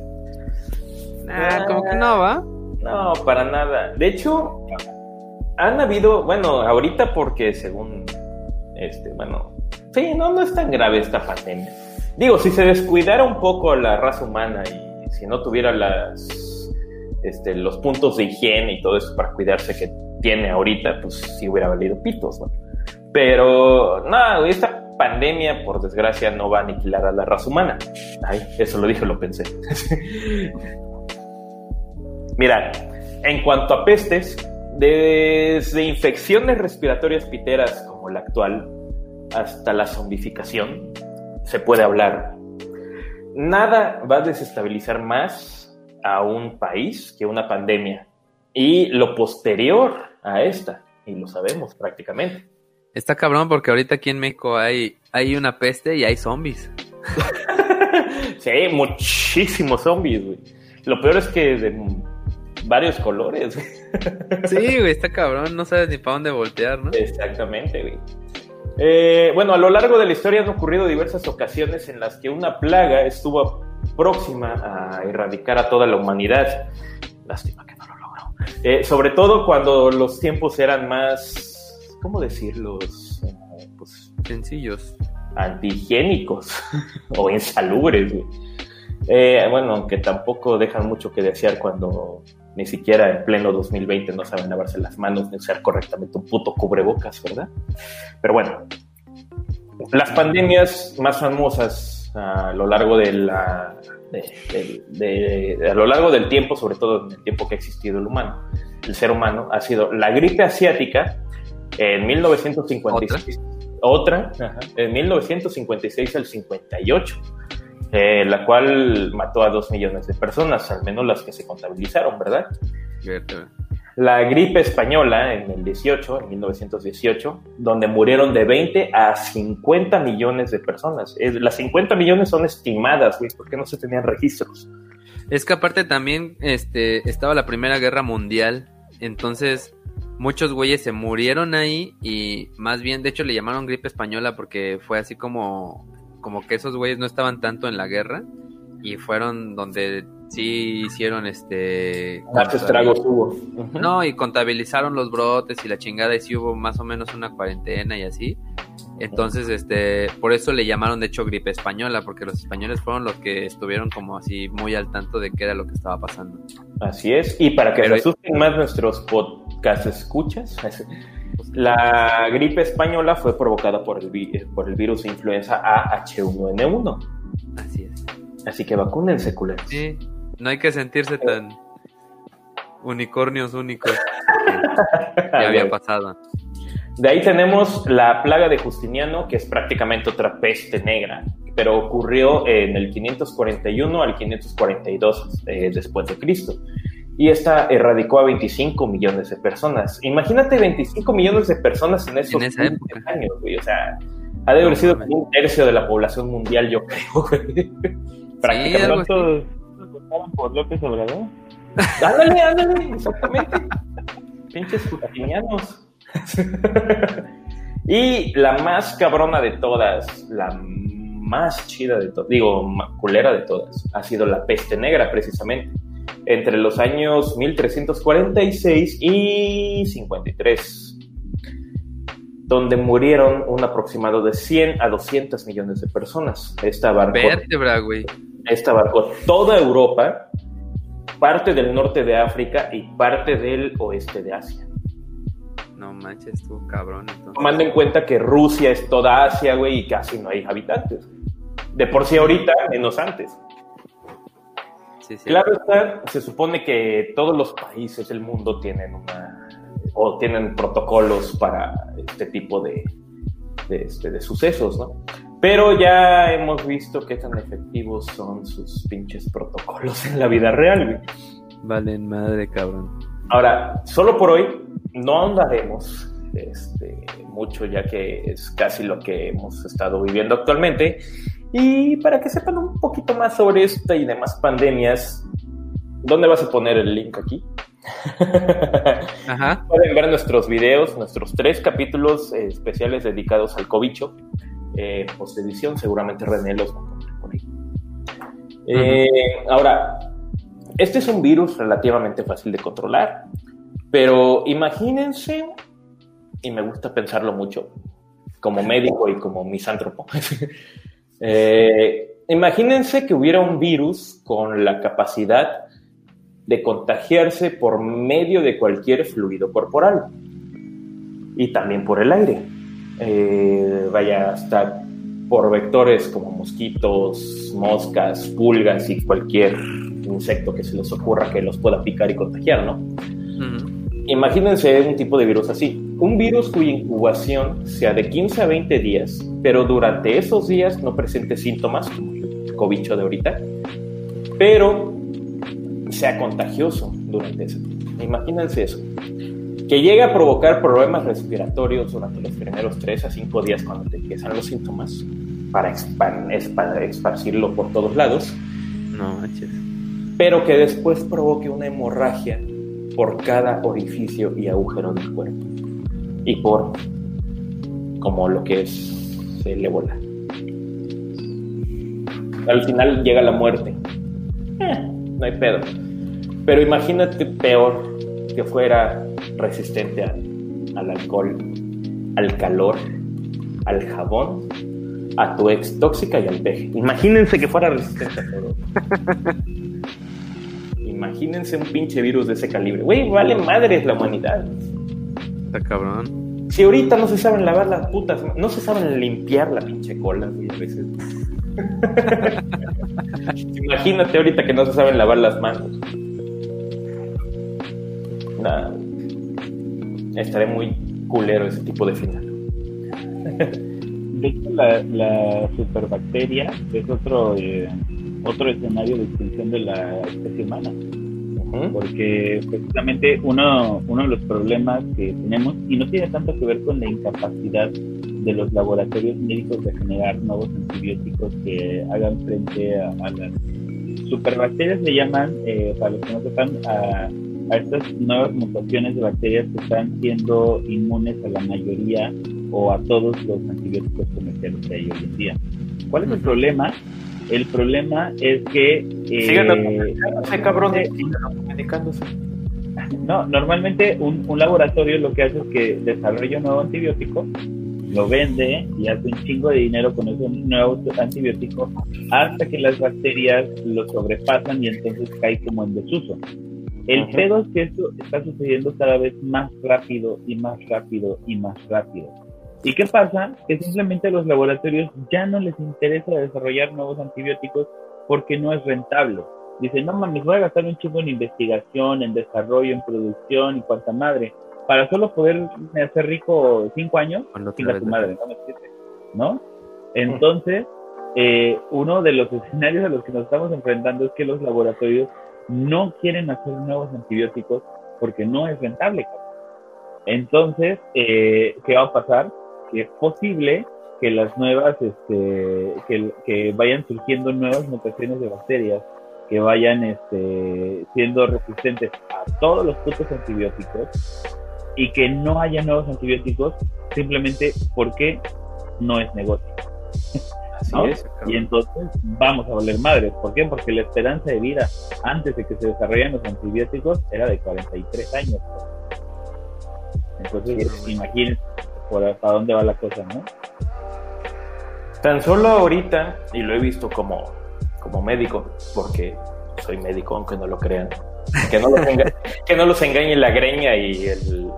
Ah, como que no, ¿va? No, para nada. De hecho, han habido, bueno, ahorita porque según, este, bueno, sí, no, no es tan grave esta pandemia. Digo, si se descuidara un poco la raza humana y si no tuviera las, este, los puntos de higiene y todo eso para cuidarse que tiene ahorita, pues sí hubiera valido pitos, ¿no? Pero, no, esta pandemia, por desgracia, no va a aniquilar a la raza humana. Ay, eso lo dije, lo pensé. Mira, en cuanto a pestes, desde infecciones respiratorias piteras como la actual hasta la zombificación, se puede hablar. Nada va a desestabilizar más a un país que una pandemia y lo posterior a esta, y lo sabemos prácticamente. Está cabrón porque ahorita aquí en México hay, hay una peste y hay zombies. sí, muchísimos zombies, güey. Lo peor es que de varios colores. sí, güey, está cabrón, no sabes ni para dónde voltear, ¿no? Exactamente, güey. Eh, bueno, a lo largo de la historia han ocurrido diversas ocasiones en las que una plaga estuvo próxima a erradicar a toda la humanidad. Lástima que no lo logró. Eh, sobre todo cuando los tiempos eran más, ¿cómo decirlos? Pues, sencillos. Antihigiénicos o insalubres. Eh, bueno, aunque tampoco dejan mucho que desear cuando ni siquiera en pleno 2020 no saben lavarse las manos ni usar correctamente un puto cubrebocas, ¿verdad? Pero bueno, las pandemias más famosas a lo largo de la a lo largo del tiempo, sobre todo en el tiempo que ha existido el humano, el ser humano, ha sido la gripe asiática en 1956, otra, otra en 1956 al 58 eh, la cual mató a dos millones de personas, al menos las que se contabilizaron, ¿verdad? La gripe española en el 18, en 1918, donde murieron de 20 a 50 millones de personas. las 50 millones son estimadas, güey, porque no se tenían registros. Es que aparte también este, estaba la Primera Guerra Mundial, entonces muchos güeyes se murieron ahí y más bien, de hecho le llamaron gripe española porque fue así como como que esos güeyes no estaban tanto en la guerra y fueron donde sí hicieron este más estragos hubo. No y contabilizaron los brotes y la chingada y sí hubo más o menos una cuarentena y así. Entonces este por eso le llamaron de hecho gripe española porque los españoles fueron los que estuvieron como así muy al tanto de qué era lo que estaba pasando. Así es. Y para que resulten más nuestros podcast escuchas la gripe española fue provocada por el, por el virus de influenza AH1N1. Así es. Así que vacúnense, culeros. Sí, no hay que sentirse tan unicornios únicos que había pasado. De ahí tenemos la plaga de Justiniano, que es prácticamente otra peste negra, pero ocurrió en el 541 al 542 eh, después de Cristo y esta erradicó a 25 millones de personas. Imagínate 25 millones de personas en esos años, güey. O sea, ha de haber sido un tercio de la población mundial, yo creo, güey. Prácticamente. votaron por López Obrador. Ándale, ándale, exactamente. Pinches putinianos. y la más cabrona de todas, la más chida de todas, digo, culera de todas, ha sido la peste negra, precisamente entre los años 1346 y 53. donde murieron un aproximado de 100 a 200 millones de personas. Esta abarcó, esta abarcó toda Europa, parte del norte de África y parte del oeste de Asia. No manches, tú, cabrón. Entonces. Tomando en cuenta que Rusia es toda Asia, güey, y casi no hay habitantes. De por sí ahorita, menos antes. Sí, sí. Claro está, se supone que todos los países del mundo tienen una o tienen protocolos para este tipo de, de, este, de sucesos, ¿no? Pero ya hemos visto qué tan efectivos son sus pinches protocolos en la vida real, güey. Valen madre, cabrón. Ahora, solo por hoy no ahondaremos este, mucho, ya que es casi lo que hemos estado viviendo actualmente. Y para que sepan un poquito más sobre esta y demás pandemias, ¿dónde vas a poner el link aquí? Ajá. Pueden ver nuestros videos, nuestros tres capítulos eh, especiales dedicados al cobicho. Eh, post edición, seguramente René los va a poner por ahí. Eh, Ahora, este es un virus relativamente fácil de controlar, pero imagínense, y me gusta pensarlo mucho, como médico y como misántropo, eh, imagínense que hubiera un virus con la capacidad de contagiarse por medio de cualquier fluido corporal y también por el aire. Eh, vaya hasta por vectores como mosquitos, moscas, pulgas y cualquier insecto que se les ocurra que los pueda picar y contagiar, ¿no? Imagínense un tipo de virus así. Un virus cuya incubación sea de 15 a 20 días, pero durante esos días no presente síntomas, como el cobicho de ahorita, pero sea contagioso durante ese tiempo. Imagínense eso. Que llegue a provocar problemas respiratorios durante los primeros 3 a 5 días cuando te empiezan los síntomas, para espa- esparcirlo por todos lados, No manches. pero que después provoque una hemorragia por cada orificio y agujero del cuerpo. Y por como lo que es el ébola. Al final llega la muerte. Eh, no hay pedo. Pero imagínate peor que fuera resistente al, al alcohol, al calor, al jabón, a tu ex tóxica y al peje. Imagínense que fuera resistente a todo. Imagínense un pinche virus de ese calibre. Güey, vale madres la humanidad. Está cabrón. Si ahorita no se saben lavar las putas, no se saben limpiar la pinche cola, güey, a veces. Imagínate ahorita que no se saben lavar las manos. Nada. Estaré muy culero ese tipo de final. De hecho, la, la superbacteria es otro eh, otro escenario de extinción de la especie humana, porque precisamente uno, uno de los problemas que tenemos, y no tiene tanto que ver con la incapacidad de los laboratorios médicos de generar nuevos antibióticos que hagan frente a, a las superbacterias, le llaman, eh, para los que no sepan, a, a estas nuevas mutaciones de bacterias que están siendo inmunes a la mayoría o a todos los antibióticos comerciales que hay hoy en día. ¿Cuál es el problema? El problema es que... eh, cabrón. medicándose. no, normalmente un, un laboratorio lo que hace es que desarrolla un nuevo antibiótico, lo vende y hace un chingo de dinero con ese nuevo antibiótico hasta que las bacterias lo sobrepasan y entonces cae como en desuso. El pedo es que esto está sucediendo cada vez más rápido y más rápido y más rápido. ¿Y qué pasa? Que simplemente a los laboratorios ya no les interesa desarrollar nuevos antibióticos porque no es rentable. Dicen, no mames, voy a gastar un chingo en investigación, en desarrollo, en producción y cuanta madre, para solo poder hacer rico cinco años, chinga ves tu madre, no ¿no? Entonces, eh, uno de los escenarios a los que nos estamos enfrentando es que los laboratorios no quieren hacer nuevos antibióticos porque no es rentable. Entonces, eh, ¿qué va a pasar? Que es posible que las nuevas, este, que, que vayan surgiendo nuevas mutaciones de bacterias que vayan este, siendo resistentes a todos los putos antibióticos y que no haya nuevos antibióticos simplemente porque no es negocio. Así ¿no? es. Y entonces vamos a valer madres. ¿Por qué? Porque la esperanza de vida antes de que se desarrollaran los antibióticos era de 43 años. Entonces, Sí. imagínense por para dónde va la cosa, ¿no? Tan solo ahorita, y lo he visto como, como médico, porque soy médico, aunque no lo crean, que no los, que no los engañe la greña y el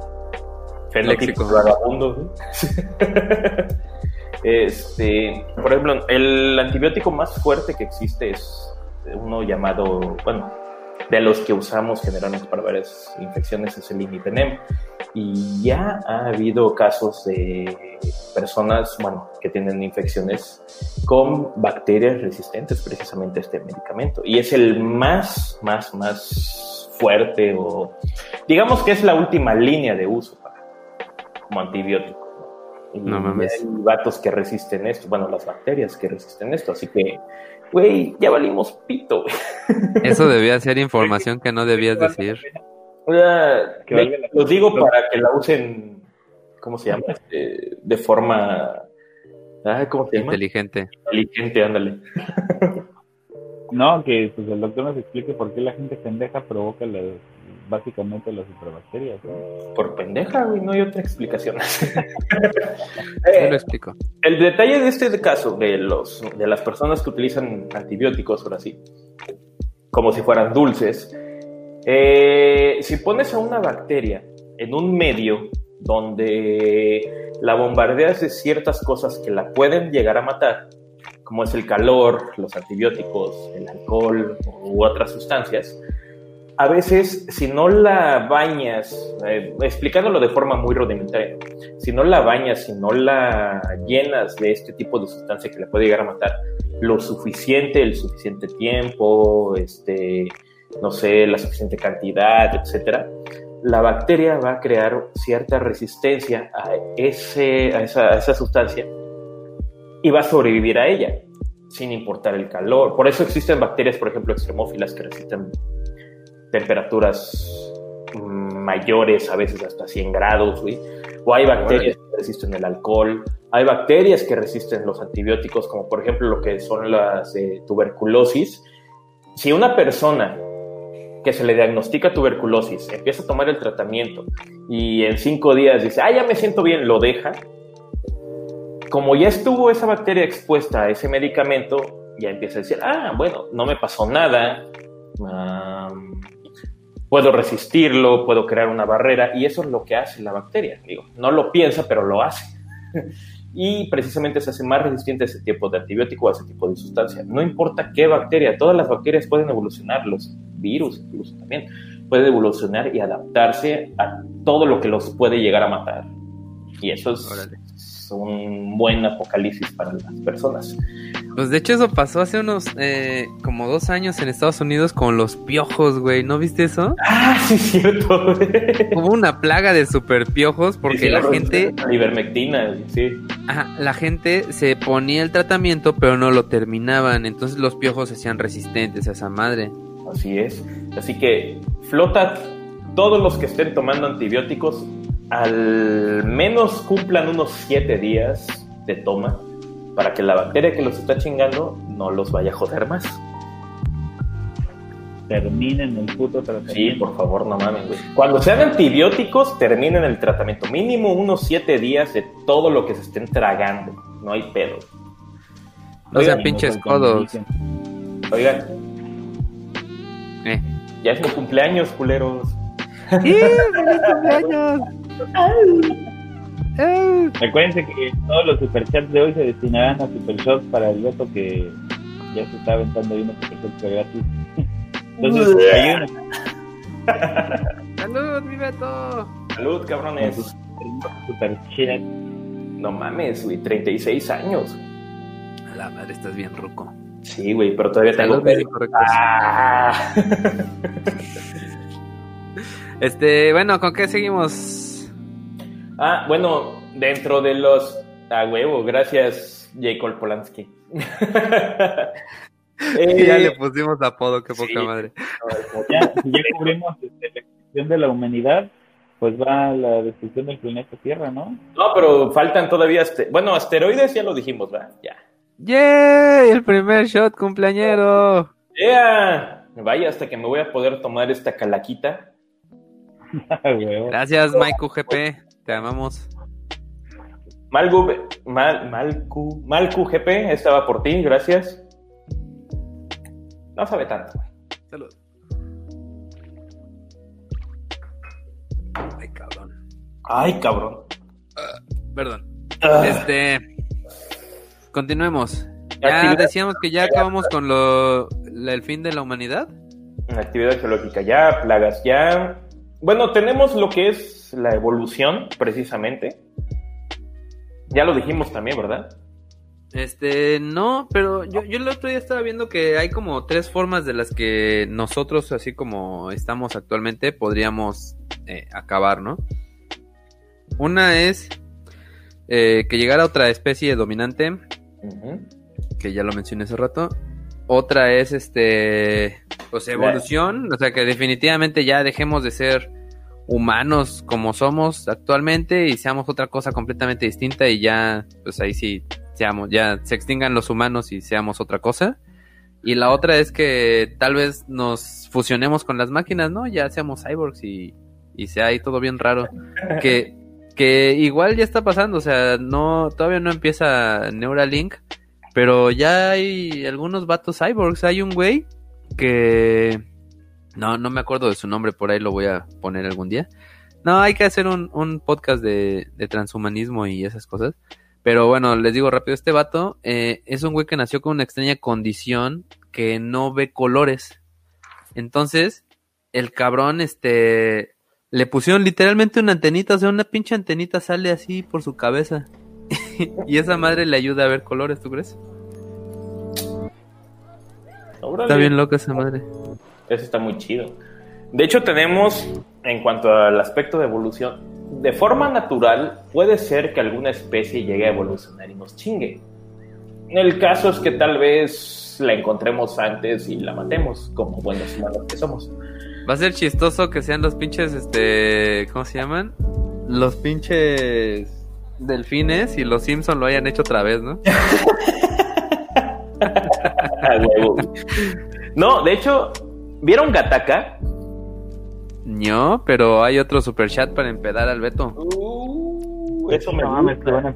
fenótipo vagabundo. este, por ejemplo, el antibiótico más fuerte que existe es uno llamado, bueno, de los que usamos generalmente para varias infecciones es el imipenem. Y ya ha habido casos de personas, bueno, que tienen infecciones con bacterias resistentes precisamente a este medicamento. Y es el más, más, más fuerte o digamos que es la última línea de uso para, como antibiótico. no mames. Hay vatos que resisten esto, bueno, las bacterias que resisten esto, así que güey, ya valimos pito. Eso debía ser información que no debías decir. lo digo para que la usen, ¿cómo se llama? Este, de forma... ¿Cómo se llama? Inteligente. Inteligente, ándale. No, que pues el doctor nos explique por qué la gente pendeja provoca las, básicamente las superbacterias. Por pendeja, güey, no hay otra explicación. eh, lo explico. El detalle de este caso, de, los, de las personas que utilizan antibióticos, ahora sí, como si fueran dulces, eh, si pones a una bacteria en un medio donde la bombardeas de ciertas cosas que la pueden llegar a matar, como es el calor, los antibióticos, el alcohol u otras sustancias, a veces, si no la bañas, eh, explicándolo de forma muy rudimentaria, si no la bañas, si no la llenas de este tipo de sustancia que le puede llegar a matar, lo suficiente, el suficiente tiempo, este, no sé, la suficiente cantidad, etcétera, la bacteria va a crear cierta resistencia a, ese, a, esa, a esa sustancia y va a sobrevivir a ella, sin importar el calor. Por eso existen bacterias, por ejemplo, extremófilas que resisten temperaturas mayores, a veces hasta 100 grados, O hay bacterias que resisten el alcohol, hay bacterias que resisten los antibióticos, como por ejemplo lo que son las tuberculosis. Si una persona que se le diagnostica tuberculosis empieza a tomar el tratamiento y en cinco días dice, ah, ya me siento bien, lo deja, como ya estuvo esa bacteria expuesta a ese medicamento, ya empieza a decir, ah, bueno, no me pasó nada, puedo resistirlo, puedo crear una barrera y eso es lo que hace la bacteria. Digo, no lo piensa, pero lo hace. y precisamente se hace más resistente a ese tipo de antibiótico, a ese tipo de sustancia. No importa qué bacteria, todas las bacterias pueden evolucionar, los virus incluso también, pueden evolucionar y adaptarse a todo lo que los puede llegar a matar. Y eso es un buen apocalipsis para las personas. Pues de hecho eso pasó hace unos eh, como dos años en Estados Unidos con los piojos, güey. ¿No viste eso? Ah, sí, cierto. Hubo una plaga de super piojos porque la gente... Ivermectina, sí. Ajá, la gente se ponía el tratamiento pero no lo terminaban. Entonces los piojos se hacían resistentes a esa madre. Así es. Así que flota todos los que estén tomando antibióticos al menos cumplan unos siete días de toma para que la bacteria que los está chingando no los vaya a joder más. Terminen el puto tratamiento. Sí, por favor, no mames, güey. Cuando sean antibióticos, terminen el tratamiento. Mínimo unos siete días de todo lo que se estén tragando. No hay pedo. No sean pinches codos. Oigan. Eh. Ya es mi cumpleaños, culeros. ¡Sí! ¡Feliz cumpleaños! Recuerden que todos los superchats de hoy se destinarán a supershots para el voto que ya se está aventando ahí una superchat gratis. Entonces, hay ¡Salud, mi Beto! ¡Salud, cabrones! Superchat. No mames, güey, 36 años. A la madre, estás bien ruco. Sí, güey, pero todavía tengo... Ah. este, bueno, ¿con qué seguimos? Ah, bueno, dentro de los. A huevo, gracias, Jacob Polanski. eh, ya le pusimos apodo, qué poca madre. Ya, ya cubrimos este, la extinción de la humanidad, pues va la destrucción del planeta Tierra, ¿no? No, pero faltan todavía. Este, bueno, asteroides ya lo dijimos, ¿verdad? Ya. ¡Yay! El primer shot cumpleañero. ¡Yeah! Vaya, hasta que me voy a poder tomar esta calaquita. Gracias, Mike UGP. Te amamos. Malgu, Mal, Malcu, Malcu GP, estaba por ti, gracias. No sabe tanto. Salud. Ay, cabrón. Ay, cabrón. perdón. Ah. Este. Continuemos. Ya decíamos que ya acabamos con lo, el fin de la humanidad. Actividad geológica ya, plagas ya. Bueno, tenemos lo que es la evolución, precisamente. Ya lo dijimos también, ¿verdad? Este, no, pero yo, yo el otro día estaba viendo que hay como tres formas de las que nosotros, así como estamos actualmente, podríamos eh, acabar, ¿no? Una es eh, que llegara otra especie dominante, que ya lo mencioné hace rato. Otra es, este, pues evolución, o sea que definitivamente ya dejemos de ser humanos como somos actualmente y seamos otra cosa completamente distinta y ya, pues ahí sí, seamos, ya se extingan los humanos y seamos otra cosa. Y la otra es que tal vez nos fusionemos con las máquinas, ¿no? Ya seamos cyborgs y, y sea ahí todo bien raro. Que, que igual ya está pasando, o sea, no, todavía no empieza Neuralink, pero ya hay algunos vatos cyborgs. Hay un güey que no, no me acuerdo de su nombre, por ahí lo voy a poner algún día. No, hay que hacer un, un podcast de, de, transhumanismo y esas cosas. Pero bueno, les digo rápido, este vato eh, es un güey que nació con una extraña condición que no ve colores. Entonces, el cabrón, este, le pusieron literalmente una antenita, o sea, una pinche antenita sale así por su cabeza. y esa madre le ayuda a ver colores, ¿tú crees? Está bien loca esa madre. Eso está muy chido. De hecho, tenemos, en cuanto al aspecto de evolución, de forma natural puede ser que alguna especie llegue a evolucionar y nos chingue. El caso es que tal vez la encontremos antes y la matemos, como buenos humanos que somos. Va a ser chistoso que sean los pinches, este, ¿cómo se llaman? Los pinches delfines y los Simpson lo hayan hecho otra vez, ¿no? no, de hecho, ¿Vieron Gataka? No, pero hay otro super chat para empedar al Beto. Uh, eso me gusta.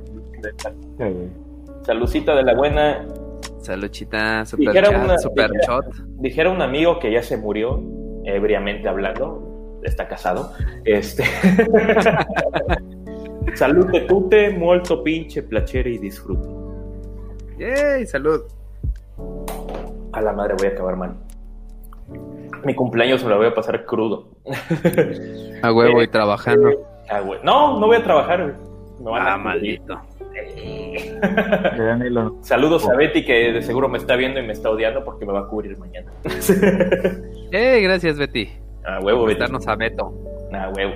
Salucita de la buena. Saludcita, super chat, super shot. Dijera un amigo que ya se murió, ebriamente hablando, está casado. Este. Salute tute, molto pinche, placere y disfrute. ¡Yay! Salud. A la madre voy a acabar mal mi cumpleaños me lo voy a pasar crudo. A huevo y trabajando. No, no voy a trabajar, Me ah, maldito. Saludos a Betty que de seguro me está viendo y me está odiando porque me va a cubrir mañana. eh, gracias Betty. A huevo, Betty. a Beto. A huevo.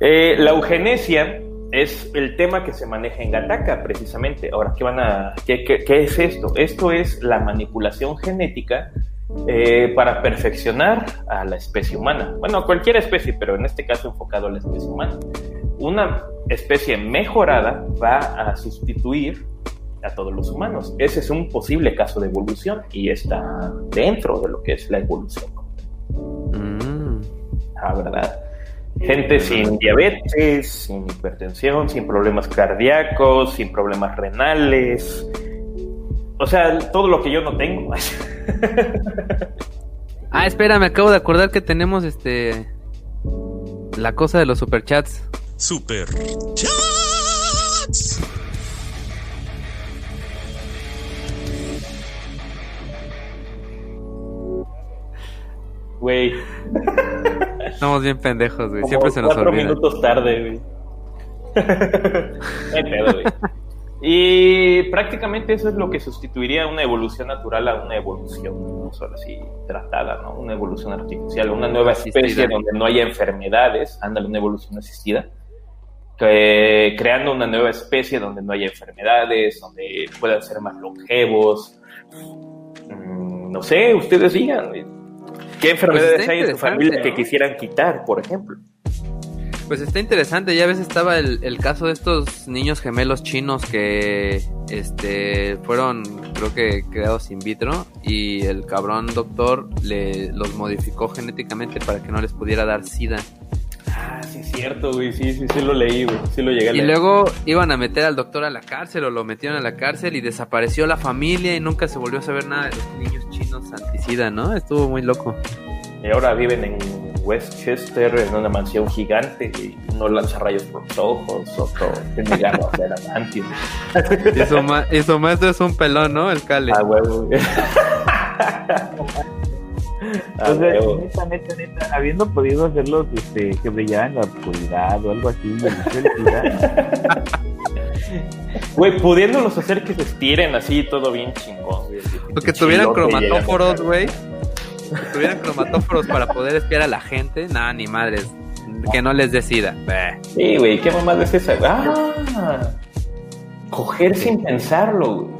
Eh, la eugenesia es el tema que se maneja en Gataka, precisamente. Ahora, ¿qué van a, qué, qué es esto? Esto es la manipulación genética eh, para perfeccionar a la especie humana. Bueno, cualquier especie, pero en este caso enfocado a la especie humana. Una especie mejorada va a sustituir a todos los humanos. Ese es un posible caso de evolución y está dentro de lo que es la evolución. Mm. Ah, ¿verdad? Gente sin diabetes, sin hipertensión, sin problemas cardíacos, sin problemas renales, o sea, todo lo que yo no tengo. ah, espera, me acabo de acordar que tenemos este. La cosa de los superchats. Superchats. Güey. Estamos bien pendejos, güey. Siempre se nos cuatro minutos tarde, güey. pedo, güey. Y prácticamente eso es lo que sustituiría una evolución natural a una evolución, no solo así tratada, ¿no? Una evolución artificial, una nueva especie donde no haya enfermedades, ándale, una evolución asistida, creando una nueva especie donde no haya enfermedades, donde puedan ser más longevos. Mm, no sé, ustedes digan, ¿qué enfermedades pues hay en su familia que quisieran quitar, por ejemplo? Pues está interesante, ya ves estaba el, caso de estos niños gemelos chinos que este fueron creo que creados in vitro y el cabrón doctor le los modificó genéticamente para que no les pudiera dar sida. Ah, sí, sí. cierto, güey. Sí, sí, sí lo leí, güey. Sí lo llegué a leer. Y luego iban a meter al doctor a la cárcel o lo metieron a la cárcel y desapareció la familia y nunca se volvió a saber nada de los niños chinos anticida, ¿no? Estuvo muy loco. Y ahora viven en Westchester, en una mansión gigante, y uno lanza rayos por los ojos, otro tiene garras de adamantio. Y su, ma y su maestro es un pelón, ¿no? El Cale. Ah, huevo. Entonces, neta, neta, neta, habiendo podido hacerlos este, que brillaran en la oscuridad o algo así, Güey, pudiéndolos hacer que se estiren así, todo bien chingón, güey. O que tuvieran cromatóforos, güey. Que tuvieran cromatóforos para poder espiar a la gente. Nada, ni madres. Que no les decida. Sí, güey, ¿qué mamada es esa? Ah, coger sin pensarlo, güey.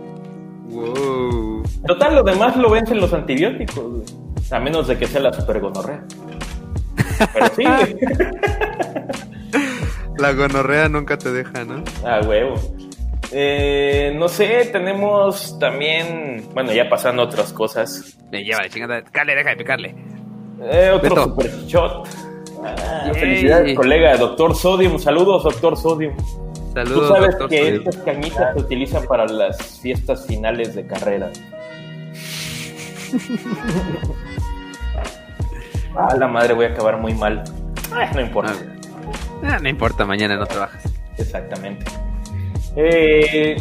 Wow. Total, lo demás lo vencen los antibióticos, güey. A menos de que sea la super gonorrea. Pero sí. La gonorrea nunca te deja, ¿no? Ah, huevo. Eh, no sé, tenemos también, bueno, ya pasando otras cosas. Le lleva chingada. Cale, deja de picarle. Eh, otro super shot. Ah, felicidades, colega, doctor Sodium. Saludos, doctor Sodium. Saludos, Tú sabes que estas cañitas se utilizan para las fiestas finales de carrera. ah, la madre, voy a acabar muy mal. no importa. Ah, no importa, mañana no trabajas. Exactamente. Eh,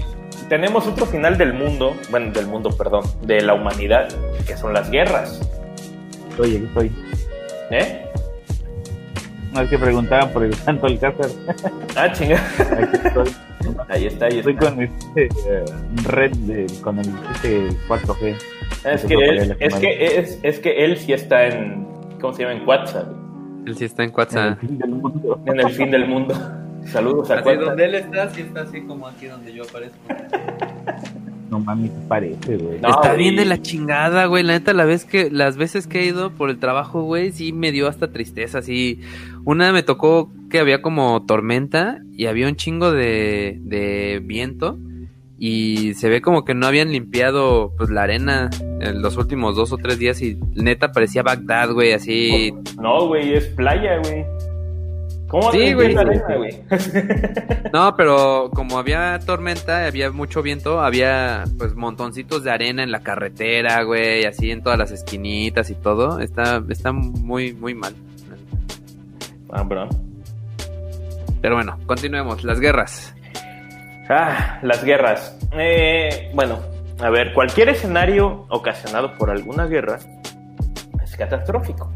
tenemos otro final del mundo, bueno, del mundo, perdón, de la humanidad, que son las guerras. Oye, aquí estoy. ¿Eh? No es que preguntaban por el santo Alcázar. Ah, chinga. Ahí está, ahí Estoy con este eh, red de, con el este 4G. Es que, él, es, que es, es, que él sí está en. ¿Cómo se llama? En WhatsApp. Él sí está en WhatsApp. En el fin del mundo. En el fin del mundo. Saludos a Así donde él está, sí está así como aquí donde yo aparezco. No mames, parece, güey. está bien de la chingada, güey. La neta, la vez que, las veces que he ido por el trabajo, güey, sí me dio hasta tristeza. Así, una me tocó que había como tormenta y había un chingo de, de viento y se ve como que no habían limpiado pues la arena en los últimos dos o tres días y neta parecía Bagdad, güey, así. No, güey, es playa, güey. ¿Cómo sí, güey. no, pero como había tormenta, había mucho viento, había pues montoncitos de arena en la carretera, güey, así en todas las esquinitas y todo. Está, está muy, muy mal. Ah, bro. Pero bueno, continuemos. Las guerras. Ah, las guerras. Eh, bueno, a ver, cualquier escenario ocasionado por alguna guerra es catastrófico.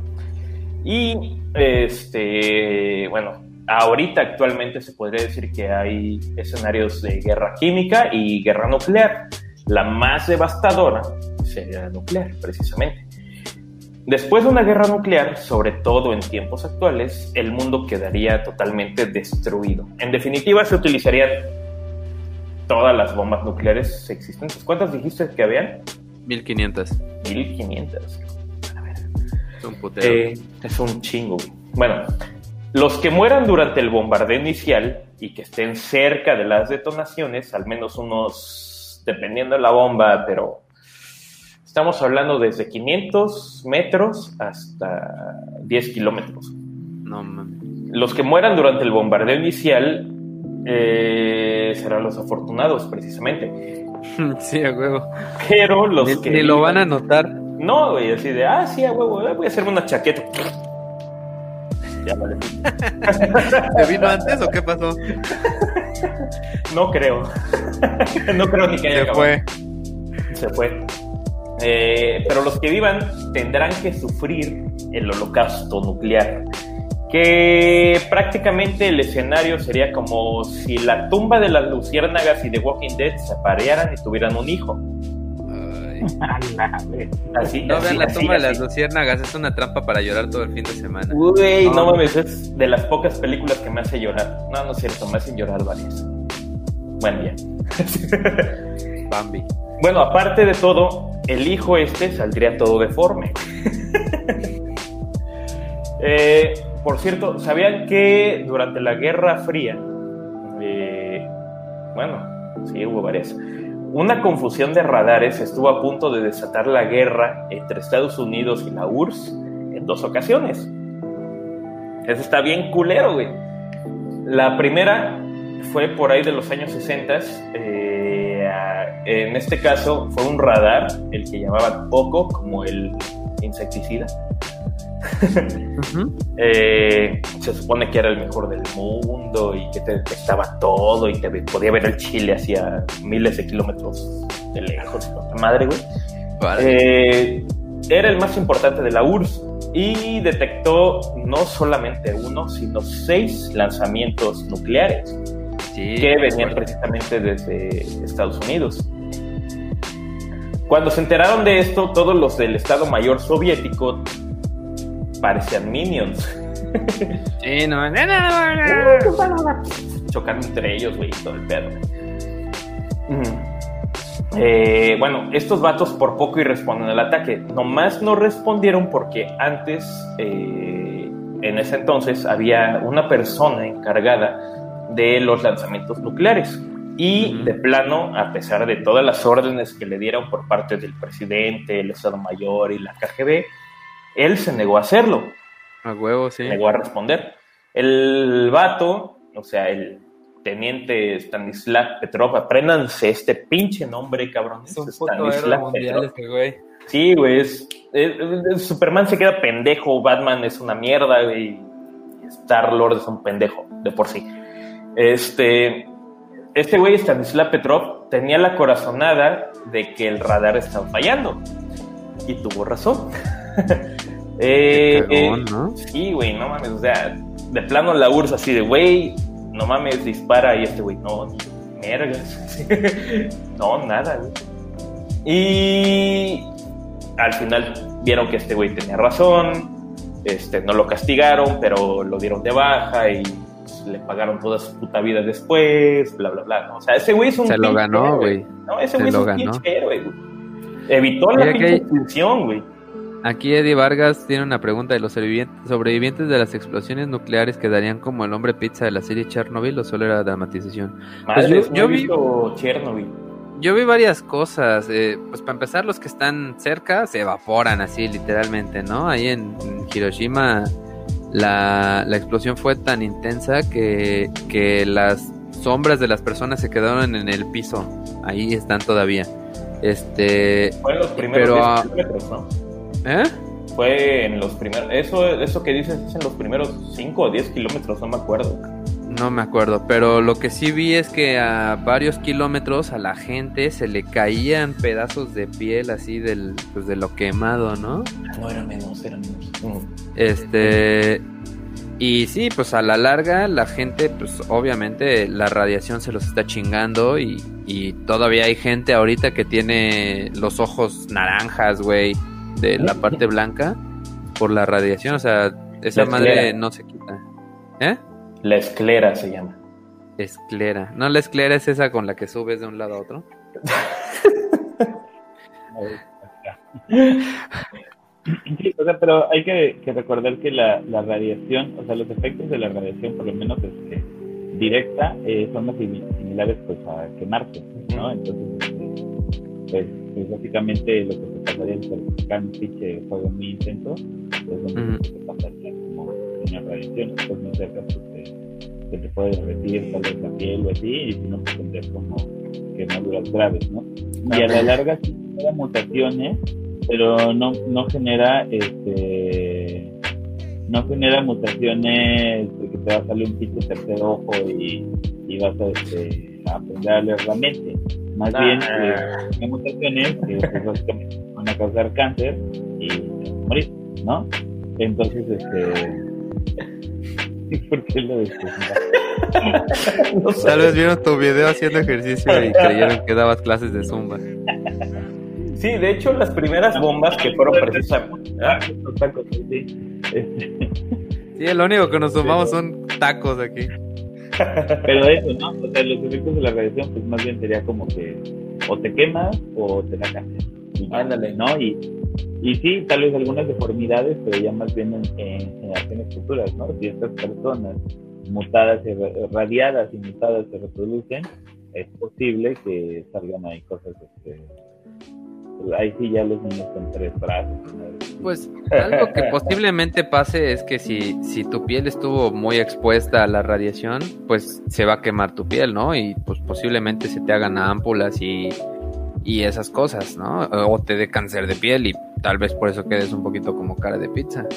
Y, este, bueno, ahorita actualmente se podría decir que hay escenarios de guerra química y guerra nuclear. La más devastadora sería la nuclear, precisamente. Después de una guerra nuclear, sobre todo en tiempos actuales, el mundo quedaría totalmente destruido. En definitiva, se utilizarían todas las bombas nucleares existentes. ¿Cuántas dijiste que habían? 1500. 1500. A ver. Es un putero. Eh, es un chingo. Bueno, los que mueran durante el bombardeo inicial y que estén cerca de las detonaciones, al menos unos, dependiendo de la bomba, pero estamos hablando desde 500 metros hasta 10 kilómetros. No mames. Los que mueran durante el bombardeo inicial eh, serán los afortunados, precisamente. Sí, a huevo. Pero los que. Ni lo van a notar. No, güey, así de, ah, sí, a huevo, voy a hacerme una chaqueta. Ya vale. ¿Te vino antes o qué pasó? No creo. no creo ni que haya Se fue. Se fue. Eh, pero los que vivan tendrán que sufrir el holocausto nuclear que prácticamente el escenario sería como si la tumba de las luciérnagas y de Walking Dead se aparearan y tuvieran un hijo. así, no vean la tumba de las luciérnagas, es una trampa para llorar todo el fin de semana. Uy, no, mames, es de las pocas películas que me hace llorar. No, no es cierto, me hacen llorar varias. Buen día. Bambi. Bueno, aparte de todo, el hijo este saldría todo deforme. eh, por cierto, ¿sabían que durante la Guerra Fría, eh, bueno, sí hubo varias, una confusión de radares estuvo a punto de desatar la guerra entre Estados Unidos y la URSS en dos ocasiones. Eso está bien culero, güey. La primera fue por ahí de los años 60. Eh, en este caso fue un radar, el que llamaban OCO, como el insecticida. Eh, se supone que era el mejor del mundo y que te detectaba todo y te podía ver el Chile hacia miles de kilómetros de lejos. Madre, güey. Eh, era el más importante de la URSS y detectó no solamente uno, sino seis lanzamientos nucleares que venían precisamente desde Estados Unidos. Cuando se enteraron de esto, todos los del Estado Mayor soviético parecían minions. Sí, no, Chocando entre ellos, güey, todo el pedo. Eh, bueno, estos vatos por poco y responden al ataque. Nomás no respondieron porque antes, eh, en ese entonces, había una persona encargada de los lanzamientos nucleares. Y de plano, a pesar de todas las órdenes que le dieron por parte del presidente, el Estado Mayor y la KGB, él se negó a hacerlo. A huevo, sí. Se negó a responder. El vato, o sea, el teniente Stanislav Petrov, apréndanse este pinche nombre, cabrón. Es un Stanislav Petrov. Este güey. Sí, güey, Superman se queda pendejo, Batman es una mierda, güey. Star Lord es un pendejo, de por sí. Este, este güey, Stanislav Petrov, tenía la corazonada de que el radar estaba fallando. Y tuvo razón. eh, eh Sí, güey, no mames, o sea, de plano la URSS así de, güey, no mames, dispara y este güey, no, mergas. no, nada, güey. Y al final vieron que este güey tenía razón, este, no lo castigaron, pero lo dieron de baja y pues, le pagaron toda su puta vida después, bla, bla, bla. O sea, ese güey es un... Se lo ganó, güey. No, ese güey es un pinche héroe, güey. Evitó la pinche güey. Aquí Eddie Vargas tiene una pregunta de los sobrevivientes de las explosiones nucleares quedarían como el hombre pizza de la serie Chernobyl o solo era dramatización. pues yo, vi Chernobyl. Yo vi varias cosas. Eh, pues para empezar, los que están cerca se evaporan así, literalmente, ¿no? Ahí en, Hiroshima la, la, explosión fue tan intensa que, que las sombras de las personas se quedaron en el piso. Ahí están todavía. Este. Fue los primeros pero, ¿no? ¿Eh? Fue en los primeros. Eso, eso que dices es en los primeros 5 o 10 kilómetros, no me acuerdo. No me acuerdo, pero lo que sí vi es que a varios kilómetros a la gente se le caían pedazos de piel así del, pues de lo quemado, ¿no? No, era menos, era menos. Este. Y sí, pues a la larga la gente, pues obviamente la radiación se los está chingando y, y todavía hay gente ahorita que tiene los ojos naranjas, güey de la parte blanca por la radiación, o sea, esa madre no se quita. ¿Eh? La esclera se llama. Esclera. No, la esclera es esa con la que subes de un lado a otro. Sí, o sea, pero hay que, recordar que la, la, radiación, o sea, los efectos de la radiación, por lo menos este, directa, eh, son más similares pues a quemarse, ¿no? Entonces, pues pues básicamente lo que se pasaría en certificar un pinche fuego muy intenso es lo mismo que se pasaría como en la radiación, estás muy cerca pues se, te puede derretir tal vez la piel o así y si no pues tendrías como quemaduras graves, ¿no? Y a la larga sí genera mutaciones, pero no, no genera este no genera mutaciones porque te va a salir un pinche tercer ojo y, y vas a, este, a aprender a leer la mente más bien, eh, mutaciones que pues, van a causar cáncer y morir, ¿no? Entonces, este. ¿Por qué lo decís? Tal vez vieron tu video haciendo ejercicio y creyeron que dabas clases de zumba. Sí, de hecho, las primeras bombas que fueron precisamente. ¿Ah? Sí, lo único que nos sumamos son tacos aquí. Pero eso, ¿no? O sea, los efectos de la radiación, pues más bien sería como que o te quemas o te la cambias. Ándale, ¿no? Y, y sí, tal vez algunas deformidades, pero ya más bien en, generaciones futuras, ¿no? Si estas personas mutadas, y radiadas y mutadas se reproducen, es posible que salgan ahí cosas este, ahí sí ya los niños con tres brazos. Pues algo que posiblemente pase es que si, si tu piel estuvo muy expuesta a la radiación, pues se va a quemar tu piel, ¿no? Y pues posiblemente se te hagan ámpulas y, y esas cosas, ¿no? O te dé cáncer de piel y tal vez por eso quedes un poquito como cara de pizza.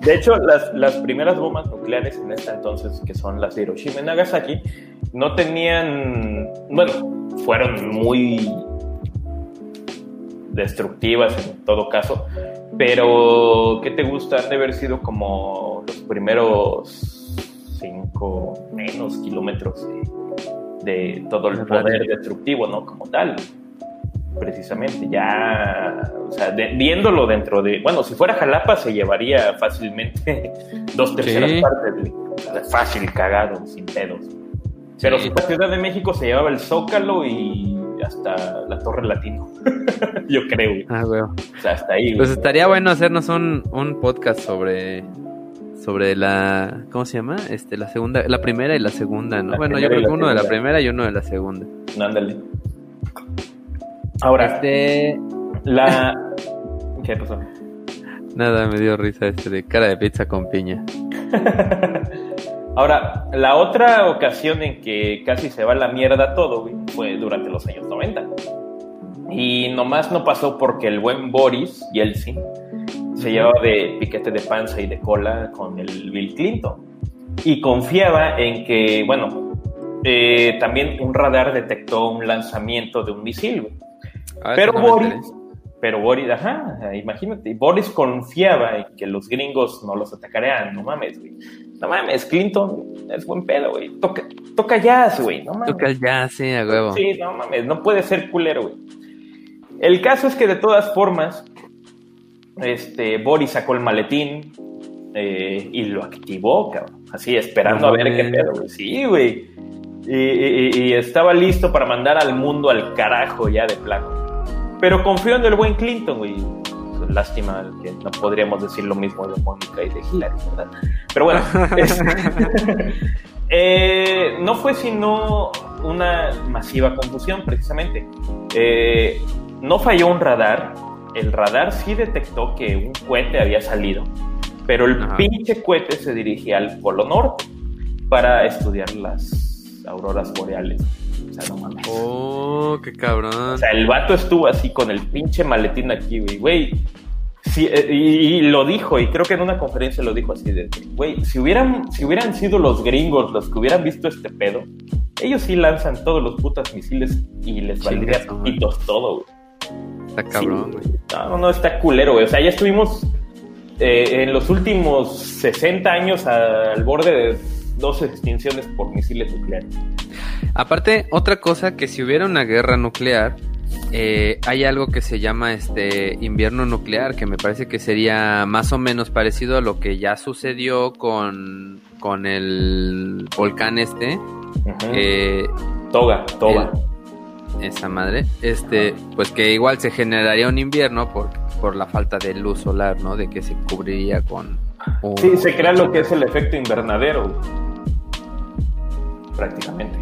De hecho, las, las primeras bombas nucleares en esta entonces, que son las de Hiroshima y Nagasaki, no tenían, bueno, fueron muy destructivas en todo caso, pero ¿qué te gusta? Han de haber sido como los primeros cinco menos kilómetros de, de todo el poder destructivo, ¿no? Como tal precisamente, ya, o sea, viéndolo dentro de, bueno, si fuera Jalapa se llevaría fácilmente dos terceras partes, fácil, cagado, sin pedos. Pero si la Ciudad de México se llevaba el Zócalo y hasta la Torre Latino, yo creo. Ah, O sea, hasta ahí. Pues estaría bueno hacernos un, un podcast sobre sobre la ¿cómo se llama? Este la segunda, la primera y la segunda, ¿no? bueno, yo creo que uno de la primera y uno de la segunda. Ándale. Ahora, este... la... ¿Qué pasó? Nada, me dio risa este de cara de pizza con piña. Ahora, la otra ocasión en que casi se va la mierda todo, fue durante los años 90. Y nomás no pasó porque el buen Boris Yeltsin se llevaba de piquete de panza y de cola con el Bill Clinton. Y confiaba en que, bueno, eh, también un radar detectó un lanzamiento de un misil. Ah, pero Boris, pero Boris, ajá, imagínate, Boris confiaba en que los gringos no los atacarían, no mames, güey. No mames, Clinton es buen pedo, güey. Toca, toca jazz, güey, no mames. Toca jazz, sí, a huevo. Sí, no mames, no puede ser culero, güey. El caso es que de todas formas, este, Boris sacó el maletín eh, y lo activó, cabrón. Así, esperando a ver qué pedo, güey. Sí, güey. Y, y, estaba listo para mandar al mundo al carajo ya de plano. Pero confío en el buen Clinton, güey. Lástima que no podríamos decir lo mismo de Mónica y de Hillary, ¿verdad? Pero bueno, eh, no fue sino una masiva confusión, precisamente. Eh, no falló un radar. El radar sí detectó que un cohete había salido, pero el pinche cohete se dirigía al Polo Norte para estudiar las auroras boreales. Sea, no mames. Oh, qué cabrón. O sea, el vato estuvo así con el pinche maletín aquí, güey. Güey, eh, y, lo dijo, y creo que en una conferencia lo dijo así de, güey, si hubieran, si hubieran sido los gringos los que hubieran visto este pedo, ellos sí lanzan todos los putas misiles y les valdría pitos todo, güey. Está cabrón, güey. no, no, está culero, güey. O sea, ya estuvimos eh, en los últimos 60 años al borde de dos extinciones por misiles nucleares. Aparte, otra cosa que si hubiera una guerra nuclear, eh, hay algo que se llama este invierno nuclear, que me parece que sería más o menos parecido a lo que ya sucedió con, con el volcán este. Eh, toga, Toga. esa madre. Este, pues que igual se generaría un invierno por, por la falta de luz solar, ¿no? De que se cubriría con... sí, se crea lo que es el efecto invernadero prácticamente.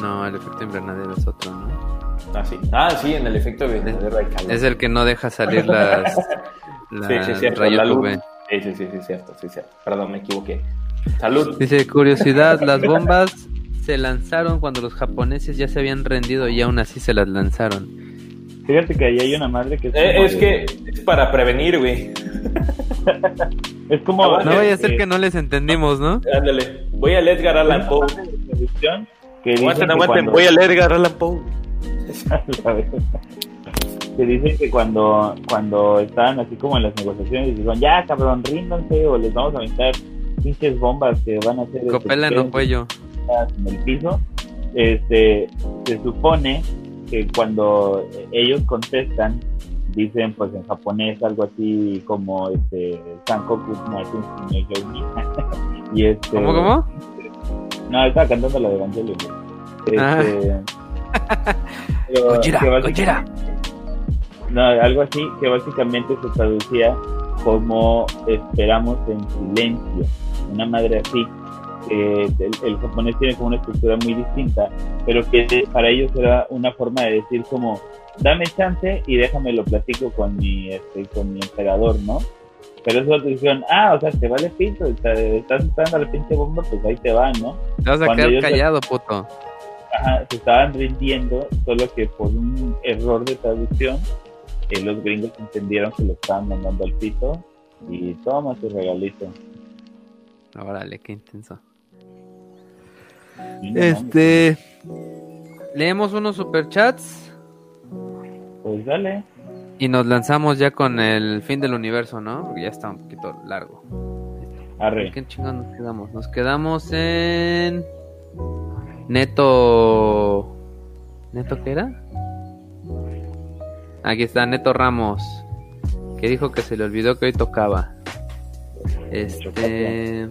No, el efecto invernadero es otro, ¿no? Ah, sí. Ah, sí, en el efecto invernadero hay calor. Es el que no deja salir las, sí, sí, cierto, la luz. Sí, sí, sí, sí, cierto, sí, cierto. Perdón, me equivoqué. Salud. Dice, curiosidad, las bombas se lanzaron cuando los japoneses ya se habían rendido y aún así se las lanzaron. Fíjate que ahí hay una madre que es, eh, es que es para prevenir, güey. es como... No vaya a ser que no les entendimos, ¿no? Ándale. Voy a Edgar Allan Poe. Que aguanten, aguanten, voy a Edgar Allan Poe. que dicen que cuando, cuando estaban así como en las negociaciones, dijeron, ya cabrón, ríndanse o les vamos a aventar pinches bombas que van a hacer... Copela en cuello. En el piso. Este, se supone que cuando ellos contestan, dicen pues en japonés algo así como este Sankoku y este, ¿Cómo, cómo? No, estaba cantando la de Evangelio. Ah. Este, No, algo así que básicamente se traducía como esperamos en silencio. Una madre así. que el, japonés tiene como una estructura muy distinta, pero que para ellos era una forma de decir como, dame chance y déjame lo platico con mi, este, con mi emperador, ¿no? Pero eso te dijeron, ah, o sea, te vale pinto, estás esperando la pinche bomba, pues ahí te van, ¿no? Te vas a quedar callado, puto. Ajá, se estaban rindiendo, solo que por un error de traducción, eh, los gringos entendieron que lo estaban mandando al pito y toma su regalito. Órale, qué intenso. este. Leemos unos superchats. Pues dale. Y nos lanzamos ya con el fin del universo, ¿no? Porque ya está un poquito largo. Arre. ¿Qué chingados nos quedamos? Nos quedamos en. Neto. ¿Neto qué era? Aquí está Neto Ramos. Que dijo que se le olvidó que hoy tocaba. Este.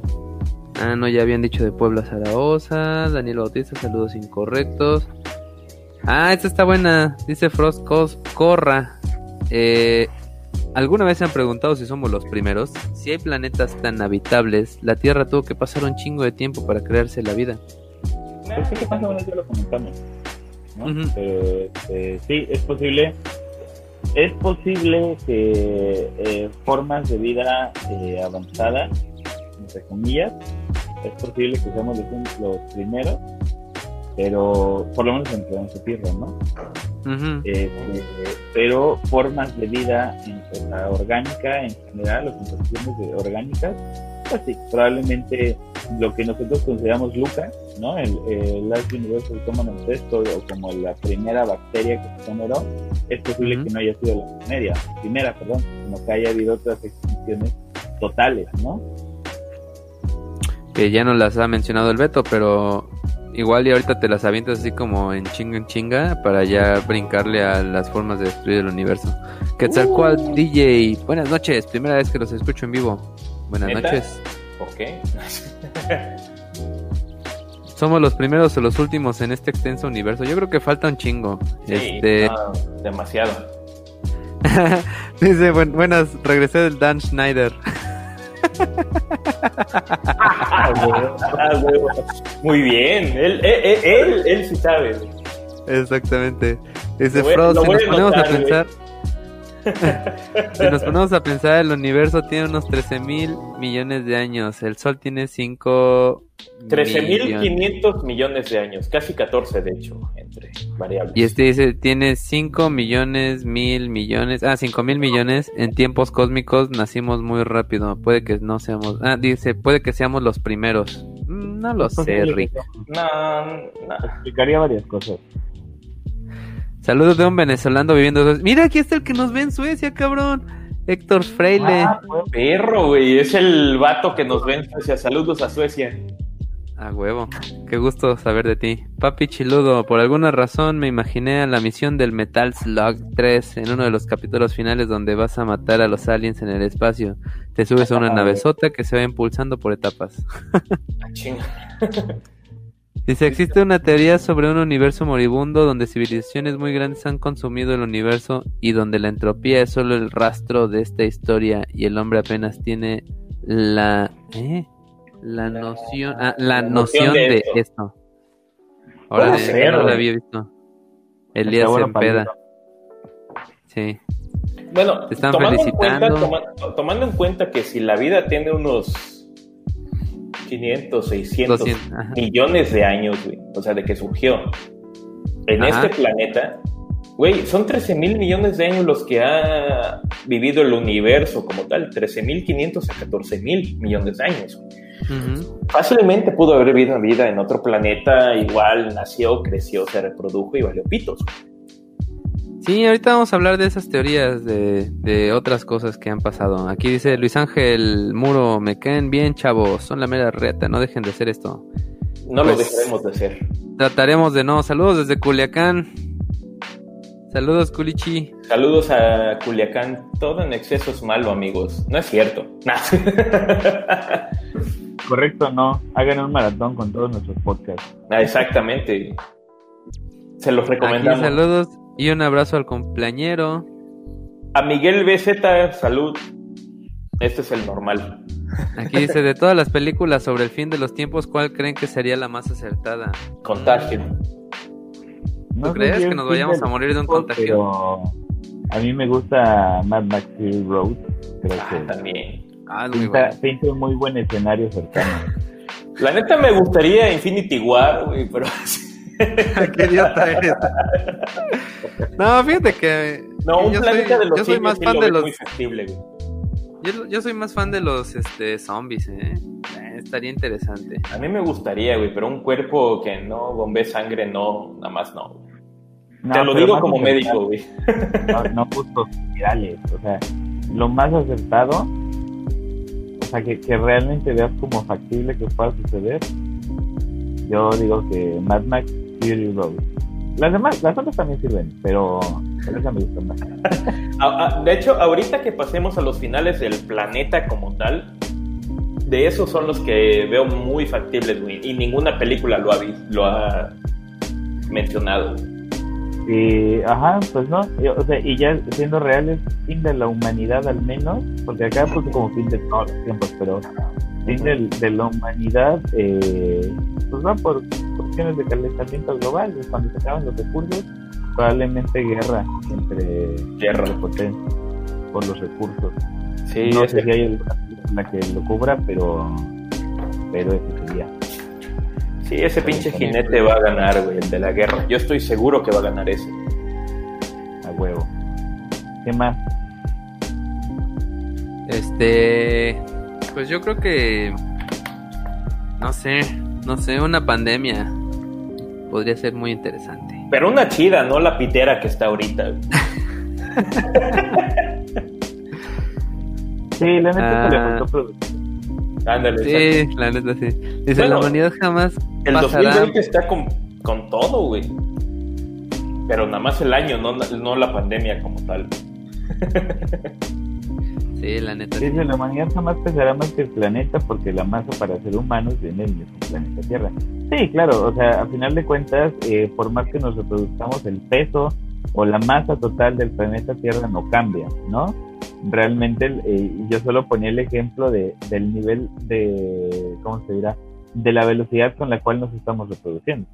Ah, no, ya habían dicho de Puebla Zaragoza. Daniel Bautista, saludos incorrectos. Ah, esta está buena. Dice Frost Corra. Eh, ¿Alguna vez se han preguntado si somos los primeros? Si hay planetas tan habitables, la Tierra tuvo que pasar un chingo de tiempo para crearse la vida. Pues sí, más o menos ya lo comentamos. Este, sí, es posible. Es posible que eh, formas de vida eh, avanzadas, entre comillas, es posible que seamos los primeros pero por lo menos en su tierra, ¿no? Este, pero formas de vida en la orgánica en general, las composiciones orgánicas, pues sí, probablemente lo que nosotros consideramos Lucas, ¿no? El, el Life Universal Common Ancestor o como la primera bacteria que se generó, es posible que no haya sido la primera, primera, perdón, sino que haya habido otras extinciones totales, ¿no? Que ya no las ha mencionado el Beto, pero Igual y ahorita te las avientas así como en chinga en chinga para ya brincarle a las formas de destruir el universo. Quetzalcoatl uh. DJ, buenas noches, primera vez que los escucho en vivo. Buenas noches. ¿Por qué? Somos los primeros o los últimos en este extenso universo. Yo creo que falta un chingo. este... demasiado. Dice, buenas, regresé del Dan Schneider. Muy bien, él, él, él, sí sabe. Exactamente. Ese Frost, si nos ponemos a pensar. Si nos ponemos a pensar, el universo tiene unos 13 mil millones de años. El Sol tiene 5 13.500 millones de años, casi 14 de hecho, entre variables. Y este dice, tiene 5 millones, mil millones, ah, 5 mil millones, en tiempos cósmicos nacimos muy rápido, puede que no seamos, ah, dice, puede que seamos los primeros. Mm, no lo sé, Rick. No, no. Explicaría varias cosas. Saludos de un venezolano viviendo. Mira, aquí está el que nos ve en Suecia, cabrón. Héctor Freile. Ah, perro, güey. Es el vato que nos ve en Suecia. Saludos a Suecia. A huevo, qué gusto saber de ti. Papi Chiludo, por alguna razón me imaginé a la misión del Metal Slug 3 en uno de los capítulos finales donde vas a matar a los aliens en el espacio. Te subes a una navezota que se va impulsando por etapas. Dice, existe una teoría sobre un universo moribundo donde civilizaciones muy grandes han consumido el universo y donde la entropía es solo el rastro de esta historia y el hombre apenas tiene la... ¿Eh? La noción, ah, la, noción, de, esto. Ahora no lo había visto. Elías en peda. Sí. Bueno, tomando, En cuenta, tomando en cuenta que si la vida tiene unos 500, 600 millones de años, o sea, de que surgió en este planeta, güey, son 13 mil millones de años los que ha vivido el universo como tal, 13 mil 500 a 14 mil millones de años. Fácilmente pudo haber vivido vida en otro planeta, igual nació, creció, se reprodujo y valió pitos. Sí, ahorita vamos a hablar de esas teorías, de, otras cosas que han pasado. Aquí dice Luis Ángel Muro, me caen bien chavos, son la mera reta, no dejen de hacer esto. No lo pues, dejaremos de hacer. Trataremos de no. Saludos desde Culiacán. Saludos, Culichi. Saludos a Culiacán. Todo en exceso es malo, amigos. No es cierto. Correcto, no. Hagan un maratón con todos nuestros podcasts. Ah, exactamente. Se los recomendamos. saludos y un abrazo al cumpleañero. A Miguel BZ, salud. Este es el normal. Aquí dice, de todas las películas sobre el fin de los tiempos, ¿cuál creen que sería la más acertada? Contagio. ¿No crees que nos vayamos a morir de un contagio? a mí me gusta Mad Max Fury Road. Creo ah, que también. Ah, muy bueno. un muy buen escenario cercano. La neta me gustaría Infinity War, güey, pero... Qué idiota eres. No, fíjate que... No, un planeta de los yo soy más fan de los... Muy factible, güey. Yo, yo, soy más fan de los este, zombies, ¿eh? ¿eh? Estaría interesante. A mí me gustaría, güey, pero un cuerpo que no bombee sangre, no, nada más no. Te lo digo como médico, güey. No, no justos virales, o sea, lo más acertado, o sea, que, que realmente veas como factible que pueda suceder. Yo digo que Mad Max Fury Road. Las demás, las otras también sirven, pero me gusta más. Ah, ah, de hecho, ahorita que pasemos a los finales del planeta como tal, de esos son los que veo muy factibles, güey. Y ninguna película lo ha, lo ha mencionado. Y, ajá, pues no, y, o sea, y ya siendo reales, fin de la humanidad al menos, porque acá pues como fin de todos los tiempos, pero fin de, de la humanidad, eh, pues va por cuestiones de calentamiento global, y cuando se acaban los recursos, probablemente guerra entre guerra de potencia por los recursos. Sí, no sé si hay la que lo cubra, pero pero ese sería. Sí, ese pinche jinete va a ganar, güey, el de la guerra. Yo estoy seguro que va a ganar ese. A huevo. ¿Qué más? Este, pues yo creo que no sé, no sé, una pandemia podría ser muy interesante. Pero una chida, no la pitera que está ahorita. sí, la neta se le ah. faltó Ándale. Sí, la neta sí. Dice, la humanidad jamás El 2020 está con, con todo, güey. Pero nada más el año, no, no la pandemia como tal. Sí, la neta. Dice, la humanidad jamás pesará más que el planeta porque la masa para ser humanos viene del planeta Tierra. Sí, claro, o sea, a final de cuentas, eh, por más que nos reproduzcamos, el peso o la masa total del planeta Tierra no cambia, ¿no? Realmente, eh, yo solo ponía el ejemplo de, del nivel de, ¿cómo se dirá? De la velocidad con la cual nos estamos reproduciendo,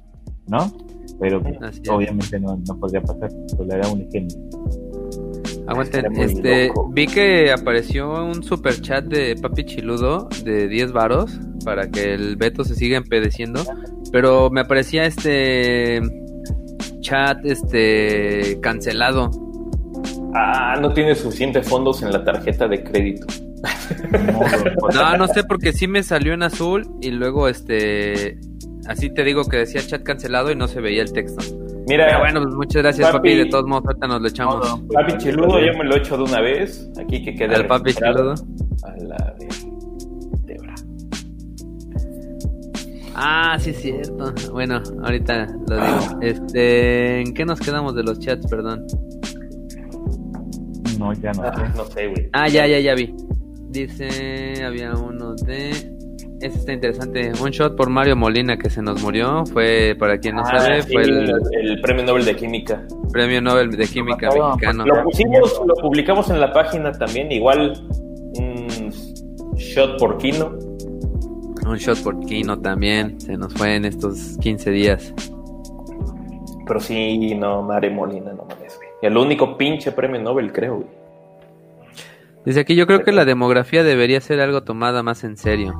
¿no? Pero obviamente no, no podría pasar, solo era un ejemplo. Aguanten, este, vi que apareció un super chat de Papi Chiludo de 10 varos para que el Beto se siga empedeciendo, pero me aparecía este chat este cancelado. Ah, no tiene suficientes fondos en la tarjeta de crédito. No, no sé porque sí me salió en azul y luego este así te digo que decía chat cancelado y no se veía el texto. Mira, bueno, pues muchas gracias, papi. De todos modos, ahorita nos lo echamos. papi Chiludo, yo me lo echo de una vez. Aquí que quede. Al papi Chiludo. A la de. Ah, sí, es cierto. Bueno, ahorita lo digo. Este, ¿en qué nos quedamos de los chats, perdón? No, ya no. Ah, no sé, güey. Ah, ya, ya, ya vi. Dice, había uno de ese está interesante. Un shot por Mario Molina que se nos murió. Fue, para quien no ah, sabe, fue el, premio Nobel de Química. Premio Nobel de Química mexicano. Lo pusimos, lo publicamos en la página también. Igual, un shot por Kino. Un shot por Kino también. Se nos fue en estos 15 días. Pero sí, no, Mario Molina, no mames, güey. El único pinche premio Nobel, creo, güey. Dice aquí, yo creo que la demografía debería ser algo tomada más en serio.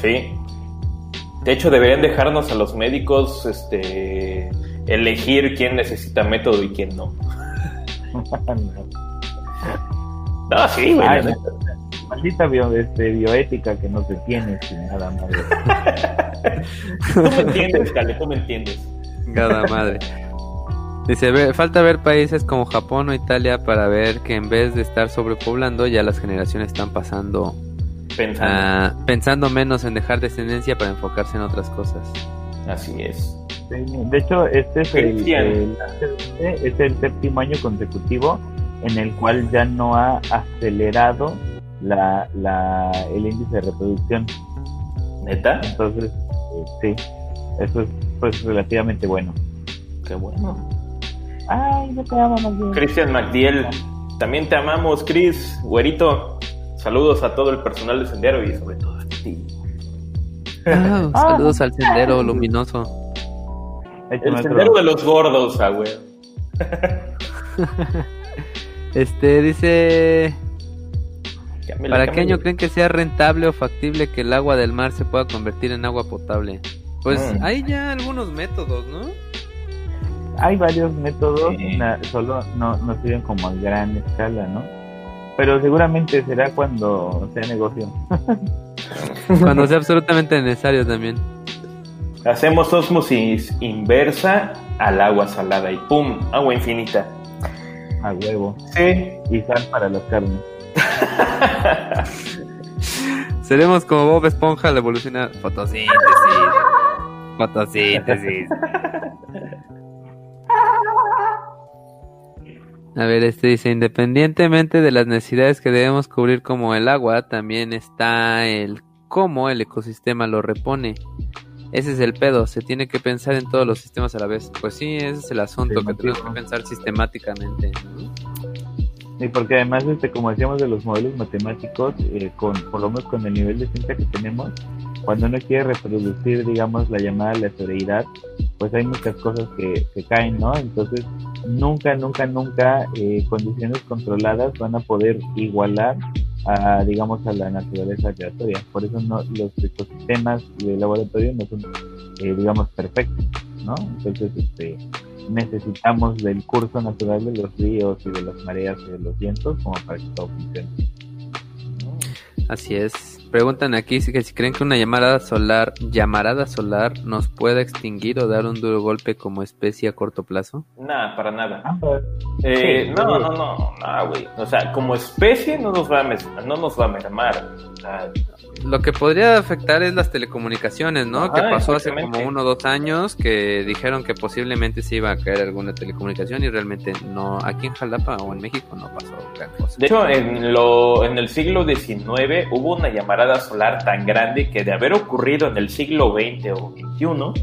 Sí. De hecho, deberían dejarnos a los médicos este, elegir quién necesita método y quién no. no, sí, güey. maldita este, bioética que no se tiene sin nada más. tú me entiendes, Cale, tú me entiendes. Cada madre. Dice, falta ver países como Japón o Italia para ver que en vez de estar sobrepoblando, ya las generaciones están pasando Pensando. menos en dejar descendencia para enfocarse en otras cosas. Así es. De hecho, este es el, es el séptimo año consecutivo en el cual ya no ha acelerado la, la, el índice de reproducción. ¿Neta? Entonces, eh, sí, eso es pues relativamente bueno. Qué bueno. Ay, no te amo, Cristian McDiel, también te amamos, Chris, güerito. Saludos a todo el personal de Sendero y sobre todo a ti. Ah, saludos al Sendero Luminoso. El Sendero de los Gordos, ah, güey. este dice... ¿Para qué año creen que sea rentable o factible que el agua del mar se pueda convertir en agua potable? Pues mm. hay ya algunos métodos, ¿no? Hay varios métodos, solo no, no sirven como a gran escala, ¿no? Pero seguramente será cuando sea negocio. cuando sea absolutamente necesario también. Hacemos osmosis inversa al agua salada y ¡pum! Agua infinita. A huevo. Sí. Y sal para las carnes. Seremos como Bob Esponja al evolucionar. Fotosíntesis. Fotosíntesis. A ver, este dice, independientemente de las necesidades que debemos cubrir como el agua, también está el cómo el ecosistema lo repone. Ese es el pedo, se tiene que pensar en todos los sistemas a la vez. Pues sí, ese es el asunto, que tenemos que pensar sistemáticamente. Y porque además, este, como decíamos de los modelos matemáticos, eh, con, por lo menos con el nivel de ciencia que tenemos, cuando uno quiere reproducir, digamos, la llamada aleatoriedad, pues hay muchas cosas que, que caen, ¿no? Entonces, nunca, nunca, nunca eh, condiciones controladas van a poder igualar a, digamos, a la naturaleza aleatoria. Por eso no, los ecosistemas de laboratorio no son, eh, digamos, perfectos, ¿no? Entonces, este, necesitamos del curso natural de los ríos y de las mareas y de los vientos como para que todo funcione. Así es. Preguntan aquí si, si creen que una llamada solar, llamarada solar nos pueda extinguir o dar un duro golpe como especie a corto plazo. Nada, para nada. Ah, eh, no, no, no, no, güey. O sea, como especie no nos va a, no nos va a mermar. Lo que podría afectar es las telecomunicaciones, ¿no? que pasó hace como uno o dos años que dijeron que posiblemente se iba a caer alguna telecomunicación y realmente no, aquí en Jalapa o en México no pasó gran cosa. De hecho, en, lo, en el siglo XIX hubo una llamarada solar tan grande que de haber ocurrido en el siglo XX o XXI,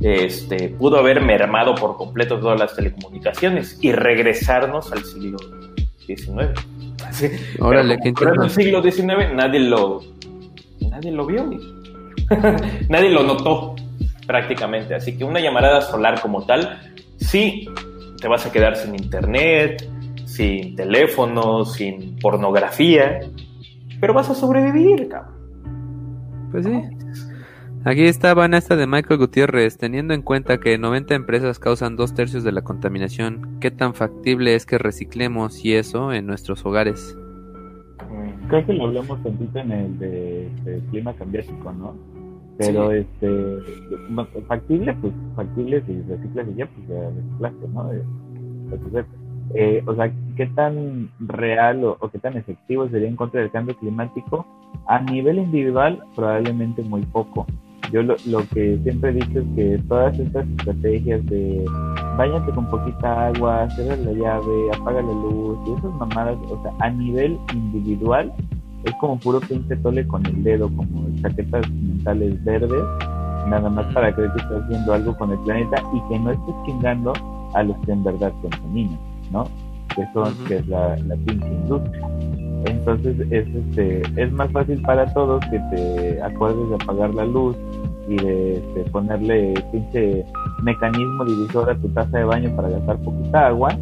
este, pudo haber mermado por completo todas las telecomunicaciones y regresarnos al siglo XIX. Órale, pero, en el siglo XIX nadie lo nadie lo vio, nadie lo notó prácticamente. Así que una llamarada solar como tal, sí, te vas a quedar sin internet, sin teléfono, sin pornografía, pero vas a sobrevivir, cabrón. Pues sí. Aquí en esta de Michael Gutiérrez, teniendo en cuenta que 90 empresas causan dos tercios de la contaminación, ¿qué tan factible es que reciclemos y eso en nuestros hogares? Creo que lo hablamos tantito en el de, clima cambiático, ¿no? Pero este factible, pues factible si reciclas y ya, pues ya reciclaste, ¿no? Entonces, eh, o sea, ¿qué tan real o, qué tan efectivo sería en contra del cambio climático? A nivel individual, probablemente muy poco. Yo lo, lo que siempre he dicho es que todas estas estrategias de váyate con poquita agua, cierra la llave, apaga la luz y esas mamadas, o sea, a nivel individual es como puro pinche tole con el dedo, como chaquetas mentales verdes, nada más para creer que estás haciendo algo con el planeta y que no estés chingando a los que en verdad contaminan, ¿no? Que son, que es la, la pinche industria. Entonces es este, es más fácil para todos que te acuerdes de apagar la luz y de este, ponerle pinche mecanismo divisor a tu taza de baño para gastar poquita agua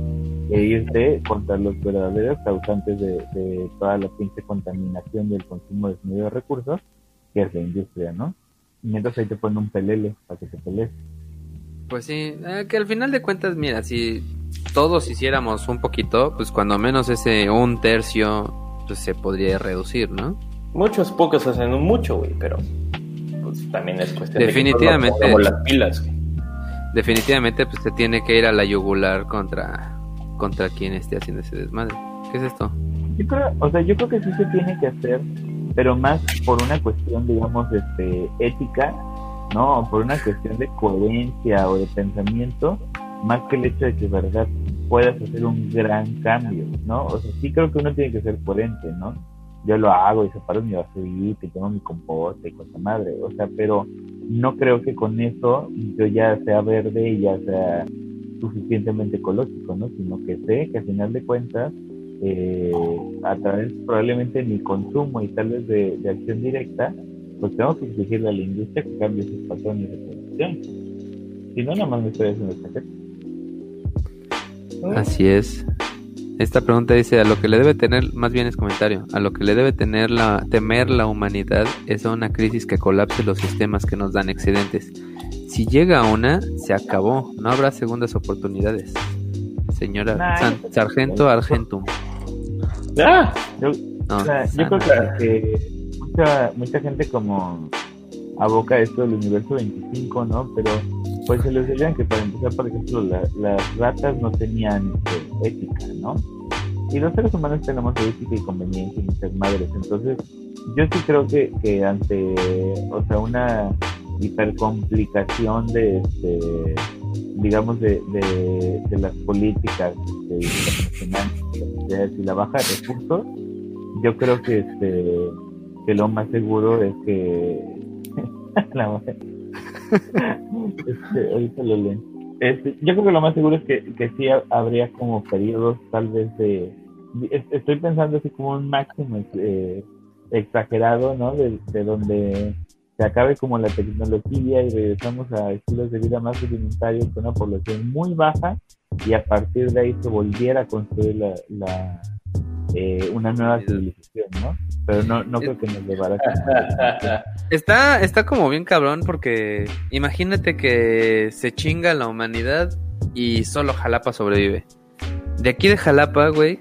e irte contra los verdaderos causantes de, toda la pinche contaminación y el consumo de de recursos, que es la industria, ¿no? Mientras ahí te ponen un pelele para que te pelees. Pues sí, eh, que al final de cuentas, mira, si todos hiciéramos un poquito, pues cuando menos ese un tercio, pues se podría reducir, ¿no? Muchos pocos hacen un mucho, güey, pero pues también es cuestión definitivamente, de las pilas. Definitivamente, pues se tiene que ir a la yugular contra contra quien esté haciendo ese desmadre. ¿Qué es esto? Yo creo, o sea, yo creo que sí se tiene que hacer, pero más por una cuestión, digamos, este, ética, ¿no? Por una cuestión de coherencia o de pensamiento, más que el hecho de que, verdad, puedas hacer un gran cambio, ¿no? O sea, sí creo que uno tiene que ser coherente, ¿no? Yo lo hago y separo mi basurita y tengo mi composta y cosa madre, o sea, pero no creo que con eso yo ya sea verde y ya sea suficientemente ecológico, ¿no? Sino que sé que al final de cuentas eh, a través probablemente de mi consumo y tal vez de, acción directa, pues tengo que exigirle a la industria que cambie sus patrones de producción. Si no, nada más me estoy haciendo saquete. Así es. Esta pregunta dice, a lo que le debe tener, más bien es comentario, a lo que le debe tener la, temer la humanidad es a una crisis que colapse los sistemas que nos dan excedentes. Si llega a una, se acabó, no habrá segundas oportunidades. Señora Sargento Argentum. Ah, yo, creo que, mucha, mucha gente como aboca esto del universo 25, ¿no? Pero pues se les dirían que para empezar, por ejemplo, las ratas no tenían este, ética, ¿no? Y los seres humanos tenemos ética y conveniencia y muchas madres. Entonces, yo sí creo que, que ante, o sea, una hipercomplicación de, este, digamos, de, de, las políticas de, y la baja de recursos, yo creo que, este, que lo más seguro es que la, este, ahorita lo leen. Este, yo creo que lo más seguro es que, que sí habría como periodos tal vez de... Estoy pensando así como un máximo eh, exagerado, ¿no? De, de, donde se acabe como la tecnología y regresamos a estilos de vida más rudimentarios con una población muy baja y a partir de ahí se volviera a construir la, la eh, una nueva civilización, ¿no? Pero no, no creo que nos llevara a... Está, está como bien cabrón porque imagínate que se chinga la humanidad y solo Jalapa sobrevive. De aquí de Jalapa, güey,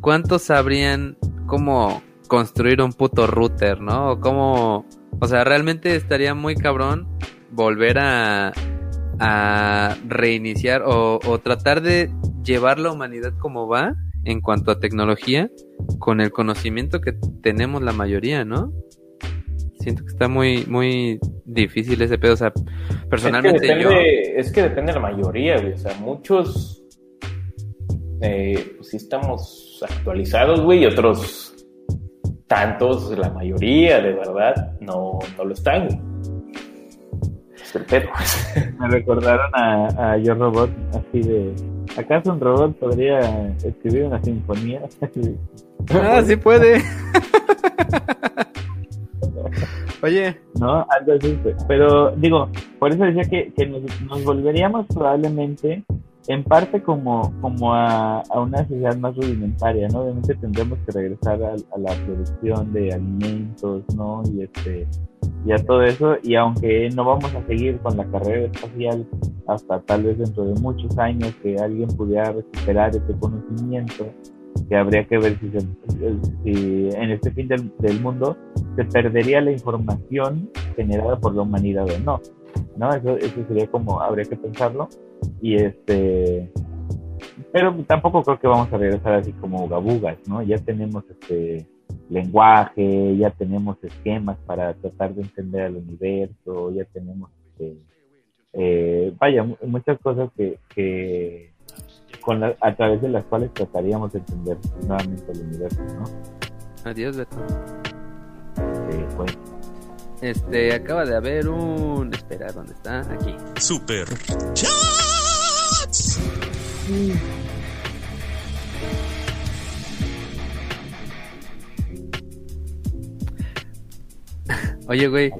¿cuántos sabrían cómo construir un puto router, no? O cómo... O sea, realmente estaría muy cabrón volver a, a reiniciar o, o tratar de llevar la humanidad como va en cuanto a tecnología con el conocimiento que tenemos la mayoría, ¿no? Siento que está muy, muy difícil ese pedo. O sea, personalmente es que depende, Es que depende de la mayoría, güey. O sea, muchos eh, pues sí estamos actualizados, güey, y otros tantos, la mayoría, de verdad, no, no lo están. Es el pedo. Me recordaron a, a Yo Robot, así de ¿Acaso un robot podría escribir una sinfonía? ah, sí puede. Oye. No, algo así. Pero digo, por eso decía que, que nos, nos, volveríamos probablemente en parte como, como a, a, una sociedad más rudimentaria, ¿no? Obviamente tendremos que regresar a, a la producción de alimentos, ¿no? Y este y a todo eso, y aunque no vamos a seguir con la carrera espacial hasta tal vez dentro de muchos años que alguien pudiera recuperar ese conocimiento, que habría que ver si, si en este fin del, mundo se perdería la información generada por la humanidad o no, ¿no? Eso, eso sería como, habría que pensarlo, y este, pero tampoco creo que vamos a regresar así como gabugas, ¿no? Ya tenemos este lenguaje, ya tenemos esquemas para tratar de entender al universo, ya tenemos, este, eh, vaya, muchas cosas que, que con a través de las cuales trataríamos de entender nuevamente el universo, ¿no? Adiós, Beto. Este, acaba de haber un... Espera, ¿dónde está? Aquí. Super Chats. Oye, güey.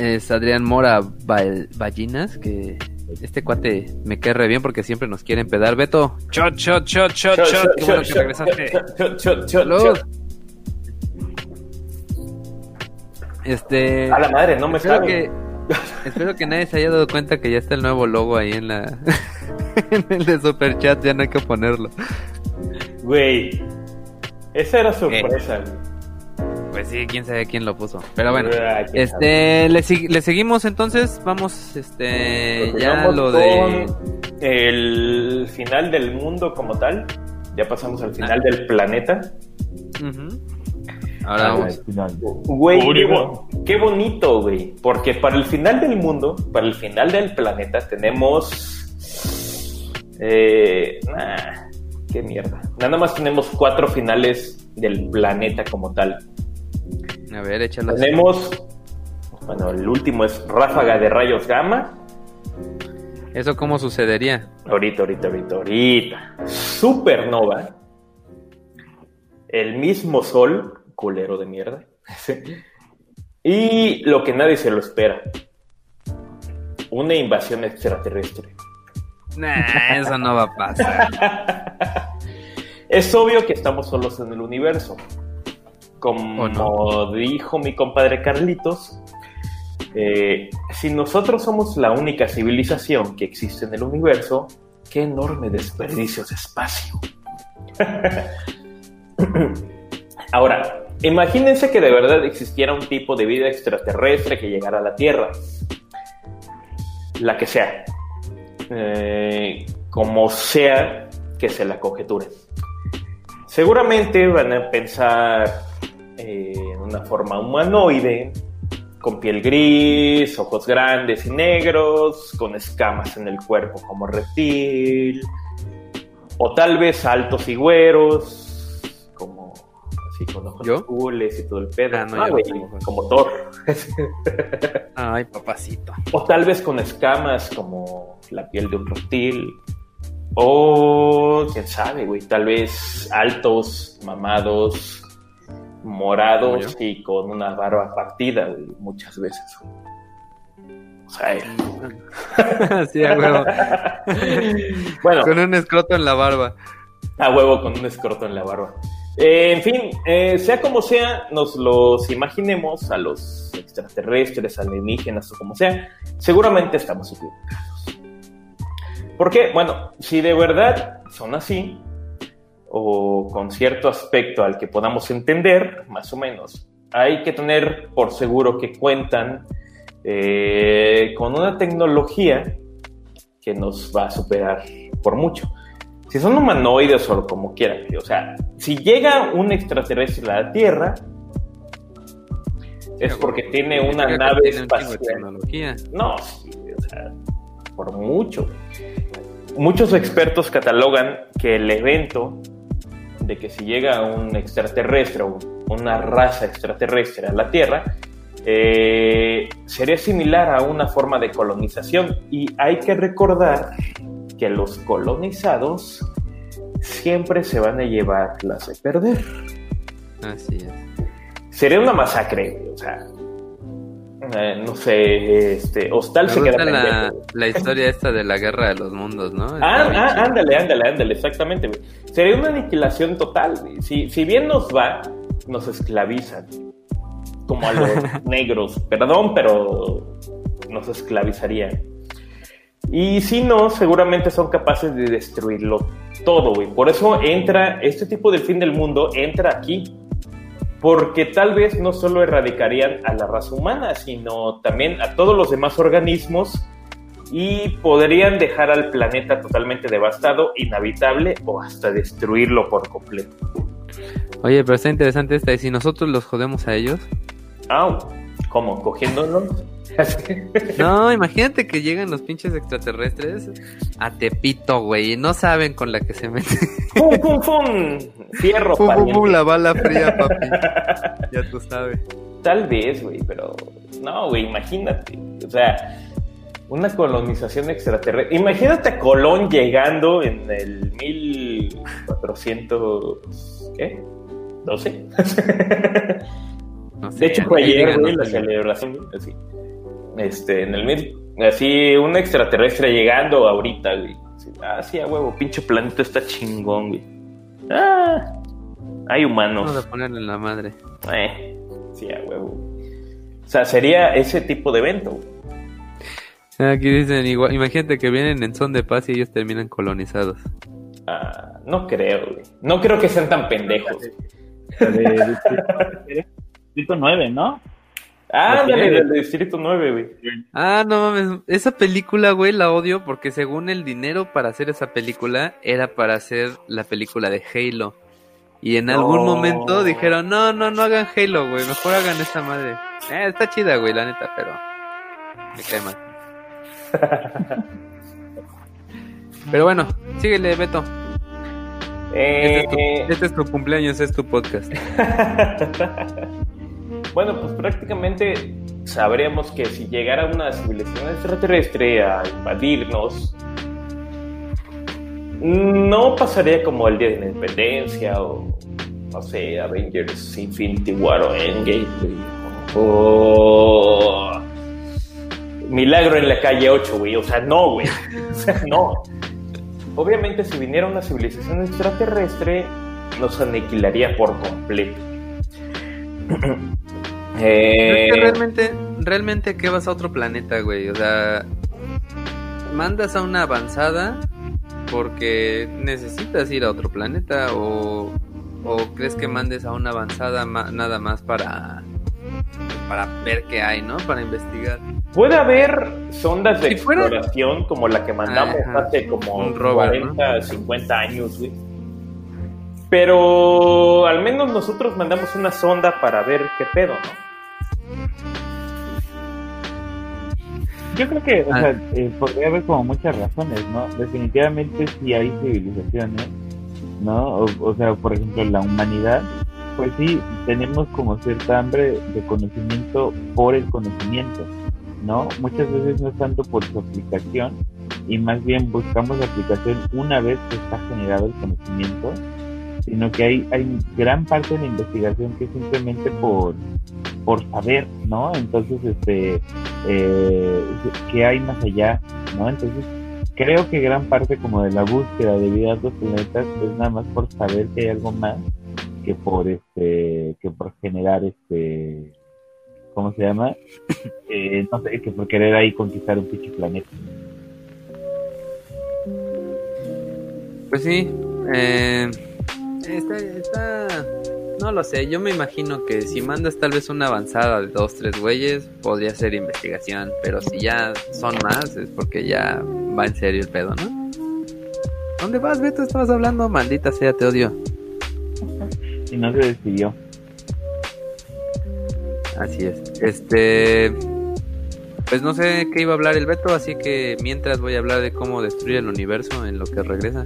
Es Adrián Mora Ballinas, que este cuate me cae re bien porque siempre nos quiere empedar. Beto, shot, shot, shot, shot, shot. Qué bueno que regresaste. Salud. Este. A la madre, no me espero que, espero que nadie se haya dado cuenta que ya está el nuevo logo ahí en la. en el de Super Chat, ya no hay que ponerlo. Güey. Esa era sorpresa. Pues sí, quién sabe quién lo puso. Pero bueno, este, le, seguimos entonces. Vamos, este, ya lo de. El final del mundo como tal. Ya pasamos al final ah. del planeta. Ahora ah, vamos. Güey, qué, bonito, güey. Porque para el final del mundo, para el final del planeta, tenemos. Eh, qué mierda. Nada más tenemos cuatro finales del planeta como tal. A ver, échalo. Tenemos, bueno, el último es ráfaga de rayos gamma. ¿Eso cómo sucedería? Ahorita, ahorita, ahorita, ahorita. supernova, el mismo sol, culero de mierda, y lo que nadie se lo espera, una invasión extraterrestre. Nah, eso no va a pasar. es obvio que estamos solos en el universo. Como dijo mi compadre Carlitos, eh, si nosotros somos la única civilización que existe en el universo, qué enorme desperdicio de espacio. Ahora, imagínense que de verdad existiera un tipo de vida extraterrestre que llegara a la Tierra. La que sea. Eh, como sea que se la conjeture. Seguramente van a pensar eh, en una forma humanoide, con piel gris, ojos grandes y negros, con escamas en el cuerpo como reptil, o tal vez altos y güeros, así con ojos azules y todo el pedo. Ah, ah, como Thor. Ay, papacito. O tal vez con escamas como la piel de un reptil. O quién sabe, güey, tal vez altos, mamados, morados y con una barba partida, muchas veces. O sea, sí, a huevo. bueno. Con un escroto en la barba. A huevo con un escroto en la barba. Eh, en fin, eh, sea como sea, nos los imaginemos a los extraterrestres, alienígenas o como sea, seguramente estamos equivocados. Porque, bueno, si de verdad son así, o con cierto aspecto al que podamos entender, más o menos. Hay que tener por seguro que cuentan eh, con una tecnología que nos va a superar por mucho. Si son humanoides o como quieran, o sea, si llega un extraterrestre a la Tierra, es porque tiene una nave espacial. No, o sea, por mucho. Muchos expertos catalogan que el evento de que si llega un extraterrestre o una raza extraterrestre a la Tierra, eh, sería similar a una forma de colonización. Y hay que recordar que los colonizados siempre se van a llevar las de perder. Así es. Sería una masacre, o sea, eh, no sé, este, Hostal se queda la, la, historia esta de la guerra de los mundos, ¿no? Ah, ah ándale, ándale, ándale, exactamente, Sería una aniquilación total, Si, si bien nos va, nos esclavizan. Como a los negros. Perdón, pero nos esclavizarían. Y si no, seguramente son capaces de destruirlo todo, güey. Por eso entra, este tipo del fin del mundo entra aquí porque tal vez no solo erradicarían a la raza humana, sino también a todos los demás organismos y podrían dejar al planeta totalmente devastado, inhabitable o hasta destruirlo por completo. Oye, pero está interesante esta, ¿y si nosotros los jodemos a ellos? Ah, ¿cómo? ¿Cogiéndolos? no, imagínate que llegan los pinches extraterrestres a Tepito, güey, y no saben con la que se meten. ¡Pum, pum, pum! Fierro, pum, pum, pum, la bala fría, papi. ya tú sabes. Tal vez, güey, pero no, güey, imagínate. O sea, una colonización extraterrestre. Imagínate a Colón llegando en el 1400. ¿Qué? ¿12? De hecho, fue ayer, güey, la celebración. Así este, en el mil, así un extraterrestre llegando ahorita, güey. Ah, sí, a huevo, pinche planeta está chingón, güey. Ah, hay humanos. Vamos a ponerle en la madre. Eh, sí, a huevo. O sea, sería ese tipo de evento. Aquí dicen, igual, imagínate que vienen en son de paz y ellos terminan colonizados. Ah, no creo, güey. No creo que sean tan pendejos. Distrito 9, ¿no? Ah, del Distrito 9, güey. Ah, no mames. Esa película, güey, la odio porque según el dinero para hacer esa película era para hacer la película de Halo. Y en algún momento dijeron, no, no, no hagan Halo, güey, mejor hagan esta madre. Eh, está chida, güey, la neta, pero me cae mal. pero bueno, síguele, Beto. Eh... Este, es tu, este es tu cumpleaños, es tu podcast. Bueno, pues prácticamente sabríamos que si llegara una civilización extraterrestre a invadirnos, no pasaría como el Día de la Independencia o, no sé, Avengers Infinity War o Endgame. O Milagro en la calle 8, güey. O sea, no, güey. O sea, no. Obviamente, si viniera una civilización extraterrestre, nos aniquilaría por completo. eh... realmente, realmente, ¿qué vas a otro planeta, güey? O sea, mandas a una avanzada porque necesitas ir a otro planeta o, o crees que mandes a una avanzada nada más para para ver qué hay, ¿no? Para investigar. Puede haber sondas de exploración como la que mandamos hace como 40, 50 años, güey. Pero al menos nosotros mandamos una sonda para ver qué pedo, ¿no? Yo creo que, o ah. sea, eh, podría haber como muchas razones, ¿no? Definitivamente sí hay civilizaciones, ¿no? O, sea, por ejemplo, la humanidad, pues sí, tenemos como cierta hambre de conocimiento por el conocimiento, ¿no? Muchas veces no es tanto por su aplicación, y más bien buscamos la aplicación una vez que está generado el conocimiento, sino que hay, hay gran parte de la investigación que es simplemente por, por saber, ¿no? Entonces, este, eh, ¿qué hay más allá, ¿no? Entonces, creo que gran parte como de la búsqueda de vida a otros planetas es nada más por saber que hay algo más que por este, que por generar este, ¿cómo se llama? Eh, no sé, que por querer ahí conquistar un pinche planeta. Pues sí, eh, está, está no lo sé, yo me imagino que si mandas tal vez una avanzada de dos, tres güeyes, podría ser investigación, pero si ya son más es porque ya va en serio el pedo, ¿no? ¿Dónde vas, Beto? Estabas hablando, maldita sea, te odio. Y no se decidió. Así es. Este. Pues no sé qué iba a hablar el Beto, así que mientras voy a hablar de cómo destruir el universo en lo que regresa.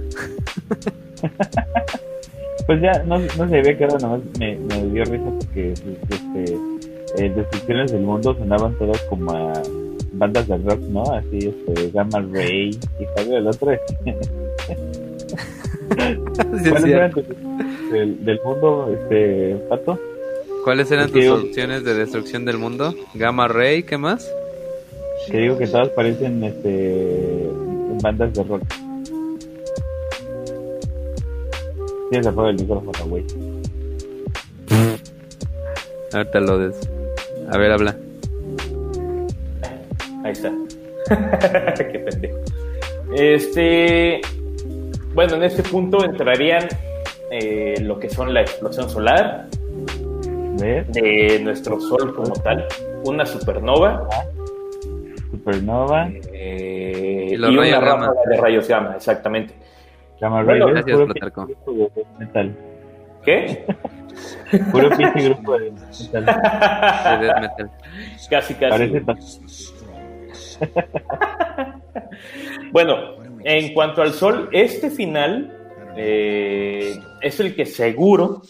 Pues ya, no, no se ve que ahora nomás me, me dio risa porque este, eh, descripciones del mundo sonaban todas como a bandas de rock, ¿no? Así, este, Gamma Ray y salió el otro. ¿Cuáles eran del, del, mundo, este, Pato? ¿Cuáles eran tus opciones de destrucción del mundo? Gamma Ray, ¿qué más? Que digo que todas parecen este, bandas de rock. Tienes apagar el micrófono, güey. Ahorita lo des. A ver, habla. Ahí está. Qué pendejo. Este. Bueno, en este punto entrarían eh, lo que son la explosión solar de nuestro Sol como tal, una supernova, supernova eh, y, una ráfaga de rayos gamma, exactamente. Gamma Ray bueno, gracias, Plutarco. Metal. ¿Qué? Puro pinche grupo de metal. De death metal. Casi, casi. Parece bueno, en cuanto al Sol, este final eh, es el que seguro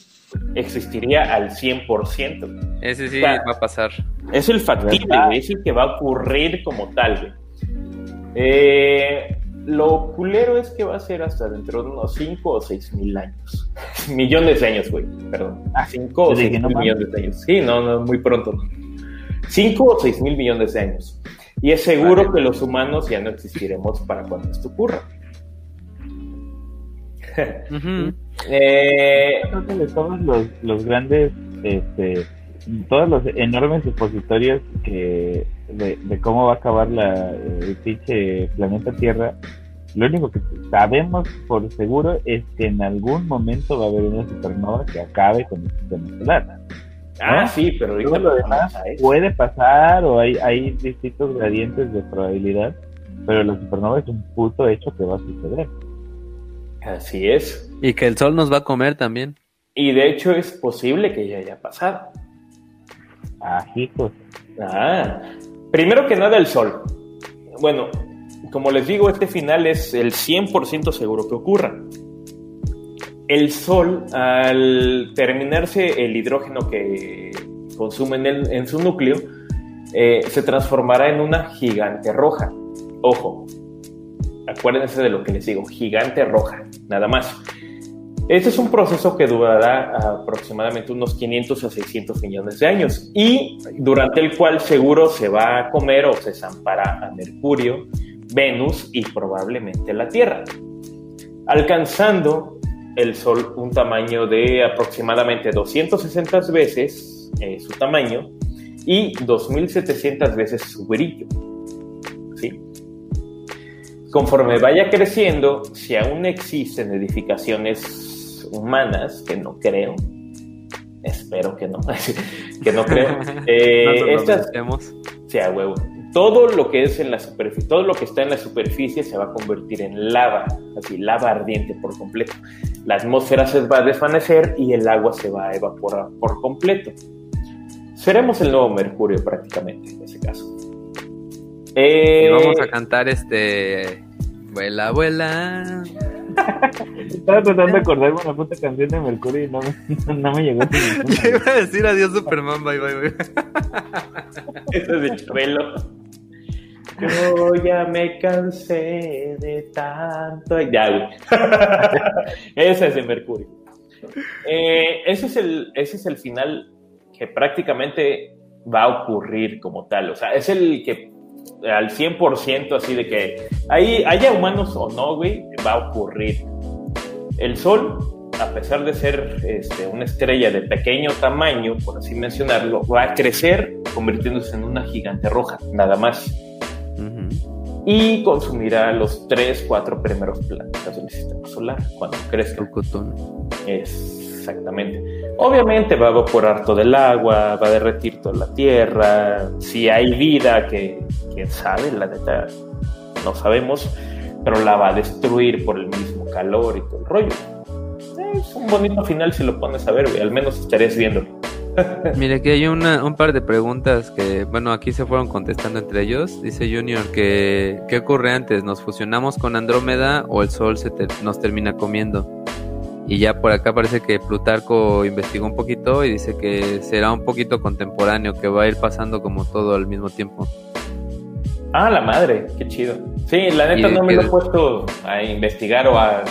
existiría al 100%. Ese sí va a pasar. Es el factible, es el que va a ocurrir como tal. Eh, lo culero es que va a ser hasta dentro de unos 5 o 6 mil años. millones de años, güey. Perdón. 5 o 6 mil millones de años. Sí, no, no, muy pronto. 5 o 6 mil millones de años. Y es seguro que los humanos ya no existiremos para cuando esto ocurra. eh, todos los, los grandes, este, todos los enormes supositorios que de, de, cómo va a acabar la, el pinche planeta Tierra lo único que sabemos por seguro es que en algún momento va a haber una supernova que acabe con el sistema solar. Ah, sí, pero ahorita lo demás puede pasar o hay, hay distintos gradientes de probabilidad, pero la supernova es un puto hecho que va a suceder. Así es. Y que el sol nos va a comer también. Y de hecho es posible que ya haya pasado. Ah, hijos. Ah, primero que nada el sol. Bueno, como les digo, este final es el 100% seguro que ocurra. El Sol, al terminarse el hidrógeno que consume en, su núcleo, eh, se transformará en una gigante roja. Ojo, Acuérdense de lo que les digo, gigante roja, nada más. Este es un proceso que durará aproximadamente unos 500 a 600 millones de años y durante el cual seguro se va a comer o se zampará a Mercurio, Venus y probablemente la Tierra, alcanzando el Sol un tamaño de aproximadamente 260 veces eh, su tamaño y 2.700 veces su brillo. ¿sí? Conforme vaya creciendo, si aún existen edificaciones humanas, que no creo, espero que no, que no creo. Eh, estas, sea huevo. Todo lo que es en la superficie, todo lo que está en la superficie se va a convertir en lava, así lava ardiente por completo. La atmósfera se va a desvanecer y el agua se va a evaporar por completo. Seremos el nuevo Mercurio prácticamente en ese caso. Eh, vamos a cantar este vuela, vuela. Estaba tratando de acordarme una puta canción de Mercurio y no me, no me llegó. Yo iba a decir adiós Superman, bye bye, bye. Eso es de Chabelo. Yo ya me cansé de tanto. Ya, güey. ese es de Mercurio. Eh, ese, es el, ese es el final que prácticamente va a ocurrir como tal. O sea, es el que al 100% así de que ahí haya humanos o no, güey, va a ocurrir. El Sol, a pesar de ser este, una estrella de pequeño tamaño, por así mencionarlo, va a crecer convirtiéndose en una gigante roja, nada más. Y consumirá los 3, 4 primeros planetas del sistema solar cuando crezca. Exactamente. Obviamente va a evaporar todo el agua, va a derretir toda la tierra. Si hay vida, que quién sabe, la neta no sabemos, pero la va a destruir por el mismo calor y todo el rollo. Es un bonito final si lo pones a ver, güey. Al menos estarías viéndolo. Mire, aquí hay una, un par de preguntas que, bueno, aquí se fueron contestando entre ellos. Dice Junior que, ¿qué ocurre antes? ¿Nos fusionamos con Andrómeda o el Sol se nos termina comiendo? Y ya por acá parece que Plutarco investigó un poquito y dice que será un poquito contemporáneo, que va a ir pasando como todo al mismo tiempo. Ah, la madre, qué chido. Sí, la neta no me lo he puesto a investigar o a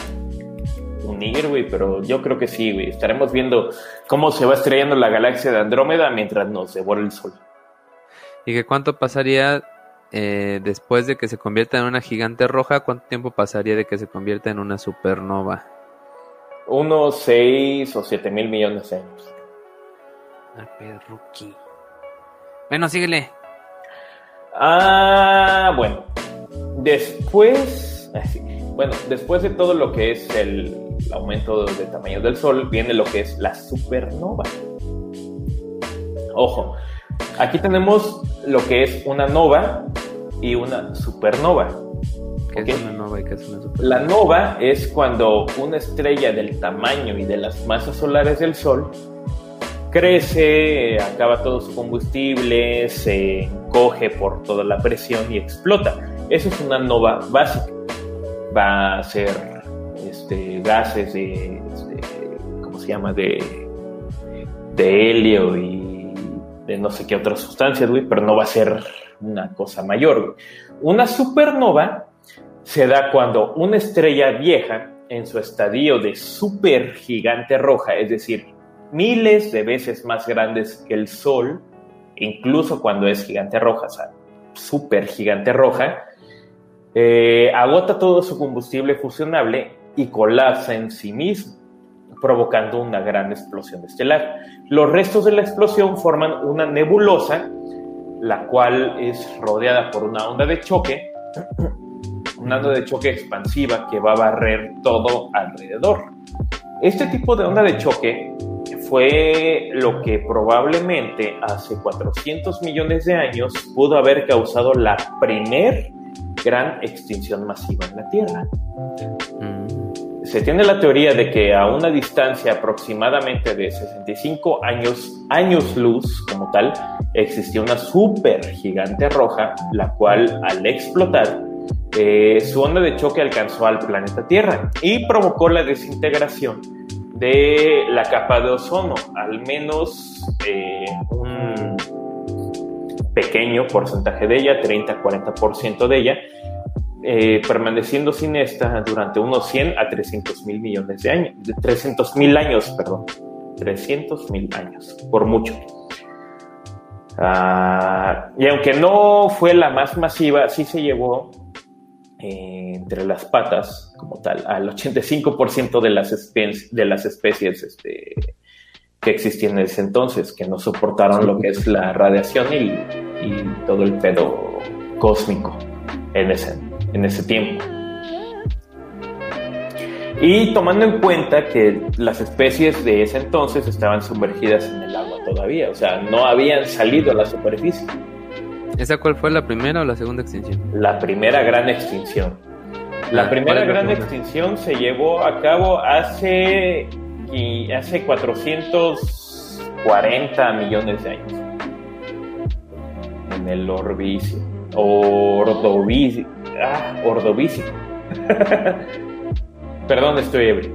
unir, güey, pero yo creo que sí, güey. Estaremos viendo cómo se va estrellando la galaxia de Andrómeda mientras nos devora el Sol. ¿Y que cuánto pasaría eh, después de que se convierta en una gigante roja? ¿Cuánto tiempo pasaría de que se convierta en una supernova? Unos 6 o 7 mil millones de años. A rookie. Bueno, síguele. Ah, bueno. Después, bueno, después de todo lo que es el aumento de tamaño del Sol, viene lo que es la supernova. Ojo, aquí tenemos lo que es una nova y una supernova. La nova es cuando una estrella del tamaño y de las masas solares del Sol crece, acaba todo su combustible, se encoge por toda la presión y explota. Eso es una nova básica. Va a ser este, gases de, este, ¿cómo se llama? De, de helio y de no sé qué otras sustancias, pero no va a ser una cosa mayor. Una supernova se da cuando una estrella vieja en su estadio de supergigante roja, es decir, miles de veces más grandes que el Sol, incluso cuando es gigante roja, o sea, supergigante roja, eh, agota todo su combustible fusionable y colapsa en sí mismo, provocando una gran explosión estelar. Los restos de la explosión forman una nebulosa, la cual es rodeada por una onda de choque un onda de choque expansiva que va a barrer todo alrededor. Este tipo de onda de choque fue lo que probablemente hace 400 millones de años pudo haber causado la primer gran extinción masiva en la Tierra. Mm. Se tiene la teoría de que a una distancia aproximadamente de 65 años, años luz como tal, existía una super gigante roja, la cual al explotar eh, su onda de choque alcanzó al planeta Tierra y provocó la desintegración de la capa de ozono, al menos eh, un pequeño porcentaje de ella, 30-40% de ella, eh, permaneciendo sin esta durante unos 100 a 300 mil millones de años, 300 mil años, perdón, 300 mil años, por mucho. Ah, y aunque no fue la más masiva, sí se llevó eh, entre las patas, como tal, al 85% de las, especies, de las especies este, que existían en ese entonces, que no soportaron lo que es la radiación y, y todo el pedo cósmico en ese, en ese tiempo. Y tomando en cuenta que las especies de ese entonces estaban sumergidas en el agua todavía, o sea, no habían salido a la superficie. ¿Esa cuál fue la primera o la segunda extinción? La primera gran extinción. La ah, primera gran extinción se llevó a cabo hace, hace 440 millones de años. En el Orbicio. Ordovicio. Ah, Ordovicio. Perdón, estoy ebrio.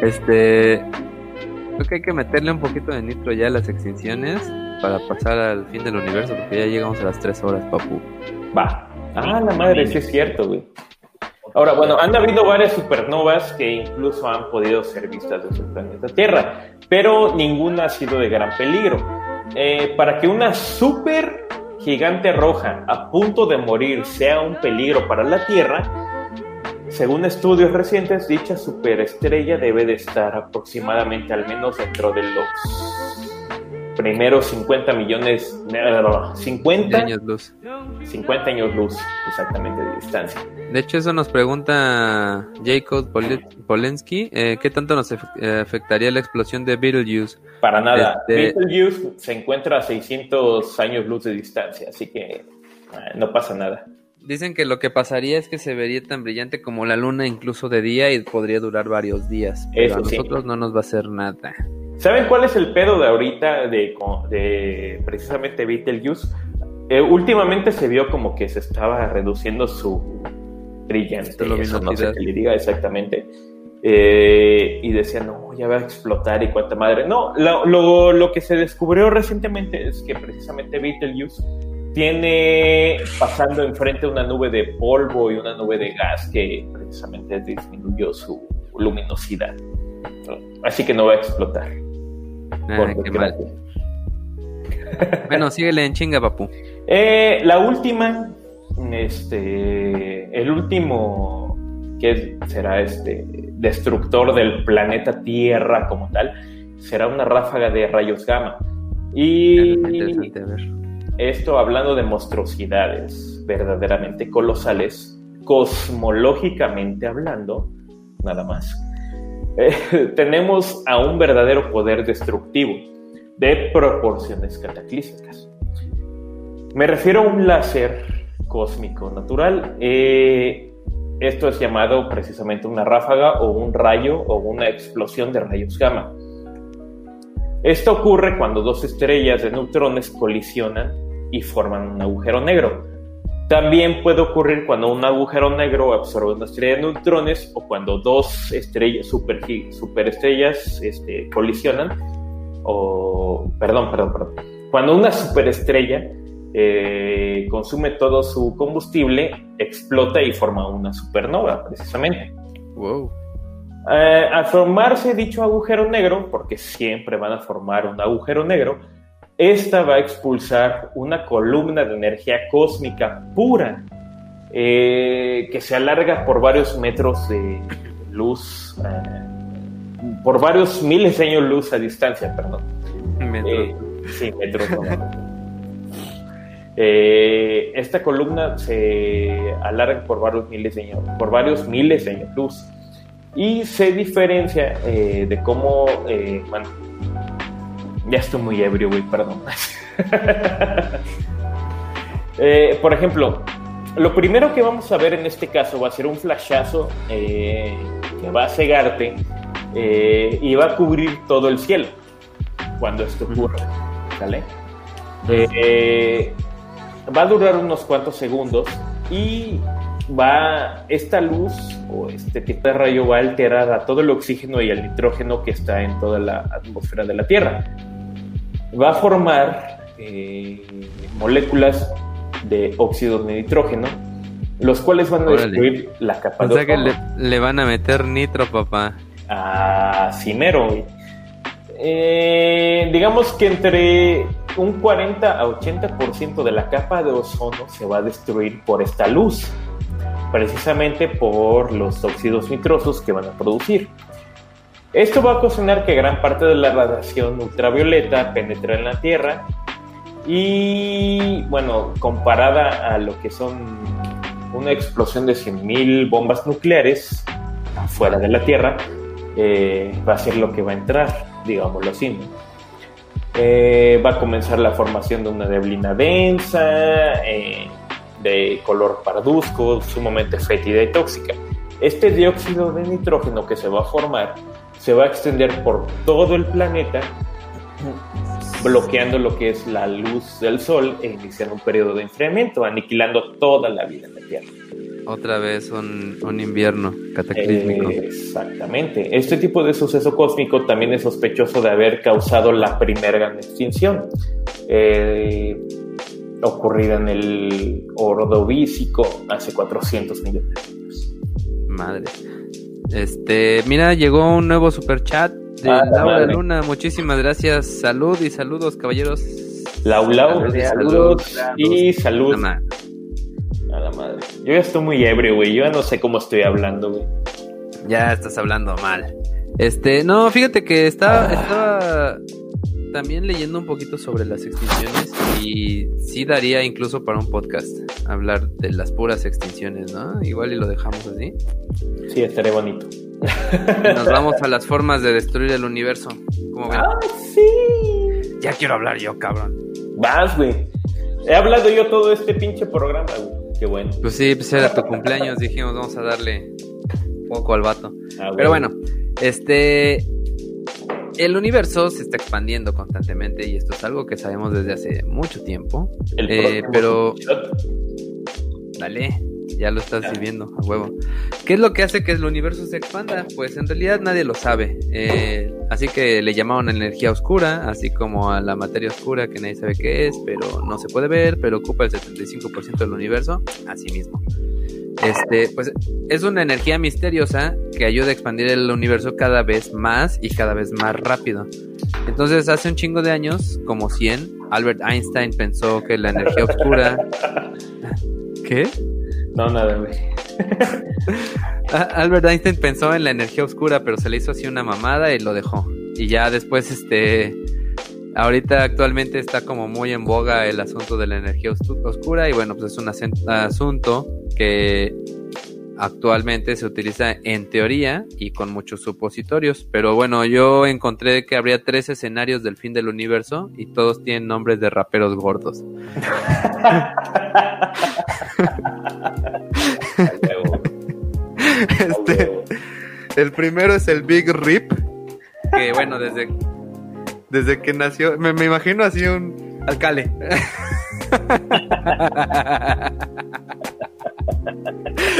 este. Creo que hay que meterle un poquito de nitro ya a las extinciones para pasar al fin del universo, porque ya llegamos a las 3 horas, papu. Va. Ah, la madre, sí es cierto, güey. Ahora, bueno, han habido varias supernovas que incluso han podido ser vistas desde el planeta Tierra, pero ninguna ha sido de gran peligro. Eh, para que una super gigante roja a punto de morir sea un peligro para la Tierra, según estudios recientes, dicha superestrella debe de estar aproximadamente al menos dentro de los primeros 50 millones, 50 años luz. 50 años luz, exactamente, de distancia. De hecho, eso nos pregunta Jacob Polensky, eh, ¿qué tanto nos eh, afectaría la explosión de Betelgeuse? Para nada. Este, Betelgeuse se encuentra a 600 años luz de distancia, así que eh, no pasa nada. Dicen que lo que pasaría es que se vería tan brillante como la luna incluso de día y podría durar varios días. Pero a nosotros no nos va a hacer nada. ¿Saben cuál es el pedo de ahorita de, de precisamente Betelgeuse? Eh, últimamente se vio como que se estaba reduciendo su brillante, eso no sé qué le diga exactamente. Eh, y decían, no, ya va a explotar y cuánta madre. No, lo, lo, que se descubrió recientemente es que precisamente Betelgeuse tiene pasando enfrente una nube de polvo y una nube de gas que precisamente disminuyó su luminosidad. Así que no va a explotar. Ah, bueno, síguele en chinga, papu. Eh, la última, este, el último que será este destructor del planeta Tierra como tal, será una ráfaga de rayos gamma. Y esto hablando de monstruosidades verdaderamente colosales, cosmológicamente hablando, nada más. Eh, tenemos a un verdadero poder destructivo de proporciones cataclísmicas. Me refiero a un láser cósmico natural. Eh, esto es llamado precisamente una ráfaga o un rayo o una explosión de rayos gamma. Esto ocurre cuando dos estrellas de neutrones colisionan y forman un agujero negro. También puede ocurrir cuando un agujero negro absorbe una estrella de neutrones o cuando dos estrellas, super, superestrellas este, colisionan. O, perdón, perdón, perdón. Cuando una superestrella eh, consume todo su combustible, explota y forma una supernova, precisamente. Wow. Eh, al formarse dicho agujero negro, porque siempre van a formar un agujero negro, esta va a expulsar una columna de energía cósmica pura eh, que se alarga por varios metros de luz, eh, por varios miles de años luz a distancia, perdón. Metros. sí, metros. esta columna se alarga por varios miles de años, por varios miles de años luz y se diferencia de cómo ya estoy muy ebrio, güey, perdón. Eh, por ejemplo, lo primero que vamos a ver en este caso va a ser un flashazo eh, que va a cegarte eh, y va a cubrir todo el cielo cuando esto ocurra. ¿Sale? va a durar unos cuantos segundos y va esta luz o este tipo de rayo va a alterar a todo el oxígeno y el nitrógeno que está en toda la atmósfera de la Tierra va a formar eh, moléculas de óxidos de nitrógeno, los cuales van a destruir la capa de O sea que le, van a meter nitro, papá. Ah, cimero, eh, digamos que entre un 40 a 80% de la capa de ozono se va a destruir por esta luz, precisamente por los óxidos nitrosos que van a producir. Esto va a ocasionar que gran parte de la radiación ultravioleta penetre en la Tierra y, bueno, comparada a lo que son una explosión de 100.000 bombas nucleares fuera de la Tierra, eh, va a ser lo que va a entrar, digámoslo así. Eh, va a comenzar la formación de una neblina densa, eh, de color parduzco, sumamente fétida y tóxica. Este dióxido de nitrógeno que se va a formar se va a extender por todo el planeta, bloqueando lo que es la luz del sol e iniciando un periodo de enfriamiento, aniquilando toda la vida en la Tierra. Otra vez un, invierno cataclísmico. exactamente. Este tipo de suceso cósmico también es sospechoso de haber causado la primera gran extinción. Eh, ocurrida en el Ordovícico hace 400 millones de años. Madre. Este, mira, llegó un nuevo super chat de ah, Laura Luna. Muchísimas gracias. Salud y saludos, caballeros. Lau, saludos, y salud. A la madre. Yo ya estoy muy ebrio, güey. Yo ya no sé cómo estoy hablando, güey. Ya estás hablando mal. Este, no, fíjate que estaba, ah. estaba también leyendo un poquito sobre las extinciones y sí daría incluso para un podcast hablar de las puras extinciones, ¿no? Igual y lo dejamos así. Sí, estaría bonito. nos vamos a las formas de destruir el universo. ¡Ah, sí! Ya quiero hablar yo, cabrón. Vas, güey. He hablado yo todo este pinche programa, güey. Qué bueno. Pues sí, pues era tu cumpleaños, dijimos, vamos a darle poco al vato. Ah, Pero bueno, este el universo se está expandiendo constantemente y esto es algo que sabemos desde hace mucho tiempo. Eh, pero... Dale, ya lo estás viviendo a huevo. ¿Qué es lo que hace que el universo se expanda? Pues en realidad nadie lo sabe. Eh, así que le llamaron energía oscura, así como a la materia oscura que nadie sabe qué es, pero no se puede ver, pero ocupa el 75% del universo, así mismo. Este, pues es una energía misteriosa que ayuda a expandir el universo cada vez más y cada vez más rápido. Entonces, hace un chingo de años, como 100, Albert Einstein pensó que la energía oscura. ¿Qué? No, nada, güey. Albert Einstein pensó en la energía oscura, pero se le hizo así una mamada y lo dejó. Y ya después, este Ahorita actualmente está como muy en boga el asunto de la energía oscura y bueno, pues es un asunto que actualmente se utiliza en teoría y con muchos supositorios. Pero bueno, yo encontré que habría tres escenarios del fin del universo y todos tienen nombres de raperos gordos. este, el primero es el Big Rip, que bueno, desde desde que nació. Me, imagino así un alcalde.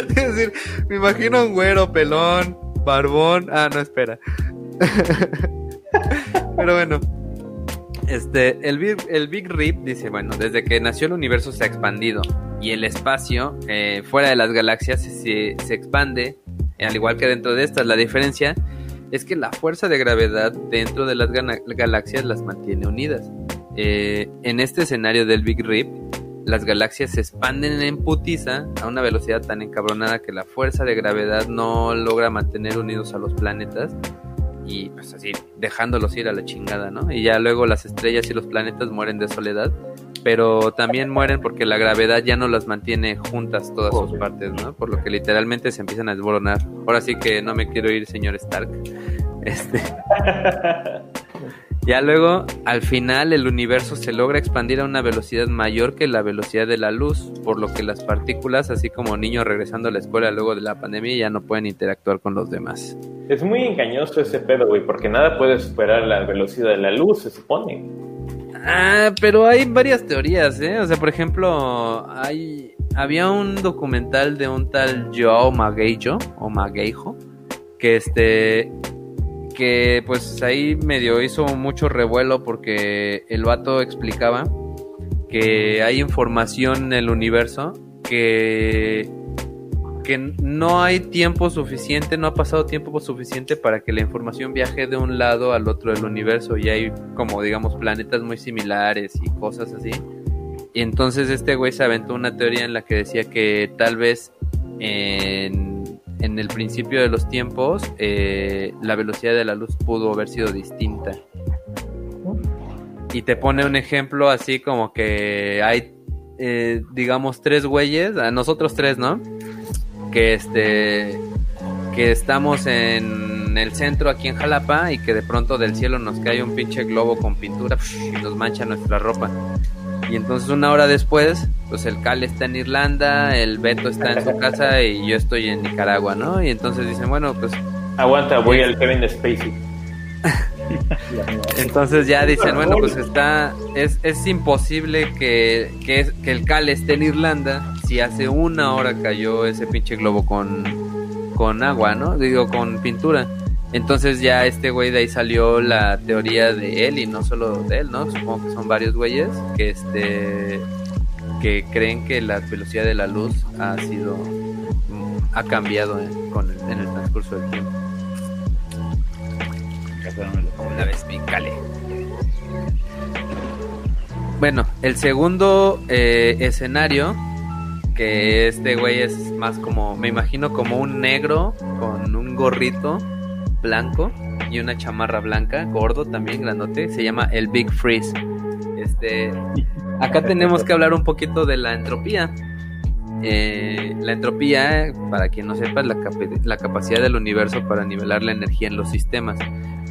es decir, me imagino un güero, pelón, barbón. Ah, no, espera. Pero bueno. Este, el Big, el Big Rip dice, bueno, desde que nació el universo se ha expandido y el espacio eh, fuera de las galaxias se, se expande, al igual que dentro de estas. La diferencia es que la fuerza de gravedad dentro de las galaxias las mantiene unidas. Eh, en este escenario del Big Rip, las galaxias se expanden en putiza a una velocidad tan encabronada que la fuerza de gravedad no logra mantener unidos a los planetas y pues así dejándolos ir a la chingada, ¿no? Y ya luego las estrellas y los planetas mueren de soledad pero también mueren porque la gravedad ya no las mantiene juntas todas sus partes, ¿no? Por lo que literalmente se empiezan a desboronar. Ahora sí que no me quiero ir, señor Stark. Este. ya luego, al final, el universo se logra expandir a una velocidad mayor que la velocidad de la luz, por lo que las partículas, así como niños regresando a la escuela luego de la pandemia, ya no pueden interactuar con los demás. Es muy engañoso ese pedo, güey, porque nada puede superar la velocidad de la luz, se supone. Ah, pero hay varias teorías, ¿eh? O sea, por ejemplo, hay había un documental de un tal Joao Magueijo o Magueijo que este que pues ahí medio hizo mucho revuelo porque el vato explicaba que hay información en el universo que que no hay tiempo suficiente, no ha pasado tiempo suficiente para que la información viaje de un lado al otro del universo y hay como digamos planetas muy similares y cosas así. Y entonces este güey se aventó una teoría en la que decía que tal vez en, en el principio de los tiempos eh, la velocidad de la luz pudo haber sido distinta. Y te pone un ejemplo así como que hay, eh, digamos, tres güeyes, a nosotros tres, ¿no? Que este, que estamos en el centro aquí en Jalapa y que de pronto del cielo nos cae un pinche globo con pintura y nos mancha nuestra ropa. Y entonces una hora después, pues el Cal está en Irlanda, el Beto está en su casa y yo estoy en Nicaragua, ¿no? Y entonces dicen, bueno, pues... Aguanta, voy al Kevin Spacey. entonces ya dicen, bueno, pues está... Es, es imposible que, que, el Cal esté en Irlanda si hace una hora cayó ese pinche globo con, con agua, ¿no? Digo, con pintura. Entonces ya este güey de ahí salió la teoría de él y no solo de él, ¿no? Supongo que son varios güeyes que este que creen que la velocidad de la luz ha sido ha cambiado en, con el, en el transcurso del tiempo. Una vez pícale. Bueno, el segundo eh, escenario que este güey es más como, me imagino como un negro con un gorrito blanco y una chamarra blanca, gordo también, grandote, se llama el Big Freeze. Este, acá tenemos que hablar un poquito de la entropía. Eh, la entropía, para quien no sepa, es la, la capacidad del universo para nivelar la energía en los sistemas.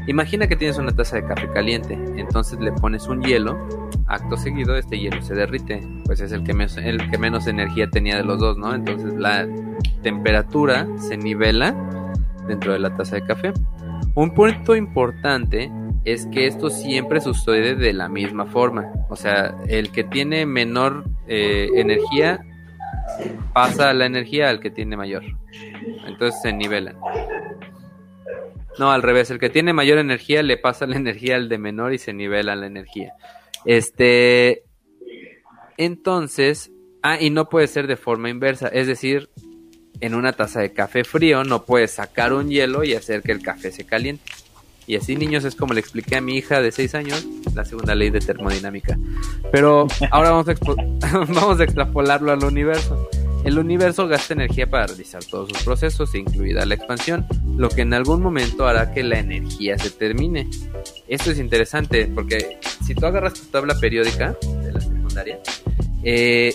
Imagina que tienes una taza de café caliente, entonces le pones un hielo, acto seguido este hielo se derrite, pues es el que, menos energía tenía de los dos, ¿no? Entonces la temperatura se nivela dentro de la taza de café. Un punto importante es que esto siempre sucede de la misma forma. O sea, el que tiene menor eh, energía pasa la energía al que tiene mayor. Entonces se nivelan. No, al revés, el que tiene mayor energía le pasa la energía al de menor y se nivela la energía. Este, entonces, ah, y no puede ser de forma inversa, es decir, en una taza de café frío no puedes sacar un hielo y hacer que el café se caliente. Y así, niños, es como le expliqué a mi hija de 6 años la segunda ley de termodinámica. Pero ahora vamos a, vamos a extrapolarlo al universo. El universo gasta energía para realizar todos sus procesos, incluida la expansión, lo que en algún momento hará que la energía se termine. Esto es interesante porque si tú agarras tu tabla periódica de la secundaria, eh,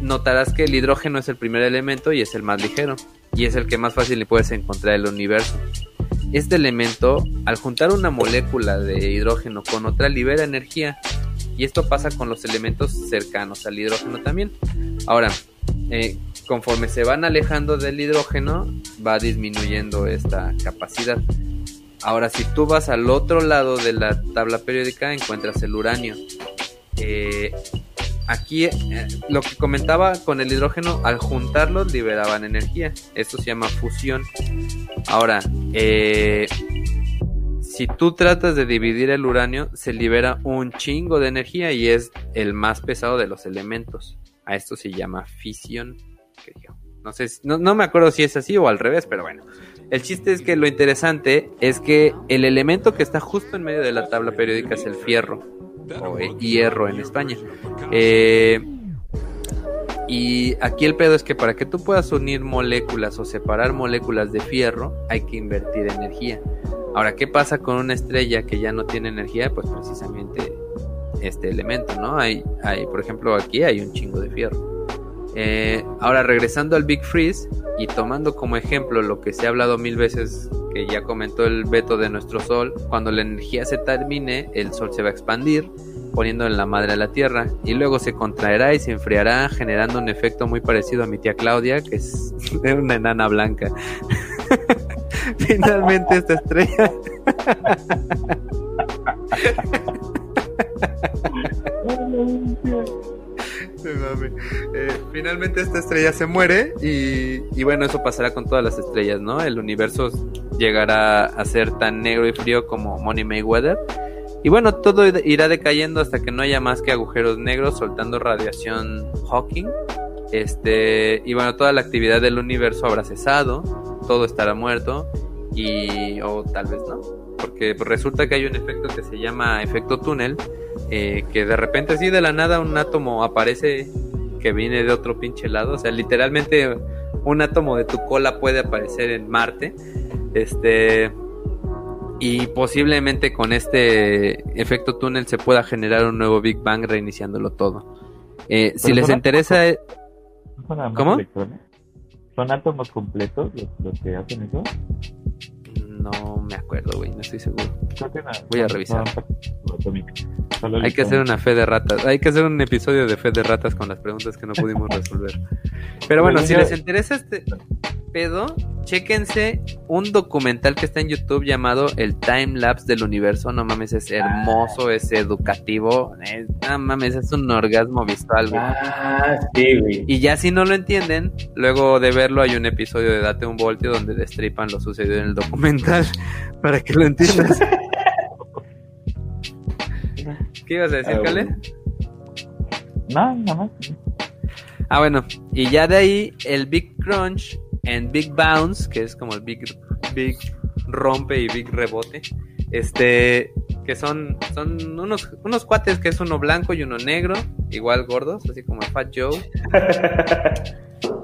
notarás que el hidrógeno es el primer elemento y es el más ligero, y es el que más fácil le puedes encontrar en el universo. Este elemento, al juntar una molécula de hidrógeno con otra, libera energía, y esto pasa con los elementos cercanos al hidrógeno también. Ahora, eh, conforme se van alejando del hidrógeno, va disminuyendo esta capacidad. Ahora, si tú vas al otro lado de la tabla periódica, encuentras el uranio. Eh, aquí eh, lo que comentaba con el hidrógeno, al juntarlos liberaban energía. Esto se llama fusión. Ahora, si tú tratas de dividir el uranio, se libera un chingo de energía y es el más pesado de los elementos. A esto se llama fisión. No sé, no, me acuerdo si es así o al revés, pero bueno. El chiste es que lo interesante es que el elemento que está justo en medio de la tabla periódica es el fierro o hierro en España. Eh, y aquí el pedo es que para que tú puedas unir moléculas o separar moléculas de fierro, hay que invertir energía. Ahora, ¿qué pasa con una estrella que ya no tiene energía? Pues precisamente este elemento, ¿no? Hay, hay por ejemplo, aquí hay un chingo de fierro. Eh, ahora, regresando al Big Freeze y tomando como ejemplo lo que se ha hablado mil veces que ya comentó el veto de nuestro Sol, cuando la energía se termine, el Sol se va a expandir, poniendo en la madre a la Tierra, y luego se contraerá y se enfriará, generando un efecto muy parecido a mi tía Claudia, que es una enana blanca. Finalmente esta estrella... Eh, finalmente esta estrella se muere y, bueno, eso pasará con todas las estrellas, ¿no? El universo llegará a ser tan negro y frío como Money Mayweather Y bueno, todo irá decayendo hasta que no haya más que agujeros negros soltando radiación Hawking. Este, y bueno, toda la actividad del universo habrá cesado, todo estará muerto y o tal vez no, porque resulta que hay un efecto que se llama efecto túnel, eh, que de repente así de la nada un átomo aparece que viene de otro pinche lado, o sea, literalmente un átomo de tu cola puede aparecer en Marte, este y posiblemente con este efecto túnel se pueda generar un nuevo Big Bang reiniciándolo todo. Eh, si les interesa... ¿Cómo? ¿Son átomos completos los, que hacen eso? No me acuerdo, güey, no estoy seguro. Voy a revisar. Hay que hacer una fe de ratas. Hay que hacer un episodio de fe de ratas con las preguntas que no pudimos resolver. Pero bueno, si les interesa este pedo, chéquense un documental que está en YouTube llamado El Time Lapse del Universo. No mames, es hermoso, es educativo. no mames, es un orgasmo visual, güey. Ah, sí, güey. Y ya si no lo entienden, luego de verlo hay un episodio de Date un Voltio donde destripan lo sucedido en el para que lo entiendas. ¿Qué ibas a decir, ah, Cale? No, nada más. Ah, bueno, y ya de ahí el Big Crunch en Big Bounce, que es como el Big, Big Rompe y Big Rebote, este, que son, son unos, unos cuates que es uno blanco y uno negro, igual gordos, así como el Fat Joe.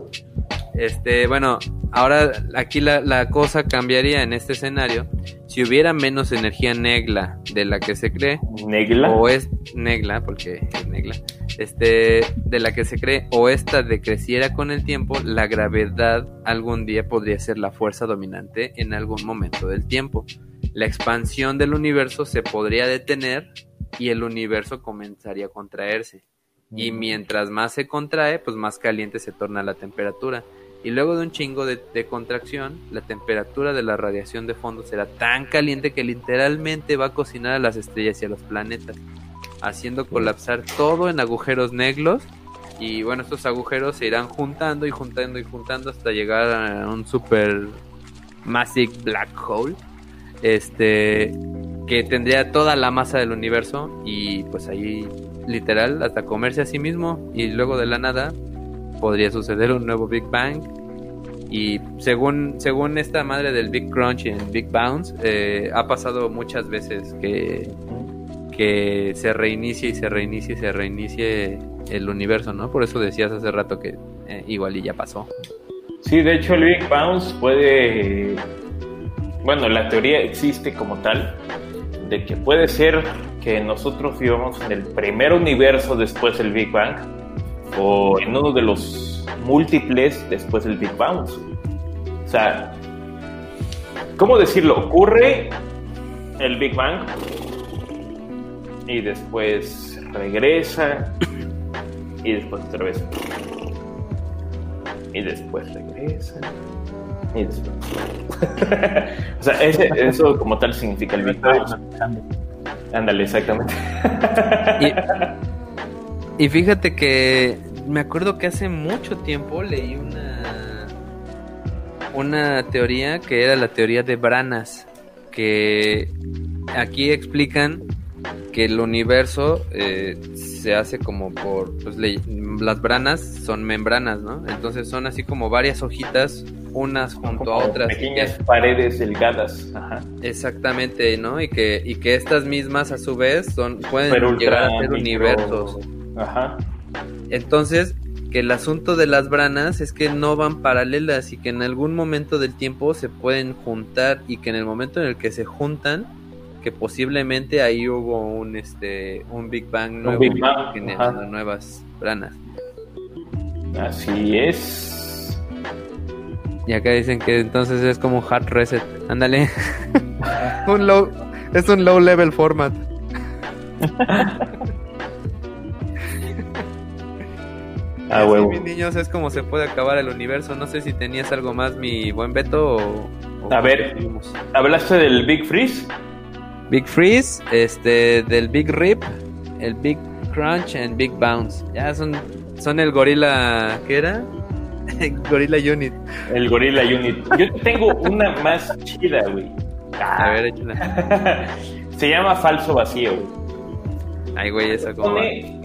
Este, bueno, ahora aquí la, la, cosa cambiaría en este escenario si hubiera menos energía negla de la que se cree. ¿Negla? O es negla, porque es negla. Este, de la que se cree, o esta decreciera con el tiempo, la gravedad algún día podría ser la fuerza dominante en algún momento del tiempo. La expansión del universo se podría detener y el universo comenzaría a contraerse. Y mm. mientras más se contrae, pues más caliente se torna la temperatura y luego de un chingo de, contracción, la temperatura de la radiación de fondo será tan caliente que literalmente va a cocinar a las estrellas y a los planetas, haciendo colapsar todo en agujeros negros. Y bueno, estos agujeros se irán juntando y juntando y juntando hasta llegar a un super massive black hole. Este que tendría toda la masa del universo y pues ahí literal hasta comerse a sí mismo y luego de la nada podría suceder un nuevo Big Bang. Y según, según esta madre del Big Crunch en Big Bounce, eh, ha pasado muchas veces que, que se reinicie y se reinicie y se reinicie el universo, ¿no? Por eso decías hace rato que eh, igual y ya pasó. Sí, de hecho el Big Bounce puede... Bueno, la teoría existe como tal, de que puede ser que nosotros vivamos en el primer universo después del Big Bang, o en uno de los múltiples después del Big Bang. O sea, ¿cómo decirlo? Ocurre el Big Bang y después regresa y después otra vez. Y después regresa y después o sea eso como tal significa el Big Bang. Ándale exactamente y fíjate que me acuerdo que hace mucho tiempo leí una una teoría que era la teoría de Branas, que aquí explican que el universo eh, se hace como por pues, las branas son membranas, ¿no? Entonces son así como varias hojitas unas junto a otras pequeñas paredes delgadas. Ajá. Exactamente, ¿no? Y que y que estas mismas a su vez son pueden llegar a ser universos. Ajá. Entonces, que el asunto de las branas es que no van paralelas y que en algún momento del tiempo se pueden juntar y que en el momento en el que se juntan, que posiblemente ahí hubo un este un Big Bang nuevo generando nuevas branas. Así es. Y acá dicen que entonces es como hard reset. Ándale. un low, es un low level format. Ah, huevo. mis niños, es como se puede acabar el universo. No sé si tenías algo más, mi buen Beto. O, a ver, ¿hablaste del Big Freeze? Big Freeze, este, del Big Rip, el Big Crunch y Big Bounce. Ya son, son el gorila, ¿qué era? gorila Unit. El Gorilla Unit. Yo tengo una más chida, güey. A ver, échala. Se llama falso vacío. Ay, güey, eso como...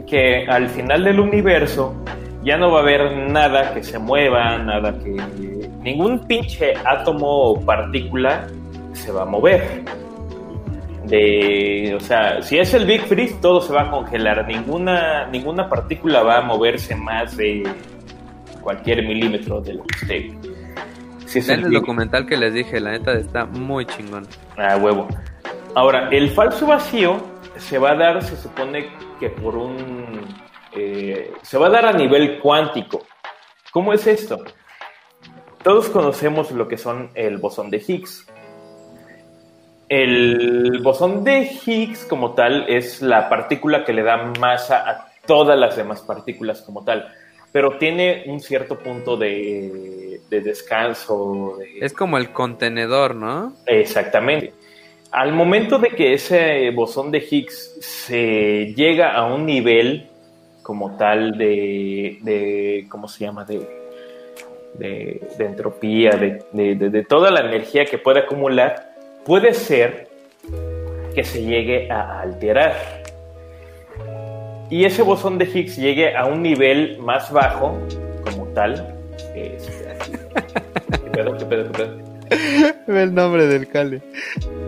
Que al final del universo ya no va a haber nada que se mueva, nada que... Ningún pinche átomo o partícula se va a mover. De, o sea, si es el Big Freeze, todo se va a congelar. Ninguna, ninguna partícula va a moverse más de cualquier milímetro de lo que esté. Si es el, documental que les dije, la neta está muy chingón. Ah, huevo. Ahora, el falso vacío se va a dar, se supone que por un... Eh, se va a dar a nivel cuántico. ¿Cómo es esto? Todos conocemos lo que son el bosón de Higgs. El bosón de Higgs como tal es la partícula que le da masa a todas las demás partículas como tal, pero tiene un cierto punto de, descanso. Es como el contenedor, ¿no? Exactamente. Al momento de que ese bosón de Higgs se llega a un nivel como tal de, de ¿cómo se llama? De, de, entropía, de, toda la energía que puede acumular, puede ser que se llegue a alterar. Y ese bosón de Higgs llegue a un nivel más bajo, como tal. ¿Qué pedo, qué pedo, qué pedo? Ve el nombre del Cale.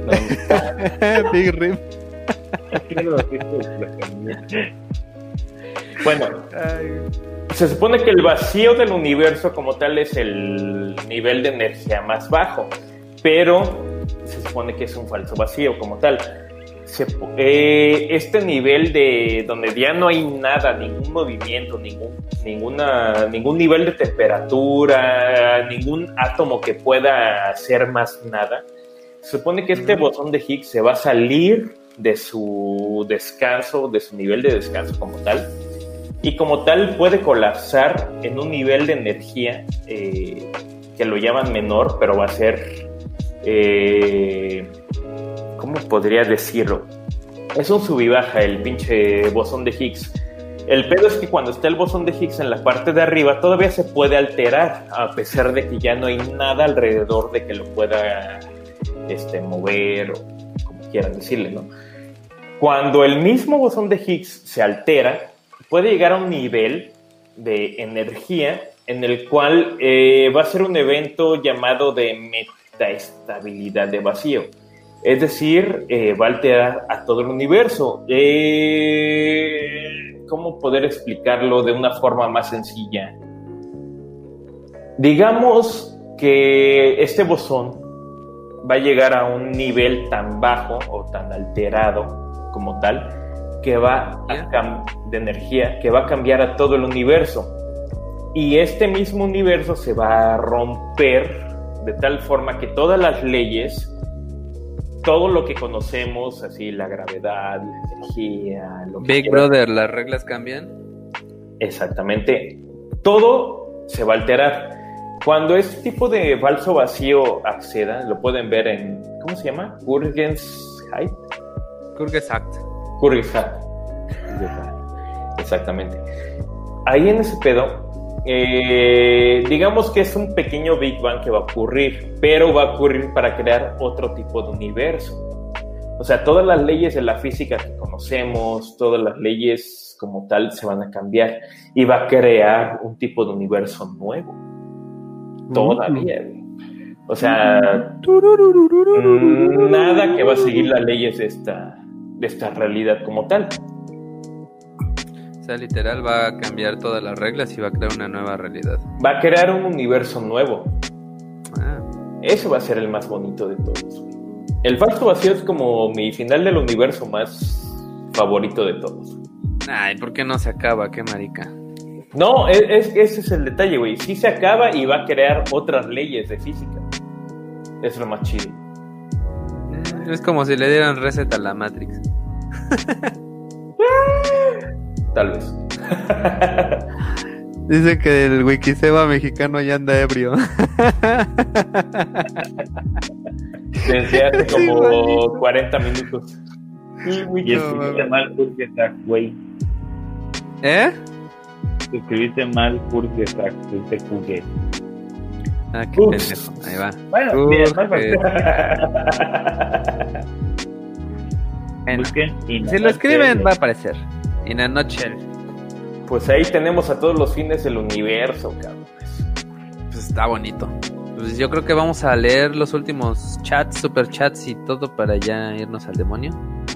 Big Rim. bueno, se supone que el vacío del universo como tal es el nivel de energía más bajo, pero se supone que es un falso vacío como tal. Eh, este nivel de donde ya no hay nada, ningún movimiento, ningún, ninguna, ningún nivel de temperatura, ningún átomo que pueda hacer más nada, se supone que este bosón de Higgs se va a salir de su descanso, de su nivel de descanso como tal, y como tal puede colapsar en un nivel de energía eh, que lo llaman menor, pero va a ser, eh, ¿cómo podría decirlo? Es un sub y baja el pinche bosón de Higgs. El pedo es que cuando está el bosón de Higgs en la parte de arriba todavía se puede alterar, a pesar de que ya no hay nada alrededor de que lo pueda este, mover o como quieran decirle, ¿no? Cuando el mismo bosón de Higgs se altera, puede llegar a un nivel de energía en el cual eh, va a ser un evento llamado de metaestabilidad de vacío. Es decir, eh, va a alterar a todo el universo. Eh, ¿Cómo poder explicarlo de una forma más sencilla? Digamos que este bosón va a llegar a un nivel tan bajo o tan alterado como tal que va a de energía que va a cambiar a todo el universo. Y este mismo universo se va a romper de tal forma que todas las leyes, todo lo que conocemos, así la gravedad, la energía, lo Big Brother, las reglas cambian. Exactamente. Todo se va a alterar. Cuando este tipo de falso vacío acceda, lo pueden ver en, ¿cómo se llama? Kurgens Height. Kurgens Act. Exactamente. Ahí en ese pedo, eh, digamos que es un pequeño Big Bang que va a ocurrir, pero va a ocurrir para crear otro tipo de universo. O sea, todas las leyes de la física que conocemos, todas las leyes como tal se van a cambiar y va a crear un tipo de universo nuevo. Todavía. O sea, mm, nada que va a seguir las leyes de esta, de esta realidad como tal. O sea, literal va a cambiar todas las reglas y va a crear una nueva realidad. Va a crear un universo nuevo. Ah. Eso va a ser el más bonito de todos. El falso vacío es como mi final del universo más favorito de todos. Ay, ¿por qué no se acaba? Qué marica. No, es, ese es el detalle, güey. Sí se acaba y va a crear otras leyes de física. Es lo más chido. Es como si le dieran reset a la Matrix. Tal vez. Dice que el Wikiseba mexicano ya anda ebrio. Desde hace como 40 minutos. Y escribiste mal Kurgesak, güey. ¿Eh? Escribiste mal Kurgesak, dice Kuge. Ah, qué pendejo. Ahí va. Bueno, bien, Busquen si lo escriben va a aparecer. In a nutshell. Pues ahí tenemos a todos los fines del universo, cabrón. Pues está bonito. Pues yo creo que vamos a leer los últimos chats, super chats y todo para ya irnos al demonio.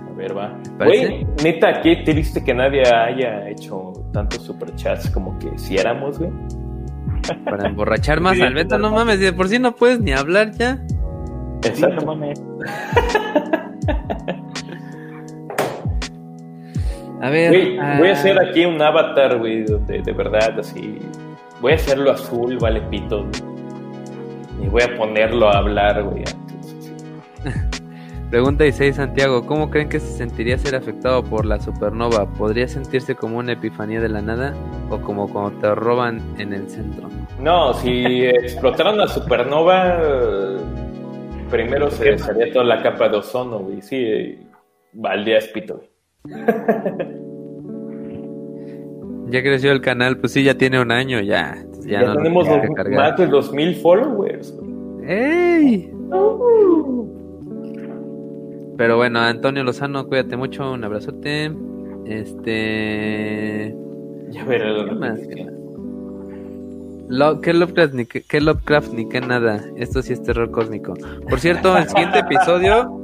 A ver, va. Güey, neta, qué triste que nadie haya hecho tantos super chats como que si éramos, güey. Para emborrachar más al Beto, no mames, de por sí no puedes ni hablar ya. Exacto. mames. A ver. Voy a hacer aquí un avatar, güey, donde de verdad así. Voy a hacerlo azul, vale pito. Y voy a ponerlo a hablar, güey. Pregunta 16 Santiago, ¿cómo creen que se sentiría ser afectado por la supernova? ¿Podría sentirse como una epifanía de la nada o como cuando te roban en el centro? No, si explotaran la supernova, primero se desharía toda la capa de ozono, güey. Sí, valdría espito, güey. Ya creció el canal, pues sí, ya tiene un año, ya. Ya, tenemos más de 2000 followers. ¡Ey! Pero bueno, Antonio Lozano, cuídate mucho, un abrazote. Este. Ya veré ¿Qué más? ¿Qué, Lovecraft ni qué, Lovecraft ni qué nada? Esto sí es terror cósmico. Por cierto, el siguiente episodio,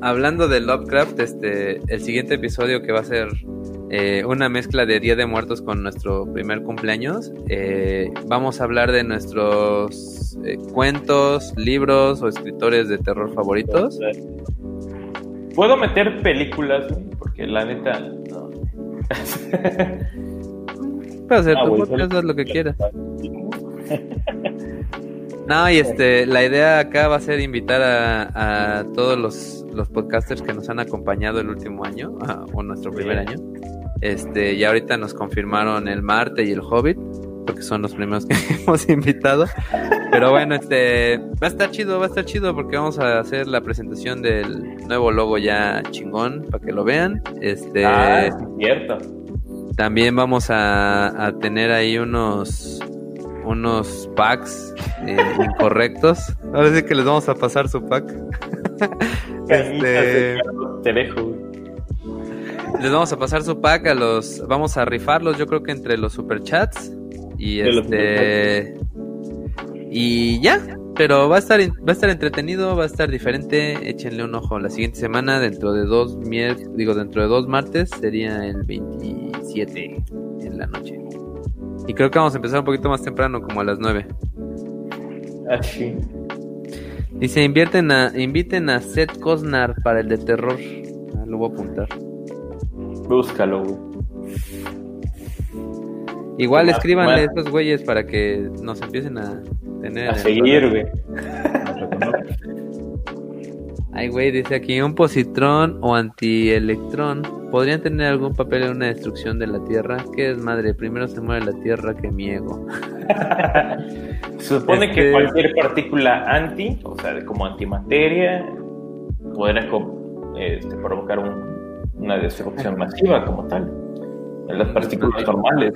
hablando de Lovecraft, este, el siguiente episodio que va a ser eh, una mezcla de Día de Muertos con nuestro primer cumpleaños. Eh, vamos a hablar de nuestros eh, cuentos, libros o escritores de terror favoritos. ¿Puedo meter películas? Porque la neta, no. Puedes hacer ah, lo que quieras. No, y este, la idea acá va a ser invitar a, todos los, los, podcasters que nos han acompañado el último año, o nuestro primer año. Este, y ahorita nos confirmaron el Marte y el Hobbit, porque son los primeros que hemos invitado. Pero bueno, este, va a estar chido, va a estar chido porque vamos a hacer la presentación del nuevo logo ya chingón para que lo vean. Este, ah, cierto. También vamos a, a tener ahí unos unos packs eh, incorrectos. Ahora sí que les vamos a pasar su pack. este... Te dejo, Les vamos a pasar su pack a los. Vamos a rifarlos, yo creo que entre los superchats. Y este. Y ya. Pero va a estar va a estar entretenido, va a estar diferente. Échenle un ojo la siguiente semana, dentro de dos digo dentro de dos martes, sería el 27 en la noche. Y creo que vamos a empezar un poquito más temprano, como a las 9. Así. Dice, invierten a, inviten a Seth Cosnar para el de terror. Ah, lo voy a apuntar. Búscalo, güey. Igual escríbanle a estos güeyes para que nos empiecen a tener... A seguir, güey. Ay, güey, dice aquí, un positrón o antielectrón podrían tener algún papel en una destrucción de la Tierra. ¿Qué es madre? Primero se muere la Tierra que mi ego. se supone que este cualquier partícula anti, o sea, como antimateria, podría este, provocar una destrucción masiva como tal. En las partículas normales.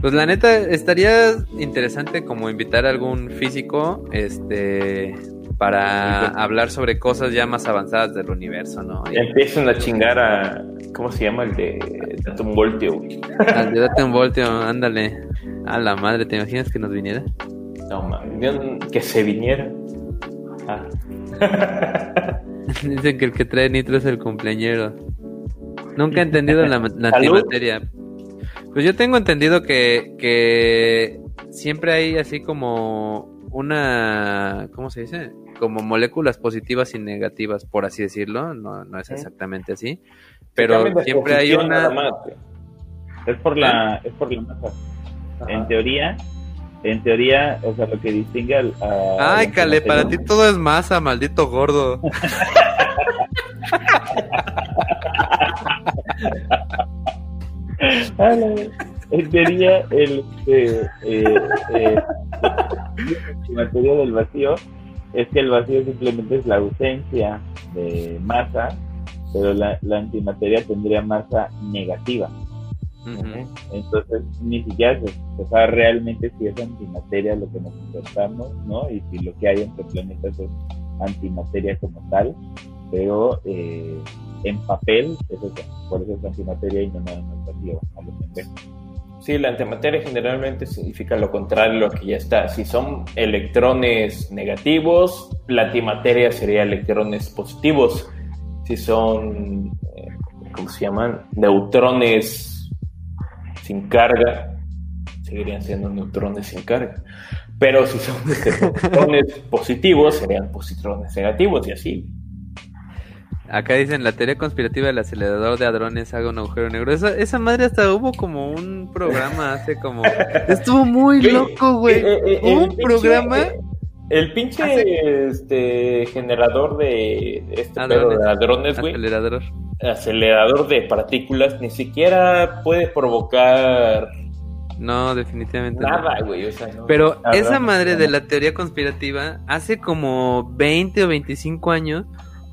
Pues la neta, estaría interesante como invitar a algún físico, este, para hablar sobre cosas ya más avanzadas del universo, ¿no? empiezan a chingar a. ¿Cómo se llama? El de Datum Voltio, Al de Datum Voltio, ándale. A la madre, ¿te imaginas que nos viniera? No, mames, que se viniera. Ah. Dicen que el que trae nitro es el cumpleañero. Nunca he entendido la, la antimateria. Pues yo tengo entendido que, que siempre hay así como una, ¿cómo se dice? como moléculas positivas y negativas, por así decirlo, no, no es exactamente así, pero siempre hay una... Es por la, es por la masa. En teoría, en teoría, o sea, lo que distingue al... Ay, Cale, para ti todo es masa, maldito gordo. en teoría, el, eh, eh, eh, del vacío es que el vacío simplemente es la ausencia de masa, pero la, antimateria tendría masa negativa. Entonces, ni siquiera se, sabe realmente si es antimateria lo que nos encontramos, ¿no? Y si lo que hay entre planetas es antimateria como tal, pero eh, en papel es eso, por eso es antimateria y no nada más vacío a lo Sí, la antimateria generalmente significa lo contrario lo que ya está. Si son electrones negativos, la antimateria sería electrones positivos. Si son, eh, ¿cómo se llaman? Neutrones sin carga, seguirían siendo neutrones sin carga. Pero si son neutrones positivos, serían positrones negativos y así. Acá dicen la teoría conspirativa del acelerador de hadrones haga un agujero negro. Esa, esa madre hasta hubo como un programa hace como. Estuvo muy loco, güey. Eh, eh, eh, un programa. El pinche este, generador de este hadrones, de hadrones, güey. Acelerador. Acelerador de partículas ni siquiera puede provocar. No, definitivamente Nada, güey. Pero esa madre de la teoría conspirativa, hace como 20 o 25 años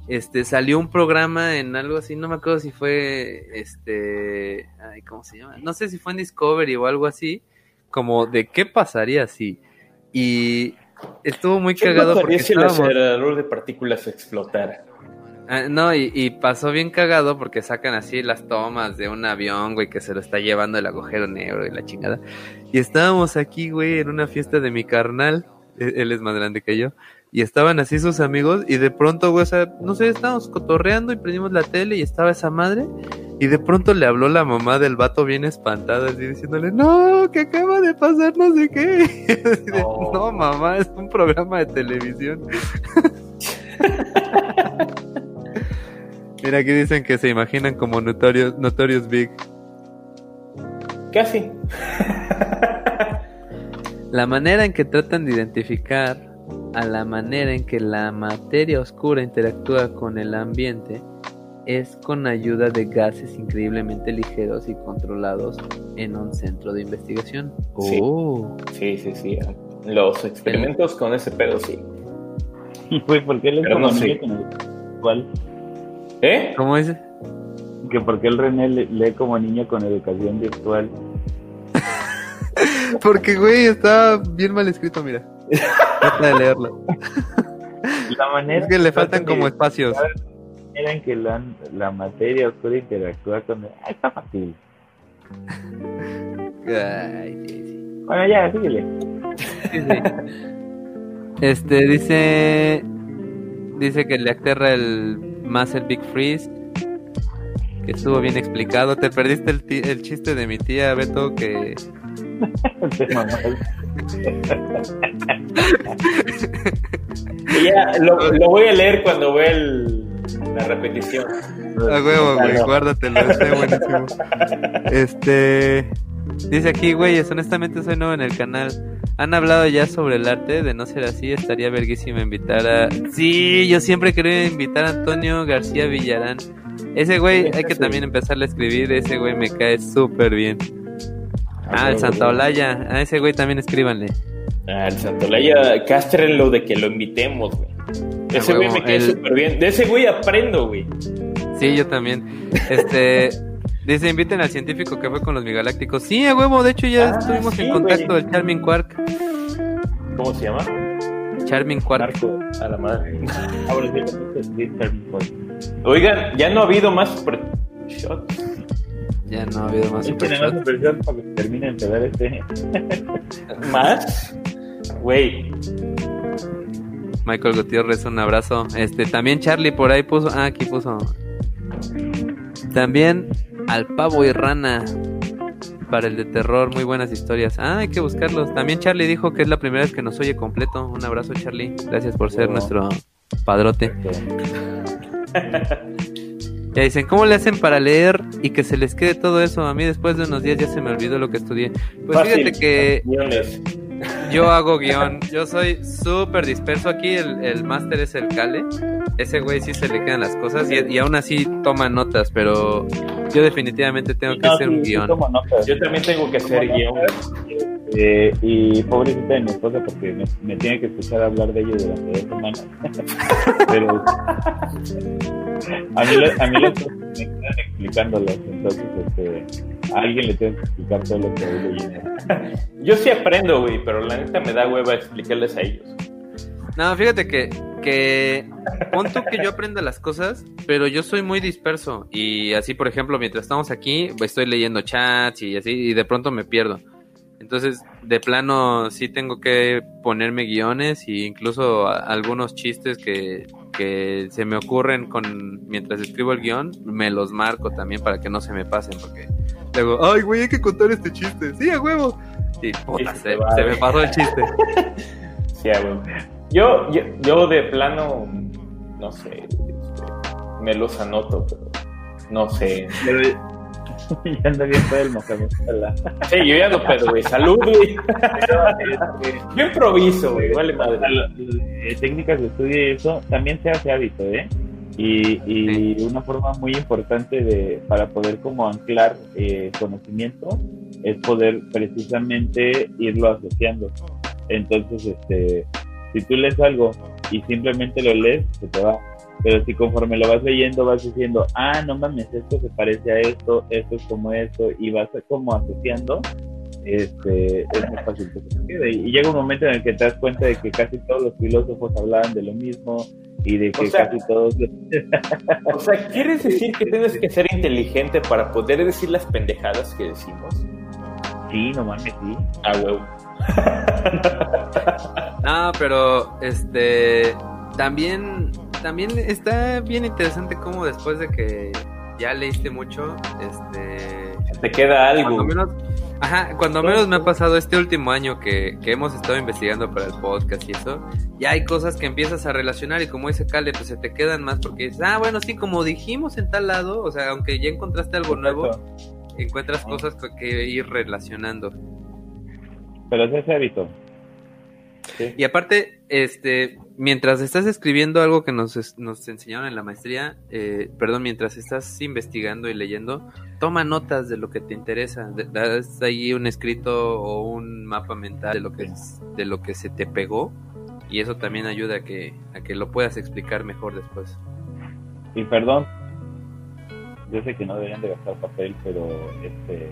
este salió un programa en algo así, no me acuerdo si fue este, ay, ¿cómo se llama? No sé si fue en Discovery o algo así, como de qué pasaría si y estuvo muy cagado porque si el acelerador de partículas explotara. Ah, no, y, y, pasó bien cagado porque sacan así las tomas de un avión, güey, que se lo está llevando el agujero negro y la chingada. Y estábamos aquí, güey, en una fiesta de mi carnal, e, él es más grande que yo, y estaban así sus amigos y de pronto, güey, o sea, no sé, estábamos cotorreando y prendimos la tele y estaba esa madre y de pronto le habló la mamá del vato bien espantada así diciéndole, no, que acaba de pasar no sé qué. No, mamá, es un programa de televisión. Mira, aquí dicen que se imaginan como Notorious, Notorious Big. Casi. la manera en que tratan de identificar a la manera en que la materia oscura interactúa con el ambiente es con ayuda de gases increíblemente ligeros y controlados en un centro de investigación. Sí, oh. sí, sí, sí. Los experimentos con ese pedo, sí. ¿por qué como niño con el ¿Cuál? ¿Eh? ¿Cómo dice? Que porque el René lee como niño con educación virtual. porque, güey, está bien mal escrito, mira. Trata de leerlo. La manera es que le faltan como espacios. En que la, la materia oscura interactúa con. Ah, está fácil. Ay, sí, sí. Bueno, ya, síguele. Este dice. Dice que le aterra el más el Big Freeze. Que estuvo bien explicado. Te perdiste el, el chiste de mi tía Beto que ya, lo, lo, voy a leer cuando vea la repetición. A huevo, güey, guárdatelo, está buenísimo. Este. Dice aquí, güeyes, honestamente soy nuevo en el canal. ¿Han hablado ya sobre el arte? De no ser así, estaría verguísima invitar a... Sí, yo siempre quería invitar a Antonio García Villarán. Ese güey, hay que también empezarle a escribir. Ese güey me cae súper bien. Ah, el Santa Olaya. A ese güey también escríbanle. Ah, el Santa Olaya, cástrenlo de que lo invitemos, güey. Ese güey me cae súper bien. De ese güey aprendo, güey. Sí, yo también. Este. Dice, inviten al científico que fue con los migalácticos. Sí, a huevo, de hecho ya ah, estuvimos en contacto del Charming Quark. ¿Cómo se llama? Charming Quark. a la madre. Oigan, ya no ha habido más super shots. Ya no ha habido más super para que terminen de ver este. ¿Más? Güey. Michael Gutiérrez, un abrazo. Este, también Charlie por ahí puso. Ah, aquí puso. También al pavo y rana. Para el de terror, muy buenas historias. Ah, hay que buscarlos. También Charlie dijo que es la primera vez que nos oye completo. Un abrazo, Charlie. Gracias por ser nuestro padrote. Ya dicen, ¿cómo le hacen para leer y que se les quede todo eso? A mí después de unos días ya se me olvidó lo que estudié. Pues fíjate que yo hago guion. Yo soy súper disperso. Aquí el, el máster es el Cale. Ese güey sí se le quedan las cosas y, aún así toma notas, pero yo definitivamente tengo que hacer un guion. Yo también tengo que hacer guion. Eh, y pobrecita de mi esposa porque me, tiene que escuchar hablar de ello durante dos semanas. Pero a mí, a mí los me quedan explicándolos, entonces este, a alguien le tengo que explicar todo lo que voy leyendo. Yo sí aprendo, güey, pero la neta me da hueva explicarles a ellos. No, fíjate que que pon tú que yo aprenda las cosas, pero yo soy muy disperso y así, por ejemplo, mientras estamos aquí, estoy leyendo chats y así y de pronto me pierdo. Entonces, de plano sí tengo que ponerme guiones e incluso algunos chistes que, que se me ocurren con mientras escribo el guion, me los marco también para que no se me pasen porque luego, ay, güey, hay que contar este chiste. Sí, a huevo. Y puta, se, me pasó el chiste. sí, a huevo. Yo, yo, de plano, no sé, este, me los anoto, pero no sé. ya anda bien el Mohamed Sí, yo ya no pedo, güey. Salud, güey. yo improviso, güey. Vale madre. Eh, técnicas de estudio y eso también se hace hábito, ¿eh? Y, y una forma muy importante de para poder como anclar eh, conocimiento es poder precisamente irlo asociando. Entonces, este, si tú lees algo y simplemente lo lees, se te va pero si conforme lo vas leyendo vas diciendo, ah, no mames, esto se parece a esto, esto es como esto, y vas como asociando, este, es muy fácil que se quede. Y llega un momento en el que te das cuenta de que casi todos los filósofos hablaban de lo mismo y de que casi todos... o sea, ¿quieres decir que tienes que ser inteligente para poder decir las pendejadas que decimos? Sí, no mames, sí. Ah, huevo. no, pero este también también está bien interesante cómo después de que ya leíste mucho, este... Te queda algo. Cuando menos, ajá, cuando menos me ha pasado este último año que, que, hemos estado investigando para el podcast y eso, ya hay cosas que empiezas a relacionar y como dice Cale, pues se te quedan más porque dices, ah, bueno, sí, como dijimos en tal lado, o sea, aunque ya encontraste algo nuevo, encuentras cosas que ir relacionando. Pero es ese hábito. Y aparte, este, mientras estás escribiendo algo que nos, nos enseñaron en la maestría, eh, perdón, mientras estás investigando y leyendo, toma notas de lo que te interesa, das ahí un escrito o un mapa mental de lo que de lo que se te pegó y eso también ayuda a que a que lo puedas explicar mejor después. Y perdón, yo sé que no deberían de gastar papel, pero este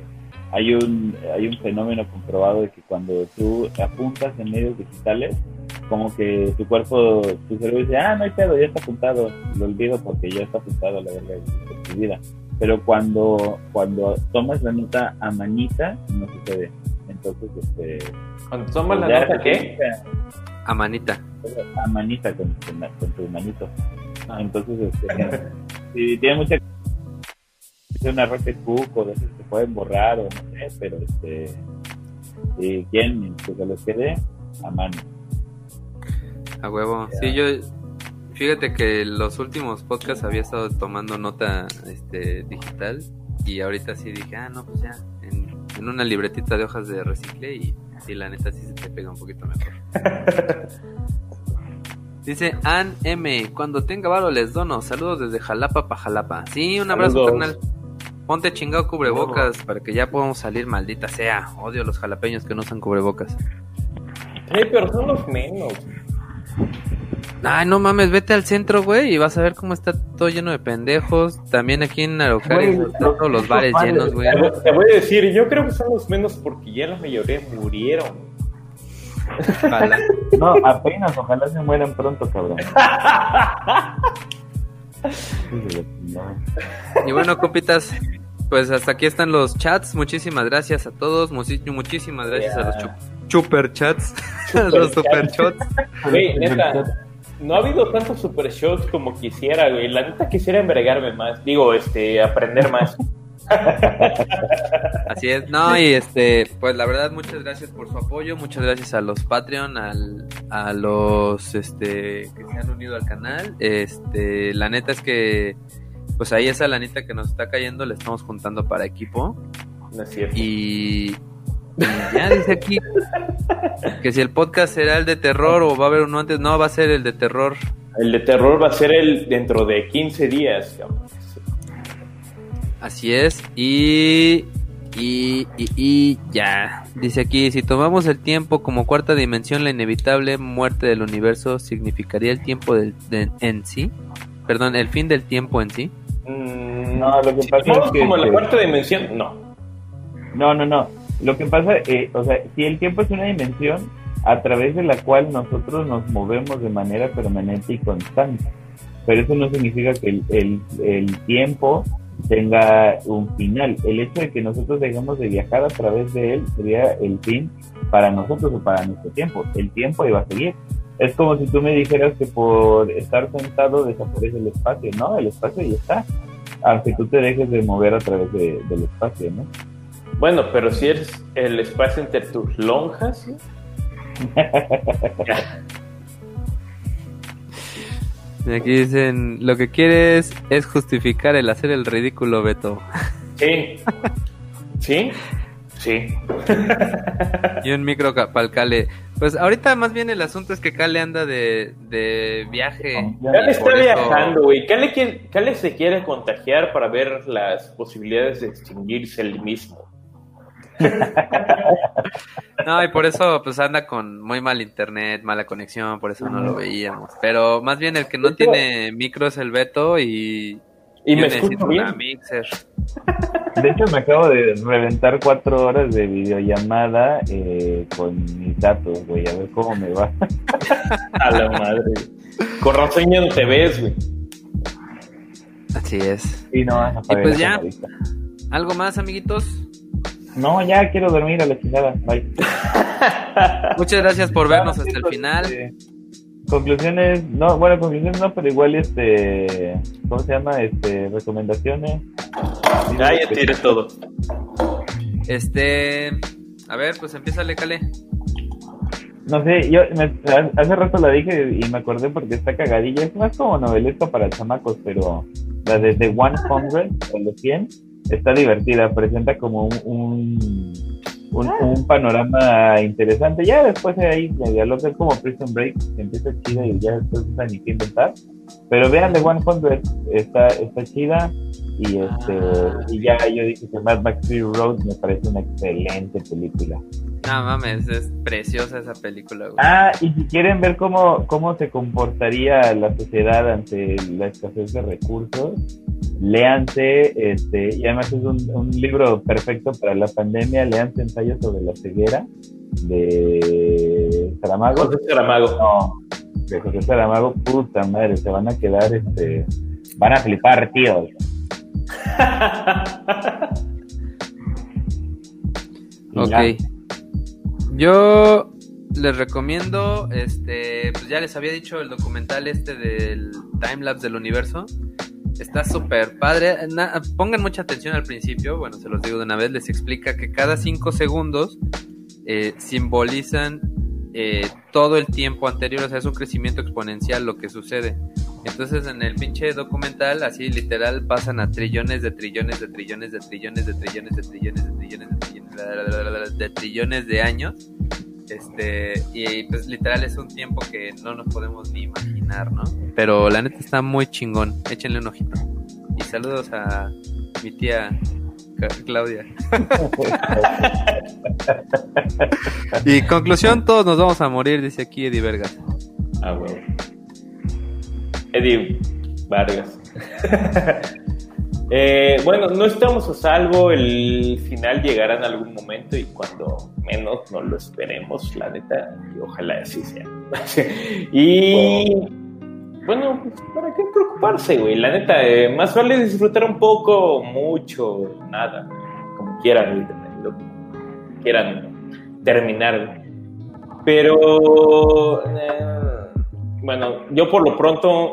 hay un, hay un fenómeno comprobado de que cuando tú apuntas en medios digitales, como que tu cuerpo, tu cerebro dice, ah, no hay pedo, ya está apuntado, lo olvido porque ya está apuntado la verdad de tu vida. Pero cuando, cuando tomas la nota a manita, no sucede. Entonces, este... Cuando tomas la nota, ¿qué? A manita. A manita, con, con, tu manito. Ah. Entonces, este, si tiene mucha una Rocket Cook o de esos que pueden borrar o no sé, pero este, quieren que se les quede a mano. A huevo. Sí, yo, fíjate que los últimos podcasts había estado tomando nota este, digital y ahorita sí dije, ah, no, pues ya, en, una libretita de hojas de recicle y la neta sí se te pega un poquito mejor. Dice Ann M, cuando tenga varo les dono, saludos desde Jalapa pa' Jalapa. Sí, un abrazo, carnal. Ponte chingado cubrebocas para que ya podamos salir, maldita sea. Odio los jalapeños que no usan cubrebocas. Hey, pero son los menos. Ay, no mames, vete al centro, güey, y vas a ver cómo está todo lleno de pendejos. También aquí en Araucaria están todos los bares llenos, güey. Te voy a decir, yo creo que son los menos porque ya la mayoría murieron. Ojalá. No, apenas, ojalá se mueran pronto, cabrón. y bueno, copitas, pues hasta aquí están los chats. Muchísimas gracias a todos. Muchísimas gracias a los super chats. los super chats. Güey, neta, no ha habido tantos super shots como quisiera, güey. La neta quisiera embregarme más. Digo, este, aprender más. Así es, no, y este, pues la verdad, muchas gracias por su apoyo, muchas gracias a los Patreon, al, a los este que se han unido al canal. Este, la neta es que pues ahí esa lanita que nos está cayendo la estamos juntando para equipo. No es cierto. Y, ya dice aquí que si el podcast será el de terror o va a haber uno antes, no, va a ser el de terror. El de terror va a ser el dentro de 15 días. Así es. Y, y, y, ya. Dice aquí, si tomamos el tiempo como cuarta dimensión, la inevitable muerte del universo significaría el tiempo del, en sí. Perdón, el fin del tiempo en sí. Mm, no, lo que pasa es que... como la cuarta dimensión, no. No, no, no. Lo que pasa, eh, o sea, si el tiempo es una dimensión, a través de la cual nosotros nos movemos de manera permanente y constante. Pero eso no significa que el, el, el tiempo tenga un final. El hecho de que nosotros dejemos de viajar a través de él sería el fin para nosotros o para nuestro tiempo. El tiempo iba a seguir. Es como si tú me dijeras que por estar sentado desaparece el espacio, ¿no? El espacio ya está, aunque tú te dejes de mover a través del espacio, ¿no? Bueno, pero si eres el espacio entre tus lonjas, Aquí dicen, lo que quieres es justificar el hacer el ridículo, Beto. Sí. ¿Sí? Sí. y un micro para Cale. Pues ahorita más bien el asunto es que Cale anda de, de viaje. Cale está viajando, güey. Cale, se quiere contagiar para ver las posibilidades de extinguirse el mismo. no, y por eso pues anda con muy mal internet, mala conexión, por eso no lo veíamos. Pero más bien el que no tiene micro es el Beto y, y me necesito una mixer. De hecho, me acabo de reventar cuatro horas de videollamada eh, con mis datos, güey, a ver cómo me va. a la madre. Con razón no te ves, güey. Así es. y pues ya, ¿algo más, amiguitos? No, ya quiero dormir a la chingada. Bye. Muchas gracias por vernos hasta el final. Conclusiones, no, bueno, conclusiones no, pero igual este, ¿cómo se llama? Este, recomendaciones. Ya, ya tiré todo. Este, a ver, pues empieza Cale. No sé, yo hace rato la dije y me acordé porque está cagadilla. Es más como novelesco para chamacos, pero la de The 100 o los 100 está divertida. Presenta como un un, panorama interesante. Ya después de ahí, ya lo que es como Prison Break, empieza chida y ya después no ni qué inventar. Pero vean The 100, está, está chida. Y este y ya yo dije que Mad Max Fury Road me parece una excelente película. No mames, es preciosa esa película. Ah, y si quieren ver cómo, cómo se comportaría la sociedad ante la escasez de recursos, léanse, este, y además es un, libro perfecto para la pandemia, léanse ensayos sobre la ceguera de Saramago. José Saramago. No, de José Saramago, puta madre, se van a quedar, este, van a flipar, tíos. ok. Yo les recomiendo, este, pues ya les había dicho el documental este del timelapse del universo. Está súper padre. pongan mucha atención al principio. Bueno, se los digo de una vez. Les explica que cada cinco segundos eh, simbolizan eh, todo el tiempo anterior. O sea, es un crecimiento exponencial lo que sucede. Entonces, en el pinche documental, así literal, pasan a trillones de trillones de trillones de trillones de trillones de trillones de trillones de trillones de trillones de años. Este, y pues literal es un tiempo que no nos podemos ni imaginar, ¿no? Pero la neta está muy chingón. Échenle un ojito. Y saludos a mi tía Claudia. y conclusión, todos nos vamos a morir, dice aquí Eddie Vargas. Ah, bueno. Eddie Vargas. Eh, bueno, no estamos a salvo, el final llegará en algún momento y cuando menos no lo esperemos, la neta, y ojalá así sea. y bueno, pues, ¿para qué preocuparse, güey? La neta, eh, más vale disfrutar un poco, mucho, nada, como quieran, lo quieran terminar. Pero, eh, bueno, yo por lo pronto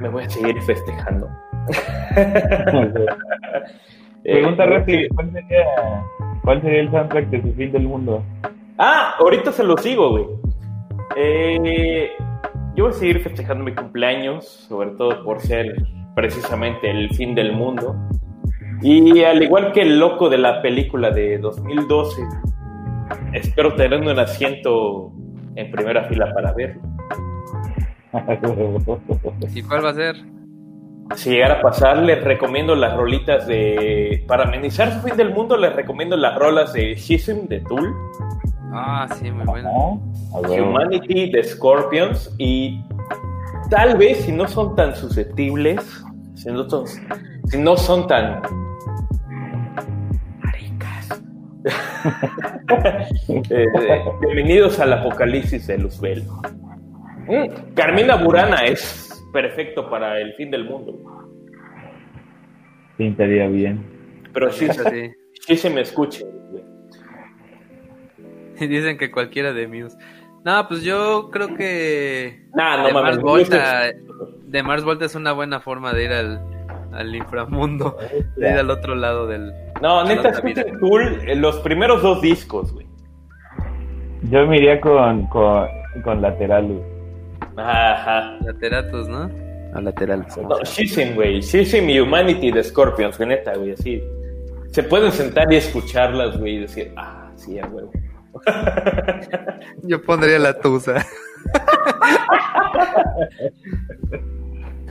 me voy a seguir festejando. Pregunta eh, rápida, ¿cuál sería, ¿cuál sería el soundtrack de su fin del mundo? Ah, ahorita se lo sigo, güey. Eh, yo voy a seguir festejando mi cumpleaños, sobre todo por ser precisamente el fin del mundo. Y al igual que el loco de la película de 2012, espero tener un asiento en primera fila para verlo. ¿Y cuál va a ser? Si llegara a pasar, les recomiendo las rolitas de. Para amenizar su fin del mundo, les recomiendo las rolas de Schism de Tool. Ah, sí, muy bueno. Humanity de Scorpions y tal vez si no son tan susceptibles, si no son, si no son tan ricas, Eh, bienvenidos al apocalipsis de Luzbel. Mm, Carmina Burana es perfecto para el fin del mundo. Pintaría bien. Pero sí, sí, sí se me escucha. Dicen que cualquiera de Muse. No, pues yo creo que. Nah, no de mames, Mars Volta, de Mars Volta es una buena forma de ir al, al inframundo, de ir al otro lado del. No, neta, escuchen Tool eh, los primeros dos discos, güey. Yo me iría con, con, con Lateralus. Ajá. Lateratus, ¿no? A laterales. No, Shizim, güey. Shizim y Humanity de Scorpions, güey, neta, güey, así. Se pueden sentar y escucharlas, güey, y decir, ah, sí, a huevo. Yo pondría la tusa.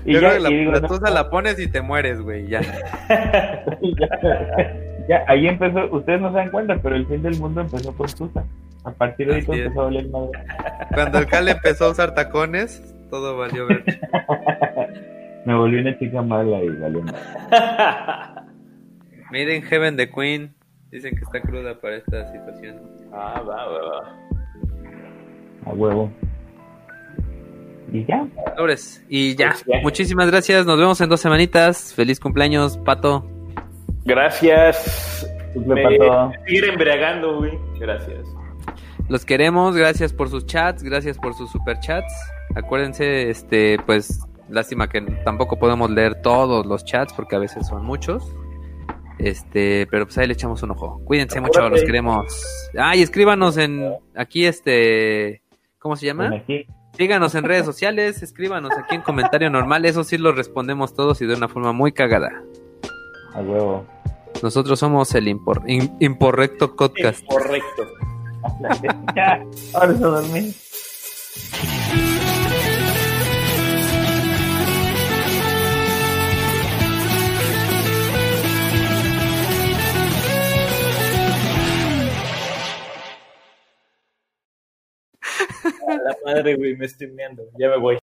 Y Yo ya, creo que la, y digo, la no, tusa la pones y te mueres, güey, ya. ya, ahí empezó, ustedes no se dan cuenta, pero el fin del mundo empezó por Tusa. A partir de ahí empezó a valer madre. Cuando el Cal empezó a usar tacones, todo valió ver. Me volví una chica mala y valió madre. Made in Heaven the Queen. Dicen que está cruda para esta situación. ah, va, va, va. A huevo. Y ya. Sobres. Y ya. Pues ya. Muchísimas gracias. Nos vemos en dos semanitas. Feliz cumpleaños, Pato. Gracias. Me seguir embriagando, güey. Gracias. Los queremos. Gracias por sus chats. Gracias por sus superchats. Acuérdense, este, pues, lástima que tampoco podemos leer todos los chats porque a veces son muchos. Este, pero pues ahí le echamos un ojo. Cuídense mucho, los queremos. Ah, y escríbanos en aquí este, ¿cómo se llama? Síganos en redes sociales, escríbanos aquí en comentario normal, eso sí lo respondemos todos y de una forma muy cagada. A huevo. Nosotros somos el impor, in- Imporrecto Podcast. Correcto. Ahora se dormir. A la madre, güey, me estoy meando. Ya me voy.